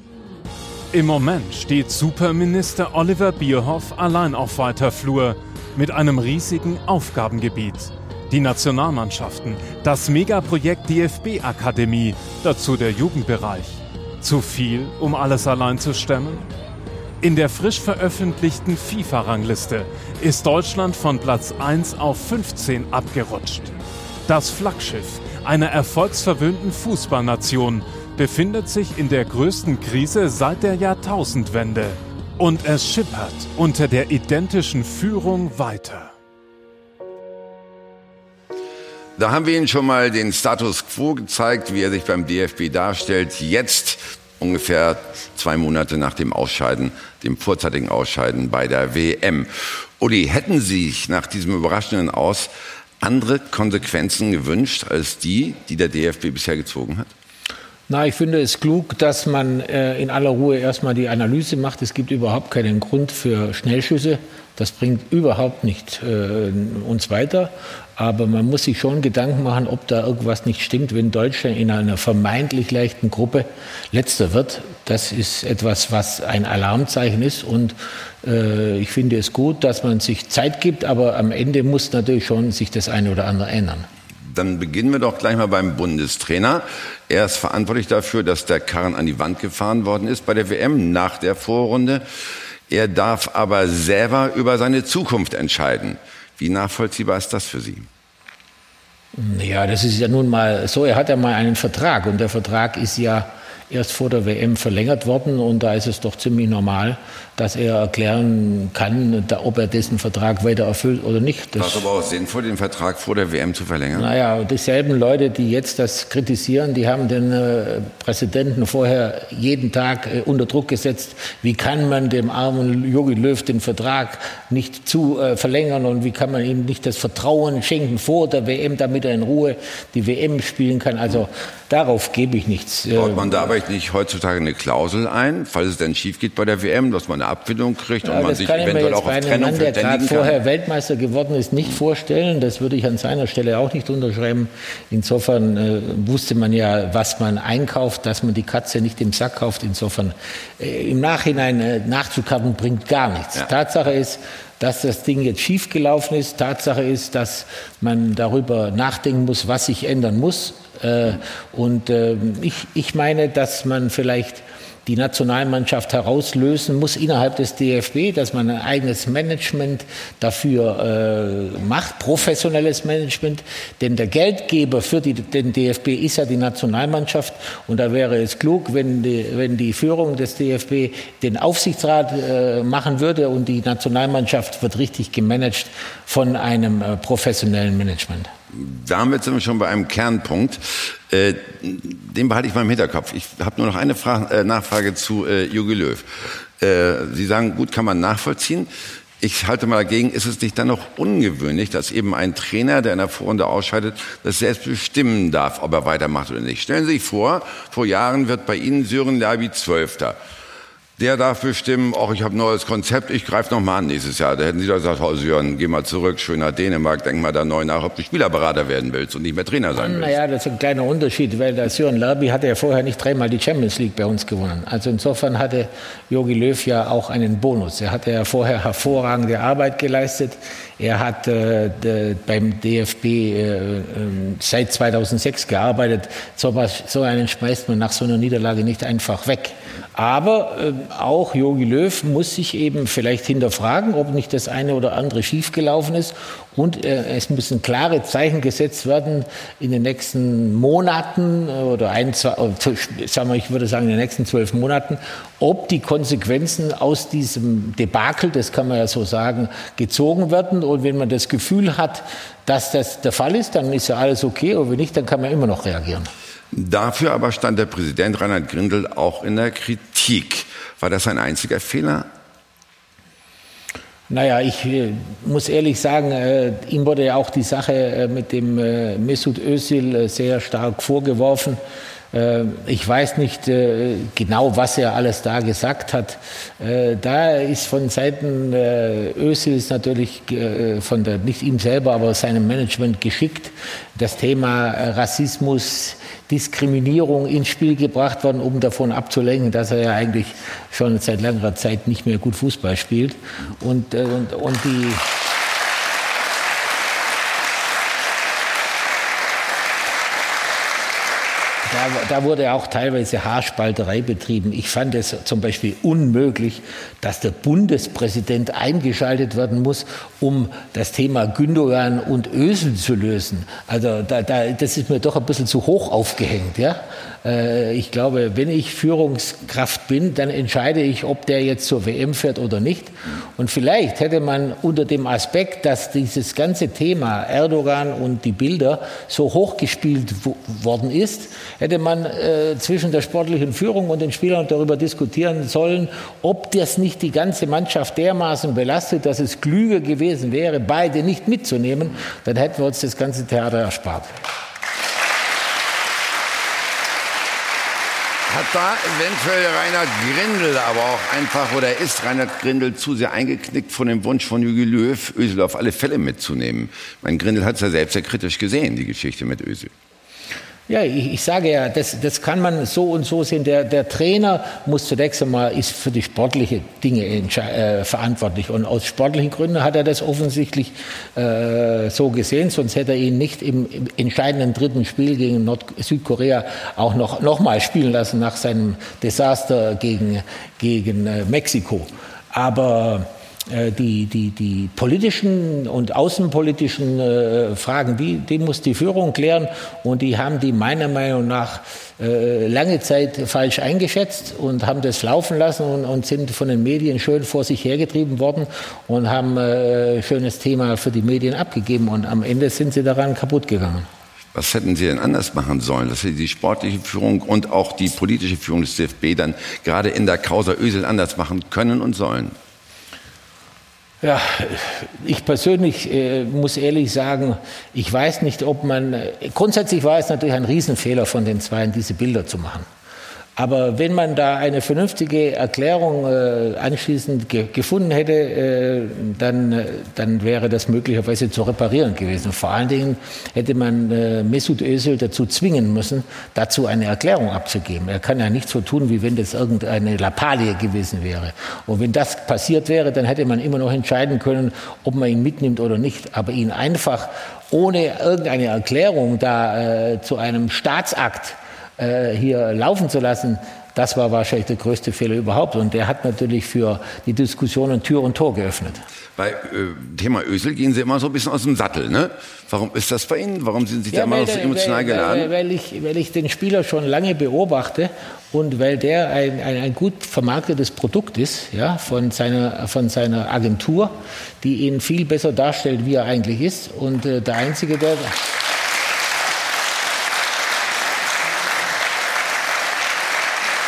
Speaker 9: Im Moment steht Superminister Oliver Bierhoff allein auf weiter Flur mit einem riesigen Aufgabengebiet. Die Nationalmannschaften, das Megaprojekt DFB Akademie, dazu der Jugendbereich. Zu viel, um alles allein zu stemmen? In der frisch veröffentlichten FIFA-Rangliste ist Deutschland von Platz 1 auf 15 abgerutscht. Das Flaggschiff einer erfolgsverwöhnten Fußballnation befindet sich in der größten Krise seit der Jahrtausendwende. Und es schippert unter der identischen Führung weiter.
Speaker 1: Da haben wir Ihnen schon mal den Status quo gezeigt, wie er sich beim DFB darstellt. Jetzt, ungefähr zwei Monate nach dem Ausscheiden, dem vorzeitigen Ausscheiden bei der WM. Uli, hätten Sie sich nach diesem überraschenden Aus andere Konsequenzen gewünscht als die, die der DFB bisher gezogen hat?
Speaker 2: Na, ich finde es klug, dass man äh, in aller Ruhe erstmal die Analyse macht. Es gibt überhaupt keinen Grund für Schnellschüsse. Das bringt überhaupt nicht äh, uns weiter. Aber man muss sich schon Gedanken machen, ob da irgendwas nicht stimmt, wenn Deutschland in einer vermeintlich leichten Gruppe letzter wird. Das ist etwas, was ein Alarmzeichen ist. Und äh, ich finde es gut, dass man sich Zeit gibt. Aber am Ende muss natürlich schon sich das eine oder andere ändern.
Speaker 1: Dann beginnen wir doch gleich mal beim Bundestrainer. Er ist verantwortlich dafür, dass der Karren an die Wand gefahren worden ist bei der WM nach der Vorrunde. Er darf aber selber über seine Zukunft entscheiden. Wie nachvollziehbar ist das für Sie?
Speaker 2: Ja, das ist ja nun mal so. Er hat ja mal einen Vertrag und der Vertrag ist ja erst vor der WM verlängert worden und da ist es doch ziemlich normal, dass er erklären kann, ob er diesen Vertrag weiter erfüllt oder nicht.
Speaker 1: War es aber auch sinnvoll, den Vertrag vor der WM zu verlängern?
Speaker 2: Naja, dieselben Leute, die jetzt das kritisieren, die haben den äh, Präsidenten vorher jeden Tag äh, unter Druck gesetzt. Wie kann man dem armen Jogi Löw den Vertrag nicht zu äh, verlängern und wie kann man ihm nicht das Vertrauen schenken vor der WM, damit er in Ruhe die WM spielen kann? Also darauf gebe ich nichts.
Speaker 1: Baut man da aber nicht heutzutage eine Klausel ein, falls es denn schief geht bei der WM, dass man eine Abfindung kriegt
Speaker 2: Ja,
Speaker 1: und man sich eventuell auch auf Trennung
Speaker 2: Mann, der gerade vorher? Weltmeister geworden ist, nicht vorstellen. Das würde ich an seiner Stelle auch nicht unterschreiben. Insofern äh, wusste man ja, was man einkauft, dass man die Katze nicht im Sack kauft. Insofern äh, im Nachhinein äh, nachzukarten bringt gar nichts. Tatsache ist, dass das Ding jetzt schiefgelaufen ist. Tatsache ist, dass man darüber nachdenken muss, was sich ändern muss. Äh, und äh, ich, ich meine, dass man vielleicht die Nationalmannschaft herauslösen muss innerhalb des DFB, dass man ein eigenes Management dafür äh, macht, professionelles Management. Denn der Geldgeber für die, den DFB ist ja die Nationalmannschaft. Und da wäre es klug, wenn die, wenn die Führung des DFB den Aufsichtsrat äh, machen würde und die Nationalmannschaft wird richtig gemanagt von einem äh, professionellen Management.
Speaker 1: Damit sind wir schon bei einem Kernpunkt. Äh, den behalte ich mal im Hinterkopf. Ich habe nur noch eine Frage, äh, Nachfrage zu äh, Jogi Löw. Sie sagen, gut, kann man nachvollziehen. Ich halte mal dagegen, ist es nicht dann noch ungewöhnlich, dass eben ein Trainer, der in der Vorrunde ausscheidet, das selbst bestimmen darf, ob er weitermacht oder nicht. Stellen Sie sich vor, vor Jahren wird bei Ihnen Sören Lerby Zwölfter. Der darf bestimmen, ach, ich habe ein neues Konzept, ich greife noch mal an nächstes Jahr. Da hätten Sie doch gesagt, oh Sören, geh mal zurück, schön nach Dänemark, denk mal da neu nach, ob du Spielerberater werden willst und nicht mehr Trainer sein willst.
Speaker 2: Naja, das ist ein kleiner Unterschied, weil der Sören Lerby hatte ja vorher nicht dreimal die Champions League bei uns gewonnen. Also insofern hatte Jogi Löw ja auch einen Bonus. Er hatte ja vorher hervorragende Arbeit geleistet. Er hat äh, beim DFB äh, äh, seit 2006 gearbeitet. So, was, so einen schmeißt man nach so einer Niederlage nicht einfach weg. Aber äh, auch Jogi Löw muss sich eben vielleicht hinterfragen, ob nicht das eine oder andere schiefgelaufen ist. Und äh, es müssen klare Zeichen gesetzt werden in den nächsten Monaten oder ein, zwei, äh, sagen wir, ich würde sagen in den nächsten zwölf Monaten, ob die Konsequenzen aus diesem Debakel, das kann man ja so sagen, gezogen werden. Und wenn man das Gefühl hat, dass das der Fall ist, dann ist ja alles okay. Und wenn nicht, dann kann man immer noch reagieren.
Speaker 1: Dafür aber stand der Präsident Reinhard Grindel auch in der Kritik. War das ein einziger Fehler?
Speaker 2: Naja, ich äh, muss ehrlich sagen, äh, ihm wurde ja auch die Sache äh, mit dem äh, Mesut Özil äh, sehr stark vorgeworfen. Äh, ich weiß nicht äh, genau, was er alles da gesagt hat. Äh, Da ist von Seiten Özils natürlich von der, nicht ihm selber, aber seinem Management geschickt, das Thema Rassismus, Diskriminierung ins Spiel gebracht worden, um davon abzulenken, dass er ja eigentlich schon seit längerer Zeit nicht mehr gut Fußball spielt. Und, und, und die Da, da wurde auch teilweise Haarspalterei betrieben. Ich fand es zum Beispiel unmöglich, dass der Bundespräsident eingeschaltet werden muss, um das Thema Gündogan und Ösel zu lösen. Also da, da, das ist mir doch ein bisschen zu hoch aufgehängt. Ja? Äh, Ich glaube, wenn ich Führungskraft bin, dann entscheide ich, ob der jetzt zur WM fährt oder nicht. Und vielleicht hätte man unter dem Aspekt, dass dieses ganze Thema Erdogan und die Bilder so hochgespielt wo- worden ist, hätte man äh, zwischen der sportlichen Führung und den Spielern darüber diskutieren sollen, ob das nicht die ganze Mannschaft dermaßen belastet, dass es klüger gewesen wäre, beide nicht mitzunehmen. Dann hätten wir uns das ganze Theater erspart.
Speaker 1: Hat da eventuell Reinhard Grindel aber auch einfach oder ist Reinhard Grindel zu sehr eingeknickt von dem Wunsch von Jürgen Löw, Özil auf alle Fälle mitzunehmen? Mein Grindel hat es ja selbst sehr kritisch gesehen, die Geschichte mit Özil.
Speaker 2: Ja, ich, ich sage ja, das, das kann man so und so sehen. Der, der Trainer muss zunächst einmal ist für die sportliche Dinge äh, verantwortlich und aus sportlichen Gründen hat er das offensichtlich äh, so gesehen, sonst hätte er ihn nicht im, im entscheidenden dritten Spiel gegen Nord Südkorea auch noch mal spielen lassen nach seinem Desaster gegen gegen äh, Mexiko. Aber die, die, die politischen und außenpolitischen äh, Fragen, die, die muss die Führung klären und die haben die meiner Meinung nach äh, lange Zeit falsch eingeschätzt und haben das laufen lassen und, und sind von den Medien schön vor sich hergetrieben worden und haben äh, schönes Thema für die Medien abgegeben und am Ende sind sie daran kaputt gegangen.
Speaker 1: Was hätten Sie denn anders machen sollen, dass Sie die sportliche Führung und auch die politische Führung des DFB dann gerade in der Causa Ösel anders machen können und sollen?
Speaker 2: Ja, ich persönlich äh, muss ehrlich sagen, ich weiß nicht, ob man, grundsätzlich war es natürlich ein Riesenfehler von den Zweien, diese Bilder zu machen. Aber wenn man da eine vernünftige Erklärung äh, anschließend ge gefunden hätte, äh, dann, äh, dann wäre das möglicherweise zu reparieren gewesen. Vor allen Dingen hätte man äh, Mesut Özil dazu zwingen müssen, dazu eine Erklärung abzugeben. Er kann ja nicht so tun, wie wenn das irgendeine Lappalie gewesen wäre. Und wenn das passiert wäre, dann hätte man immer noch entscheiden können, ob man ihn mitnimmt oder nicht. Aber ihn einfach ohne irgendeine Erklärung da äh, zu einem Staatsakt äh, hier laufen zu lassen, das war wahrscheinlich der größte Fehler überhaupt. Und der hat natürlich für die Diskussionen Tür und Tor geöffnet.
Speaker 1: Bei äh, Thema Ösel gehen Sie immer so ein bisschen aus dem Sattel. Ne? Warum ist das bei Ihnen? Warum sind Sie ja, da immer so emotional
Speaker 2: weil,
Speaker 1: geladen?
Speaker 2: Weil, weil, ich, weil ich den Spieler schon lange beobachte und weil der ein, ein, ein gut vermarktetes Produkt ist ja, von, seiner, von seiner Agentur, die ihn viel besser darstellt, wie er eigentlich ist. Und äh, der Einzige, der...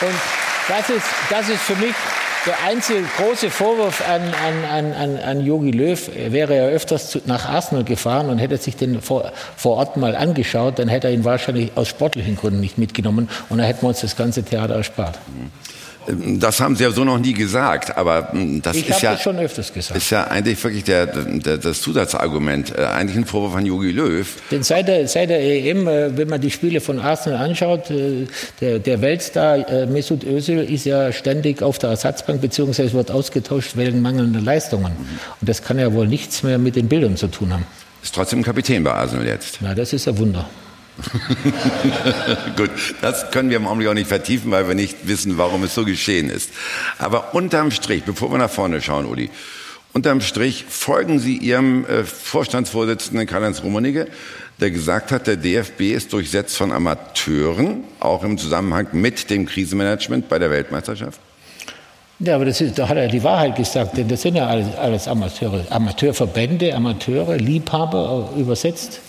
Speaker 2: Und das ist, das ist für mich der einzige große Vorwurf an, an, an, an Jogi Löw. Er wäre ja öfters zu, nach Arsenal gefahren und hätte sich den vor, vor Ort mal angeschaut, dann hätte er ihn wahrscheinlich aus sportlichen Gründen nicht mitgenommen und dann hätten wir uns das ganze Theater erspart.
Speaker 1: Mhm. Das haben Sie ja so noch nie gesagt, aber hm, das
Speaker 2: ich
Speaker 1: ist ja
Speaker 2: das schon öfters gesagt.
Speaker 1: ist ja eigentlich wirklich der, der, das Zusatzargument, äh, eigentlich ein Vorwurf an Jogi Löw.
Speaker 2: Denn seit der, seit der EM, äh, wenn man die Spiele von Arsenal anschaut, äh, der, der Weltstar Mesut Özil ist ja ständig auf der Ersatzbank beziehungsweise wird ausgetauscht wegen mangelnder Leistungen. Und das kann ja wohl nichts mehr mit den Bildern zu tun haben.
Speaker 1: Ist trotzdem Kapitän bei Arsenal jetzt.
Speaker 2: Na, das ist ein Wunder.
Speaker 1: Gut, das können wir im Augenblick auch nicht vertiefen, weil wir nicht wissen, warum es so geschehen ist. Aber unterm Strich, bevor wir nach vorne schauen, Uli, unterm Strich folgen Sie Ihrem äh, Vorstandsvorsitzenden Karl-Heinz Rummenigge, der gesagt hat, der DFB ist durchsetzt von Amateuren, auch im Zusammenhang mit dem Krisenmanagement bei der Weltmeisterschaft?
Speaker 2: Ja, aber das ist, da hat er die Wahrheit gesagt, denn das sind ja alles, alles Amateure, Amateurverbände, Amateure, Liebhaber äh, übersetzt.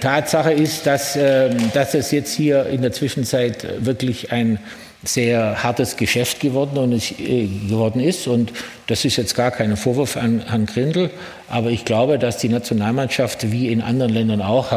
Speaker 2: Tatsache ist, dass, ähm, dass es jetzt hier in der Zwischenzeit wirklich ein sehr hartes Geschäft geworden, und ist, äh, geworden ist. Und das ist jetzt gar kein Vorwurf an Herrn Grindel. Aber ich glaube, dass die Nationalmannschaft wie in anderen Ländern auch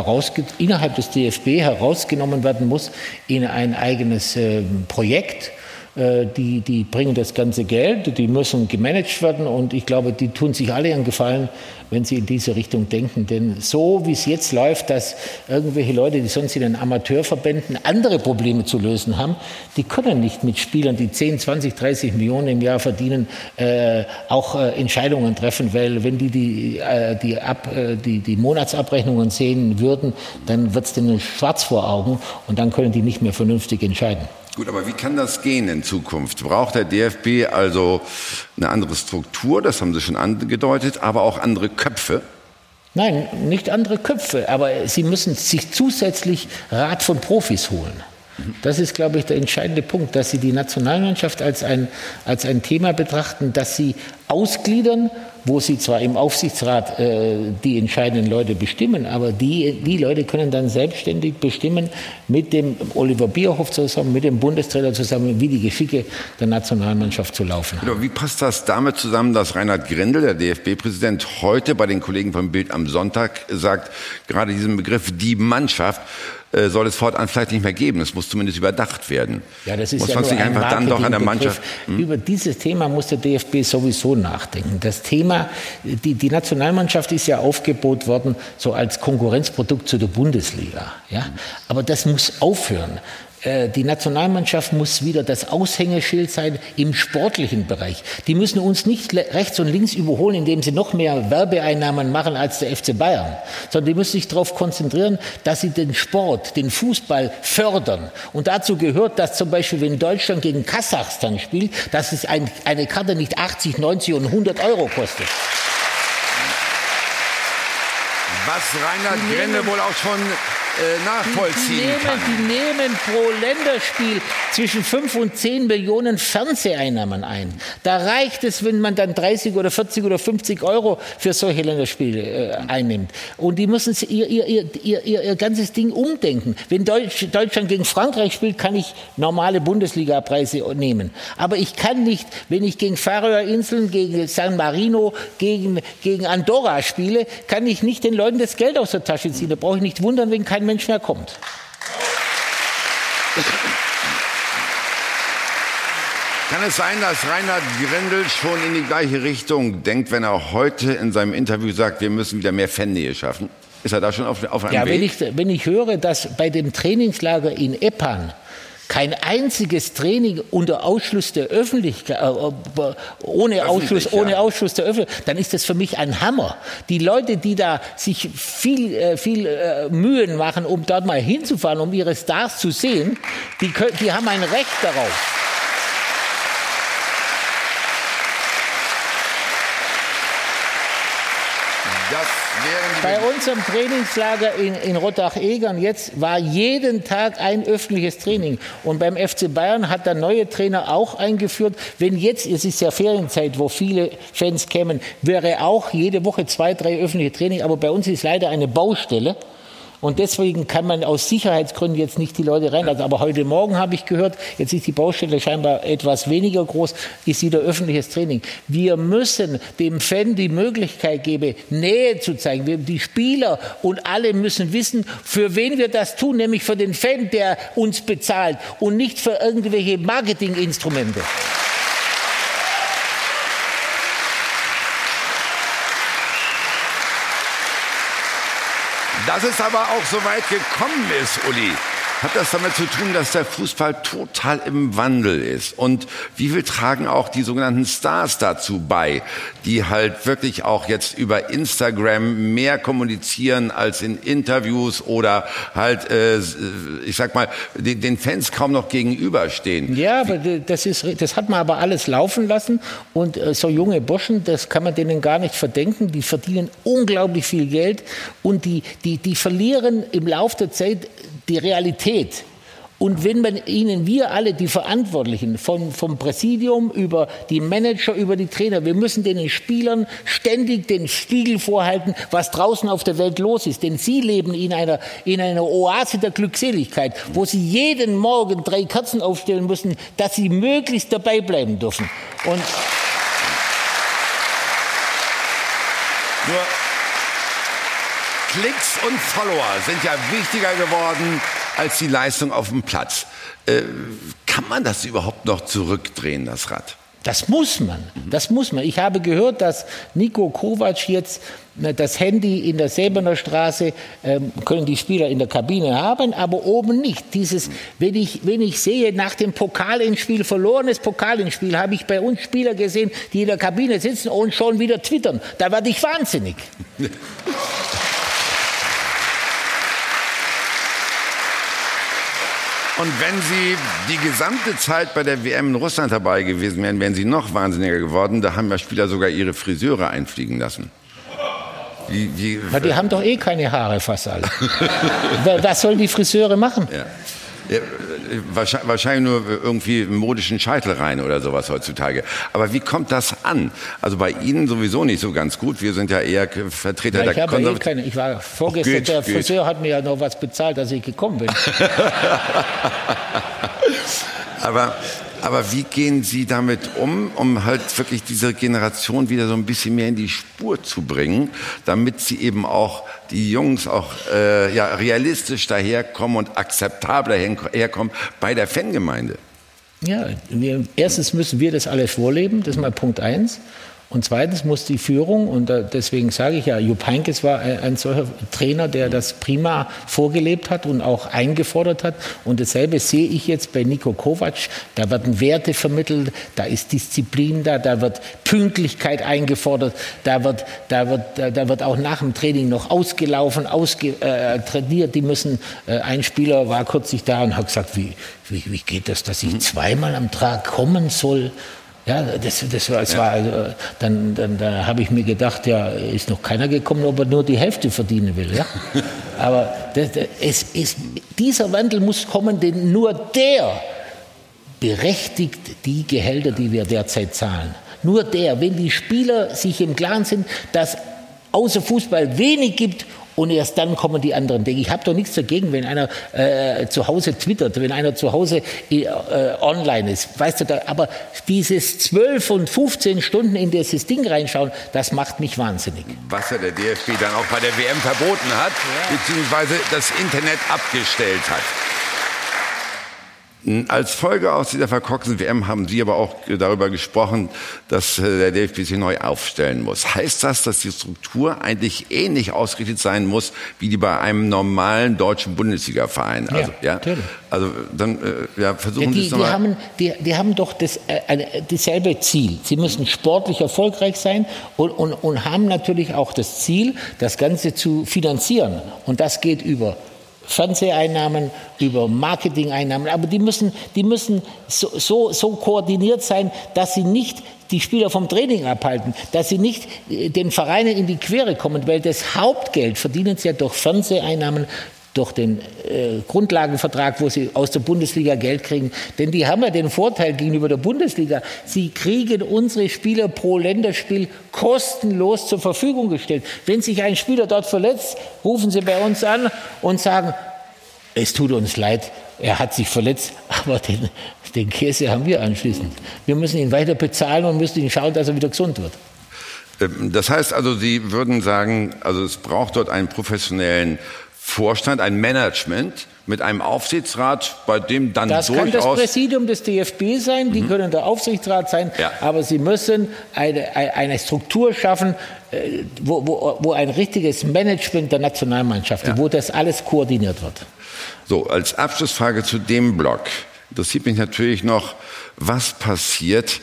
Speaker 2: innerhalb des DFB herausgenommen werden muss in ein eigenes äh, Projekt die, die bringen das ganze Geld, die müssen gemanagt werden und ich glaube, die tun sich alle einen Gefallen, wenn sie in diese Richtung denken. Denn so wie es jetzt läuft, dass irgendwelche Leute, die sonst in den Amateurverbänden andere Probleme zu lösen haben, die können nicht mit Spielern, die 10, 20, 30 Millionen im Jahr verdienen, äh, auch äh, Entscheidungen treffen, weil wenn die die, äh, die, Ab, äh, die, die Monatsabrechnungen sehen würden, dann wird es denen schwarz vor Augen und dann können die nicht mehr vernünftig entscheiden.
Speaker 1: Gut, aber wie kann das gehen in Zukunft? Braucht der DFB also eine andere Struktur, das haben Sie schon angedeutet, aber auch andere Köpfe?
Speaker 2: Nein, nicht andere Köpfe, aber Sie müssen sich zusätzlich Rat von Profis holen. Das ist, glaube ich, der entscheidende Punkt, dass Sie die Nationalmannschaft als ein, als ein Thema betrachten, dass Sie ausgliedern wo sie zwar im Aufsichtsrat äh, die entscheidenden Leute bestimmen, aber die, die Leute können dann selbstständig bestimmen mit dem Oliver Bierhoff zusammen, mit dem Bundestrainer zusammen, wie die Geschicke der Nationalmannschaft zu laufen
Speaker 1: haben. Wie passt das damit zusammen, dass Reinhard Grindel, der DFB-Präsident, heute bei den Kollegen vom Bild am Sonntag sagt, gerade diesen Begriff die Mannschaft äh, soll es fortan vielleicht nicht mehr geben. Es muss zumindest überdacht werden.
Speaker 2: Ja, das ist
Speaker 1: muss
Speaker 2: ja
Speaker 1: man sich einfach dann doch an der Mannschaft.
Speaker 2: Hm? Über dieses Thema muss der DFB sowieso nachdenken. Das Thema, die, die Nationalmannschaft ist ja aufgebaut worden so als Konkurrenzprodukt zu der Bundesliga. Ja? Aber das muss aufhören. Äh, die Nationalmannschaft muss wieder das Aushängeschild sein im sportlichen Bereich. Die müssen uns nicht rechts und links überholen, indem sie noch mehr Werbeeinnahmen machen als der FC Bayern, sondern die müssen sich darauf konzentrieren, dass sie den Sport, den Fußball fördern. Und dazu gehört, dass zum Beispiel, wenn Deutschland gegen Kasachstan spielt, dass es ein, eine Karte nicht 80, 90 und 100 Euro kostet.
Speaker 1: Was Reinhard Grenne wohl auch schon äh, nachvollziehen
Speaker 2: die, nehmen,
Speaker 1: kann.
Speaker 2: Die nehmen pro Länderspiel zwischen 5 und 10 Millionen Fernseheinnahmen ein. Da reicht es, wenn man dann 30 oder 40 oder 50 Euro für solche Länderspiele äh, einnimmt. Und die müssen ihr, ihr, ihr, ihr, ihr ganzes Ding umdenken. Wenn Deutsch, Deutschland gegen Frankreich spielt, kann ich normale Bundesliga-Preise nehmen. Aber ich kann nicht, wenn ich gegen Färöerinseln, gegen San Marino, gegen, gegen Andorra spiele, kann ich nicht den Leuten das Geld aus der Tasche ziehen. Da brauche ich nicht wundern, wenn kein Mensch mehr kommt.
Speaker 1: Kann es sein, dass Reinhard Grindel schon in die gleiche Richtung denkt, wenn er heute in seinem Interview sagt, wir müssen wieder mehr Fannähe schaffen? Ist er da schon auf, auf einem
Speaker 2: ja,
Speaker 1: Weg?
Speaker 2: Wenn ich, wenn ich höre, dass bei dem Trainingslager in Eppan kein einziges Training unter Ausschluss der Öffentlichkeit, äh, ohne Ausschluss, ja. ohne Ausschluss der Öffentlichkeit, dann ist das für mich ein Hammer. Die Leute, die da sich viel, äh, viel äh, Mühen machen, um dort mal hinzufahren, um ihre Stars zu sehen, die, können, die haben ein Recht darauf. Bei unserem Trainingslager in, in Rottach-Egern jetzt war jeden Tag ein öffentliches Training. Und beim FC Bayern hat der neue Trainer auch eingeführt, wenn jetzt, es ist ja Ferienzeit, wo viele Fans kämen, wäre auch jede Woche zwei, drei öffentliche Training. Aber bei uns ist leider eine Baustelle. Und deswegen kann man aus Sicherheitsgründen jetzt nicht die Leute reinlassen. Aber heute Morgen habe ich gehört, jetzt ist die Baustelle scheinbar etwas weniger groß, ist wieder öffentliches Training. Wir müssen dem Fan die Möglichkeit geben, Nähe zu zeigen. Wir, die Spieler und alle müssen wissen, für wen wir das tun, nämlich für den Fan, der uns bezahlt und nicht für irgendwelche Marketinginstrumente.
Speaker 1: Dass es aber auch so weit gekommen ist, Uli, hat das damit zu tun, dass der Fußball total im Wandel ist. Und wie viel tragen auch die sogenannten Stars dazu bei, die halt wirklich auch jetzt über Instagram mehr kommunizieren als in Interviews oder halt, äh, ich sag mal, den, Fans kaum noch gegenüberstehen.
Speaker 2: Ja, aber das, ist, das hat man aber alles laufen lassen. Und äh, so junge Burschen, das kann man denen gar nicht verdenken. Die verdienen unglaublich viel Geld und die, die, die verlieren im Laufe der Zeit die Realität. Und wenn man ihnen, wir alle, die Verantwortlichen, von, vom Präsidium über die Manager, über die Trainer, wir müssen den Spielern ständig den Spiegel vorhalten, was draußen auf der Welt los ist. Denn sie leben in einer, in einer Oase der Glückseligkeit, wo sie jeden Morgen drei Kerzen aufstellen müssen, dass sie möglichst dabei bleiben dürfen. Und
Speaker 1: Nur Klicks und Follower sind ja wichtiger geworden als die Leistung auf dem Platz. Äh, kann man das überhaupt noch zurückdrehen, das Rad?
Speaker 2: Das muss man. Das muss man. Ich habe gehört, dass Nico Kovac jetzt äh, das Handy in der Säbener Straße ähm, können die Spieler in der Kabine haben, aber oben nicht. Dieses, wenn ich, wenn ich sehe, nach dem Pokalinspiel, verlorenes Pokalinspiel, habe ich bei uns Spieler gesehen, die in der Kabine sitzen und schon wieder twittern. Da werde ich wahnsinnig.
Speaker 1: Und wenn Sie die gesamte Zeit bei der WM in Russland dabei gewesen wären, wären Sie noch wahnsinniger geworden. Da haben ja Spieler sogar ihre Friseure einfliegen lassen.
Speaker 2: Wie, Na, die haben doch eh keine Haare fast alle. Was sollen die Friseure machen?
Speaker 1: Ja. Ja, wahrscheinlich nur irgendwie modischen Scheitel rein oder sowas heutzutage. Aber wie kommt das an? Also bei Ihnen sowieso nicht so ganz gut. Wir sind ja eher Vertreter
Speaker 2: ja, ich
Speaker 1: der
Speaker 2: habe eh Ich war vorgestern, geht, der Friseur hat mir ja noch was bezahlt, dass ich gekommen bin.
Speaker 1: Aber aber wie gehen Sie damit um, um halt wirklich diese Generation wieder so ein bisschen mehr in die Spur zu bringen, damit sie eben auch die Jungs auch äh, ja, realistisch daherkommen und akzeptabler herkommen bei der Fangemeinde?
Speaker 2: Ja, wir, erstens müssen wir das alle vorleben, das ist mal Punkt eins. Und zweitens muss die Führung, und deswegen sage ich ja, Jupp Heynckes war ein solcher Trainer, der das prima vorgelebt hat und auch eingefordert hat. Und dasselbe sehe ich jetzt bei Nico Kovac. Da werden Werte vermittelt, da ist Disziplin da, da wird Pünktlichkeit eingefordert, da wird, da wird, da wird auch nach dem Training noch ausgelaufen, ausge, äh, trainiert. Die müssen, äh, ein Spieler war kürzlich da und hat gesagt, wie, wie, wie geht das, dass ich zweimal am Tag kommen soll? Ja, das, das war, das war also, dann, dann, da habe ich mir gedacht, ja, ist noch keiner gekommen, ob er nur die Hälfte verdienen will. Ja? Aber das, das, es ist, dieser Wandel muss kommen, denn nur der berechtigt die Gehälter, die wir derzeit zahlen. Nur der, wenn die Spieler sich im Klaren sind, dass außer Fußball wenig gibt und erst dann kommen die anderen Dinge. Ich habe doch nichts dagegen, wenn einer äh, zu Hause twittert, wenn einer zu Hause äh, online ist. Weißt du, da, aber dieses 12 und 15 Stunden in dieses Ding reinschauen, das macht mich wahnsinnig.
Speaker 1: Was ja der DFB dann auch bei der WM verboten hat, ja. beziehungsweise das Internet abgestellt hat. Als Folge aus dieser verkorksten WM haben Sie aber auch darüber gesprochen, dass äh, der DFB sich neu aufstellen muss. Heißt das, dass die Struktur eigentlich ähnlich ausgerichtet sein muss wie die bei einem normalen deutschen Bundesliga-Verein? Also, ja, natürlich. Also dann äh, ja, versuchen ja,
Speaker 2: die,
Speaker 1: Sie es nochmal.
Speaker 2: Die haben, die, die haben doch das, äh, dasselbe Ziel. Sie müssen sportlich erfolgreich sein und, und, und haben natürlich auch das Ziel, das Ganze zu finanzieren. Und das geht über Fernseheinnahmen, über Marketingeinnahmen. Aber die müssen, die müssen so, so, so koordiniert sein, dass sie nicht die Spieler vom Training abhalten, dass sie nicht äh, den Vereinen in die Quere kommen, weil das Hauptgeld verdienen sie ja durch Fernseheinnahmen, durch den äh, Grundlagenvertrag, wo sie aus der Bundesliga Geld kriegen. Denn die haben ja den Vorteil gegenüber der Bundesliga. Sie kriegen unsere Spieler pro Länderspiel kostenlos zur Verfügung gestellt. Wenn sich ein Spieler dort verletzt, rufen sie bei uns an und sagen, es tut uns leid, er hat sich verletzt, aber den, den Käse haben wir anschließend. Wir müssen ihn weiter bezahlen und müssen ihn schauen, dass er wieder gesund wird.
Speaker 1: Ähm, das heißt also, Sie würden sagen, also es braucht dort einen professionellen Vorstand, ein Management mit einem Aufsichtsrat, bei dem dann
Speaker 2: das
Speaker 1: durchaus...
Speaker 2: Das kann das Präsidium des DFB sein, die mhm. können der Aufsichtsrat sein, ja. aber sie müssen eine, eine Struktur schaffen, äh, wo, wo, wo ein richtiges Management der Nationalmannschaft, ja. wo das alles koordiniert wird.
Speaker 1: So, als Abschlussfrage zu dem Block interessiert mich natürlich noch, was passiert,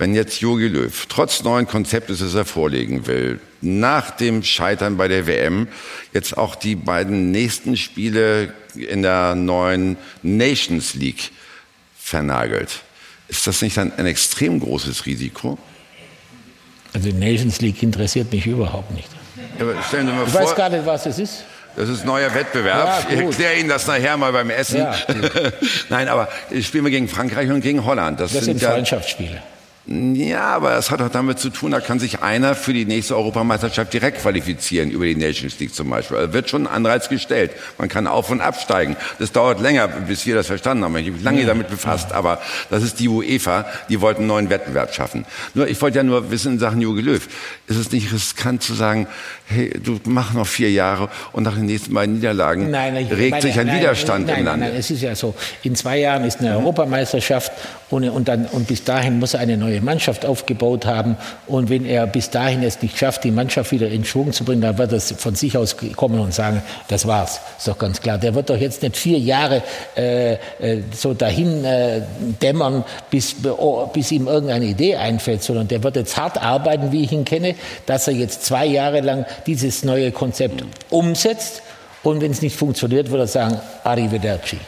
Speaker 1: wenn jetzt Jogi Löw trotz neuen Konzeptes, das er vorlegen will, nach dem Scheitern bei der WM jetzt auch die beiden nächsten Spiele in der neuen Nations League vernagelt. Ist das nicht ein, ein extrem großes Risiko?
Speaker 2: Also die Nations League interessiert mich überhaupt nicht.
Speaker 1: Aber stellen Sie mal
Speaker 2: ich
Speaker 1: vor,
Speaker 2: weiß gar nicht, was es ist.
Speaker 1: Das ist neuer Wettbewerb. Ja, ich erkläre Ihnen das nachher mal beim Essen. Ja, Nein, aber spielen wir gegen Frankreich und gegen Holland.
Speaker 2: Das, das sind, sind Freundschaftsspiele.
Speaker 1: Ja, aber es hat auch damit zu tun, da kann sich einer für die nächste Europameisterschaft direkt qualifizieren, über die Nations League zum Beispiel. Da wird schon ein Anreiz gestellt. Man kann auf- und absteigen. Das dauert länger, bis wir das verstanden haben. Ich habe mich lange damit befasst, aber das ist die UEFA, die wollten einen neuen Wettbewerb schaffen. Nur, ich wollte ja nur wissen in Sachen Jogi Löw, ist es nicht riskant zu sagen, hey, du mach noch vier Jahre und nach den nächsten beiden Niederlagen
Speaker 2: nein, nein,
Speaker 1: regt
Speaker 2: meine,
Speaker 1: sich ein
Speaker 2: nein,
Speaker 1: Widerstand
Speaker 2: nein,
Speaker 1: im Lande.
Speaker 2: Nein, es ist ja so, in zwei Jahren ist eine Europameisterschaft und, und, dann, und bis dahin muss er eine neue Mannschaft aufgebaut haben und wenn er bis dahin es nicht schafft, die Mannschaft wieder in Schwung zu bringen, dann wird er von sich aus kommen und sagen, das war's, ist doch ganz klar. Der wird doch jetzt nicht vier Jahre äh, äh so dahin äh, dämmern, bis, bis ihm irgendeine Idee einfällt, sondern der wird jetzt hart arbeiten, wie ich ihn kenne, dass er jetzt zwei Jahre lang dieses neue Konzept umsetzt. Und wenn es nicht funktioniert, würde er sagen, Arrivederci.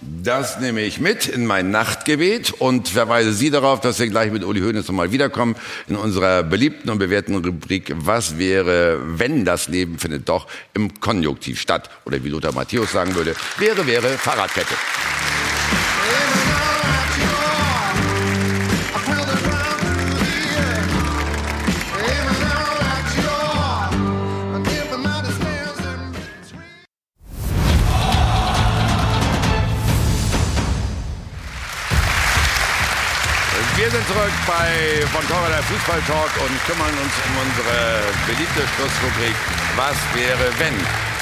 Speaker 1: Das nehme ich mit in mein Nachtgebet und verweise Sie darauf, dass wir gleich mit Uli Hoeneß nochmal wiederkommen in unserer beliebten und bewährten Rubrik Was wäre, wenn das Leben findet doch im Konjunktiv statt? Oder wie Lothar Matthäus sagen würde, wäre, wäre Fahrradkette. Bei von Torra der Fußball Talk und kümmern uns um unsere beliebte Schlussrubrik Was wäre wenn?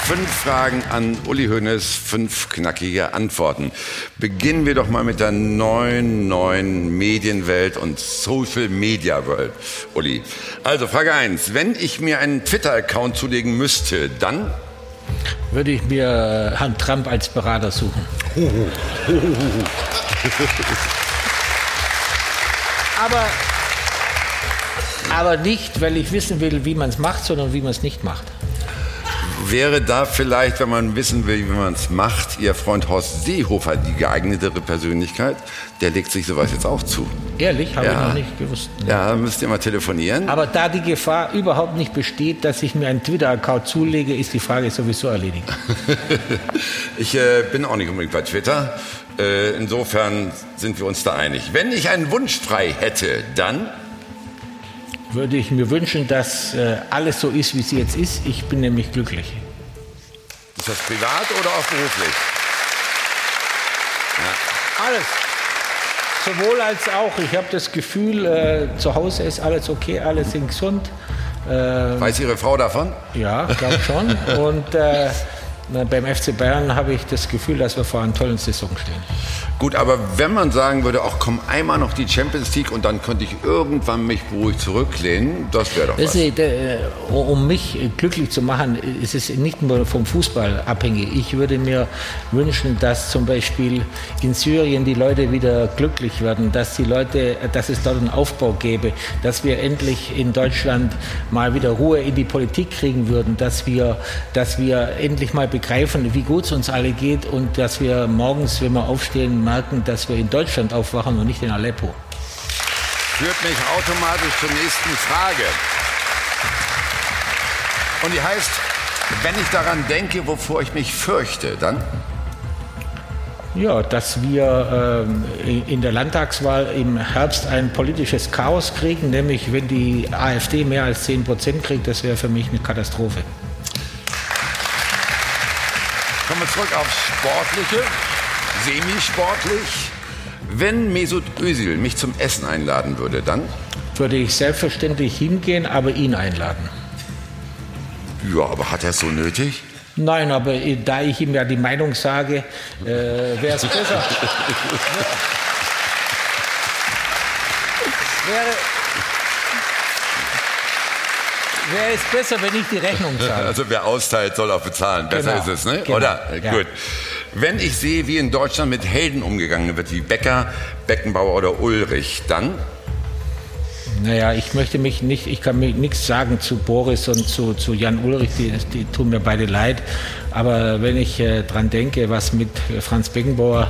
Speaker 1: Fünf Fragen an Uli Hoeneß, fünf knackige Antworten. Beginnen wir doch mal mit der neuen, neuen Medienwelt und Social Media World. Uli. Also Frage eins: Wenn ich mir einen Twitter-Account zulegen müsste, dann?
Speaker 2: Würde ich mir Herrn Trump als Berater suchen. aber, aber nicht, weil ich wissen will, wie man es macht, sondern wie man es nicht macht.
Speaker 1: Wäre da vielleicht, wenn man wissen will, wie man es macht, Ihr Freund Horst Seehofer die geeignetere Persönlichkeit? Der legt sich sowas jetzt auch zu.
Speaker 2: Ehrlich, habe
Speaker 1: Ja.
Speaker 2: ich noch nicht gewusst.
Speaker 1: Ja, müsst ihr mal telefonieren.
Speaker 2: Aber da die Gefahr überhaupt nicht besteht, dass ich mir einen Twitter-Account zulege, ist die Frage sowieso erledigt.
Speaker 1: Ich äh, bin auch nicht unbedingt bei Twitter. Äh, insofern sind wir uns da einig. Wenn ich einen Wunsch frei hätte, dann
Speaker 2: Würde ich mir wünschen, dass äh, alles so ist, wie es jetzt ist. Ich bin nämlich glücklich.
Speaker 1: ist das privat oder auch beruflich?
Speaker 2: Alles. Sowohl als auch. Ich habe das Gefühl, äh, zu Hause ist alles okay, alles sind gesund.
Speaker 1: Weiß Ihre Frau davon?
Speaker 2: Ja, ich glaube schon. Und beim FC Bayern habe ich das Gefühl, dass wir vor einer tollen Saison stehen.
Speaker 1: Gut, aber wenn man sagen würde, auch komm einmal noch die Champions League und dann könnte ich irgendwann mich beruhigt zurücklehnen, das wäre doch was.
Speaker 2: Sie, äh, um mich glücklich zu machen, ist es nicht nur vom Fußball abhängig. Ich würde mir wünschen, dass zum Beispiel in Syrien die Leute wieder glücklich werden, dass die Leute, dass es dort einen Aufbau gäbe, dass wir endlich in Deutschland mal wieder Ruhe in die Politik kriegen würden, dass wir, dass wir endlich mal begreifen, wie gut es uns alle geht und dass wir morgens, wenn wir aufstehen, merken, dass wir in Deutschland aufwachen und nicht in Aleppo.
Speaker 1: Führt mich automatisch zur nächsten Frage. Und die heißt, wenn ich daran denke, wovor ich mich fürchte, dann?
Speaker 2: Ja, dass wir ähm, in- der Landtagswahl im Herbst ein politisches Chaos kriegen, nämlich wenn die AfD mehr als 10 Prozent kriegt, das wäre für mich eine Katastrophe.
Speaker 1: Kommen wir zurück aufs Sportliche, semisportlich. Wenn Mesut Özil mich zum Essen einladen würde, dann?
Speaker 2: Würde ich selbstverständlich hingehen, aber ihn einladen.
Speaker 1: Ja, aber hat er es so nötig?
Speaker 2: Nein, aber da ich ihm ja die Meinung sage, äh, wäre es besser. wäre, wäre es besser, wenn ich die Rechnung zahle.
Speaker 1: Also wer austeilt, soll auch bezahlen. Besser
Speaker 2: Genau,
Speaker 1: ist es, ne?
Speaker 2: genau,
Speaker 1: Oder?
Speaker 2: ja.
Speaker 1: Gut. Wenn ich sehe, wie in Deutschland mit Helden umgegangen wird, wie Becker, Beckenbauer oder Ulrich, dann?
Speaker 2: Naja, ich möchte mich nicht, ich kann mir nichts sagen zu Boris und zu, zu Jan Ulrich, die, die tun mir beide leid. Aber wenn ich äh, dran denke, was mit Franz Beckenbauer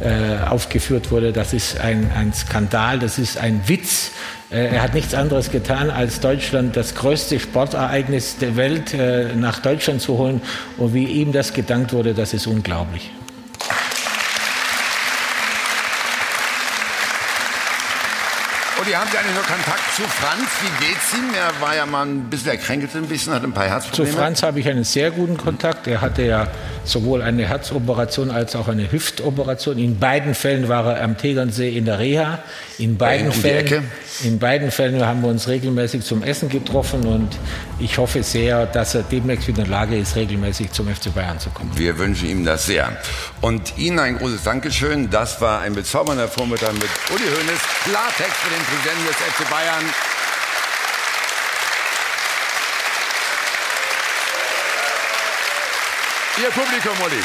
Speaker 2: äh, aufgeführt wurde, das ist ein, ein Skandal, das ist ein Witz. Äh, er hat nichts anderes getan, als Deutschland das größte Sportereignis der Welt äh, nach Deutschland zu holen. Und wie ihm das gedankt wurde, das ist unglaublich.
Speaker 1: Die haben Sie eigentlich noch Kontakt zu Franz? Wie geht's ihm? Er war ja mal ein bisschen erkränkelt, ein bisschen, hat ein paar
Speaker 2: Zu
Speaker 1: Herzprobleme.
Speaker 2: Franz habe ich einen sehr guten Kontakt. Er hatte ja sowohl eine Herzoperation als auch eine Hüftoperation. In beiden Fällen war er am Tegernsee in der Reha. In beiden,
Speaker 1: die
Speaker 2: Fällen, in beiden Fällen haben wir uns regelmäßig zum Essen getroffen und ich hoffe sehr, dass er demnächst wieder in der Lage ist, regelmäßig zum FC Bayern zu kommen.
Speaker 1: Wir wünschen ihm das sehr. Und Ihnen ein großes Dankeschön. Das war ein bezaubernder Vormittag mit Uli Hoeneß. Klartext für den Präsidenten des FC Bayern. Ihr Publikum, Uli.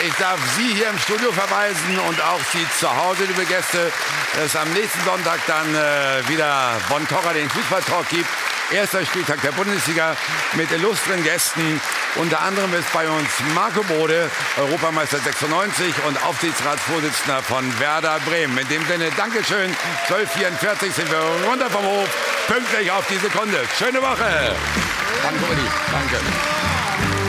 Speaker 1: Ich darf Sie hier im Studio verweisen und auch Sie zu Hause, liebe Gäste, dass es am nächsten Sonntag dann äh, wieder Von Torra den Fußballtalk gibt. Erster Spieltag der Bundesliga mit illustren Gästen. Unter anderem ist bei uns Marco Bode, Europameister 96 und Aufsichtsratsvorsitzender von Werder Bremen. In dem Sinne, Dankeschön. 12.44 sind wir runter vom Hof. Pünktlich auf die Sekunde. Schöne Woche. Danke, Uli. Danke.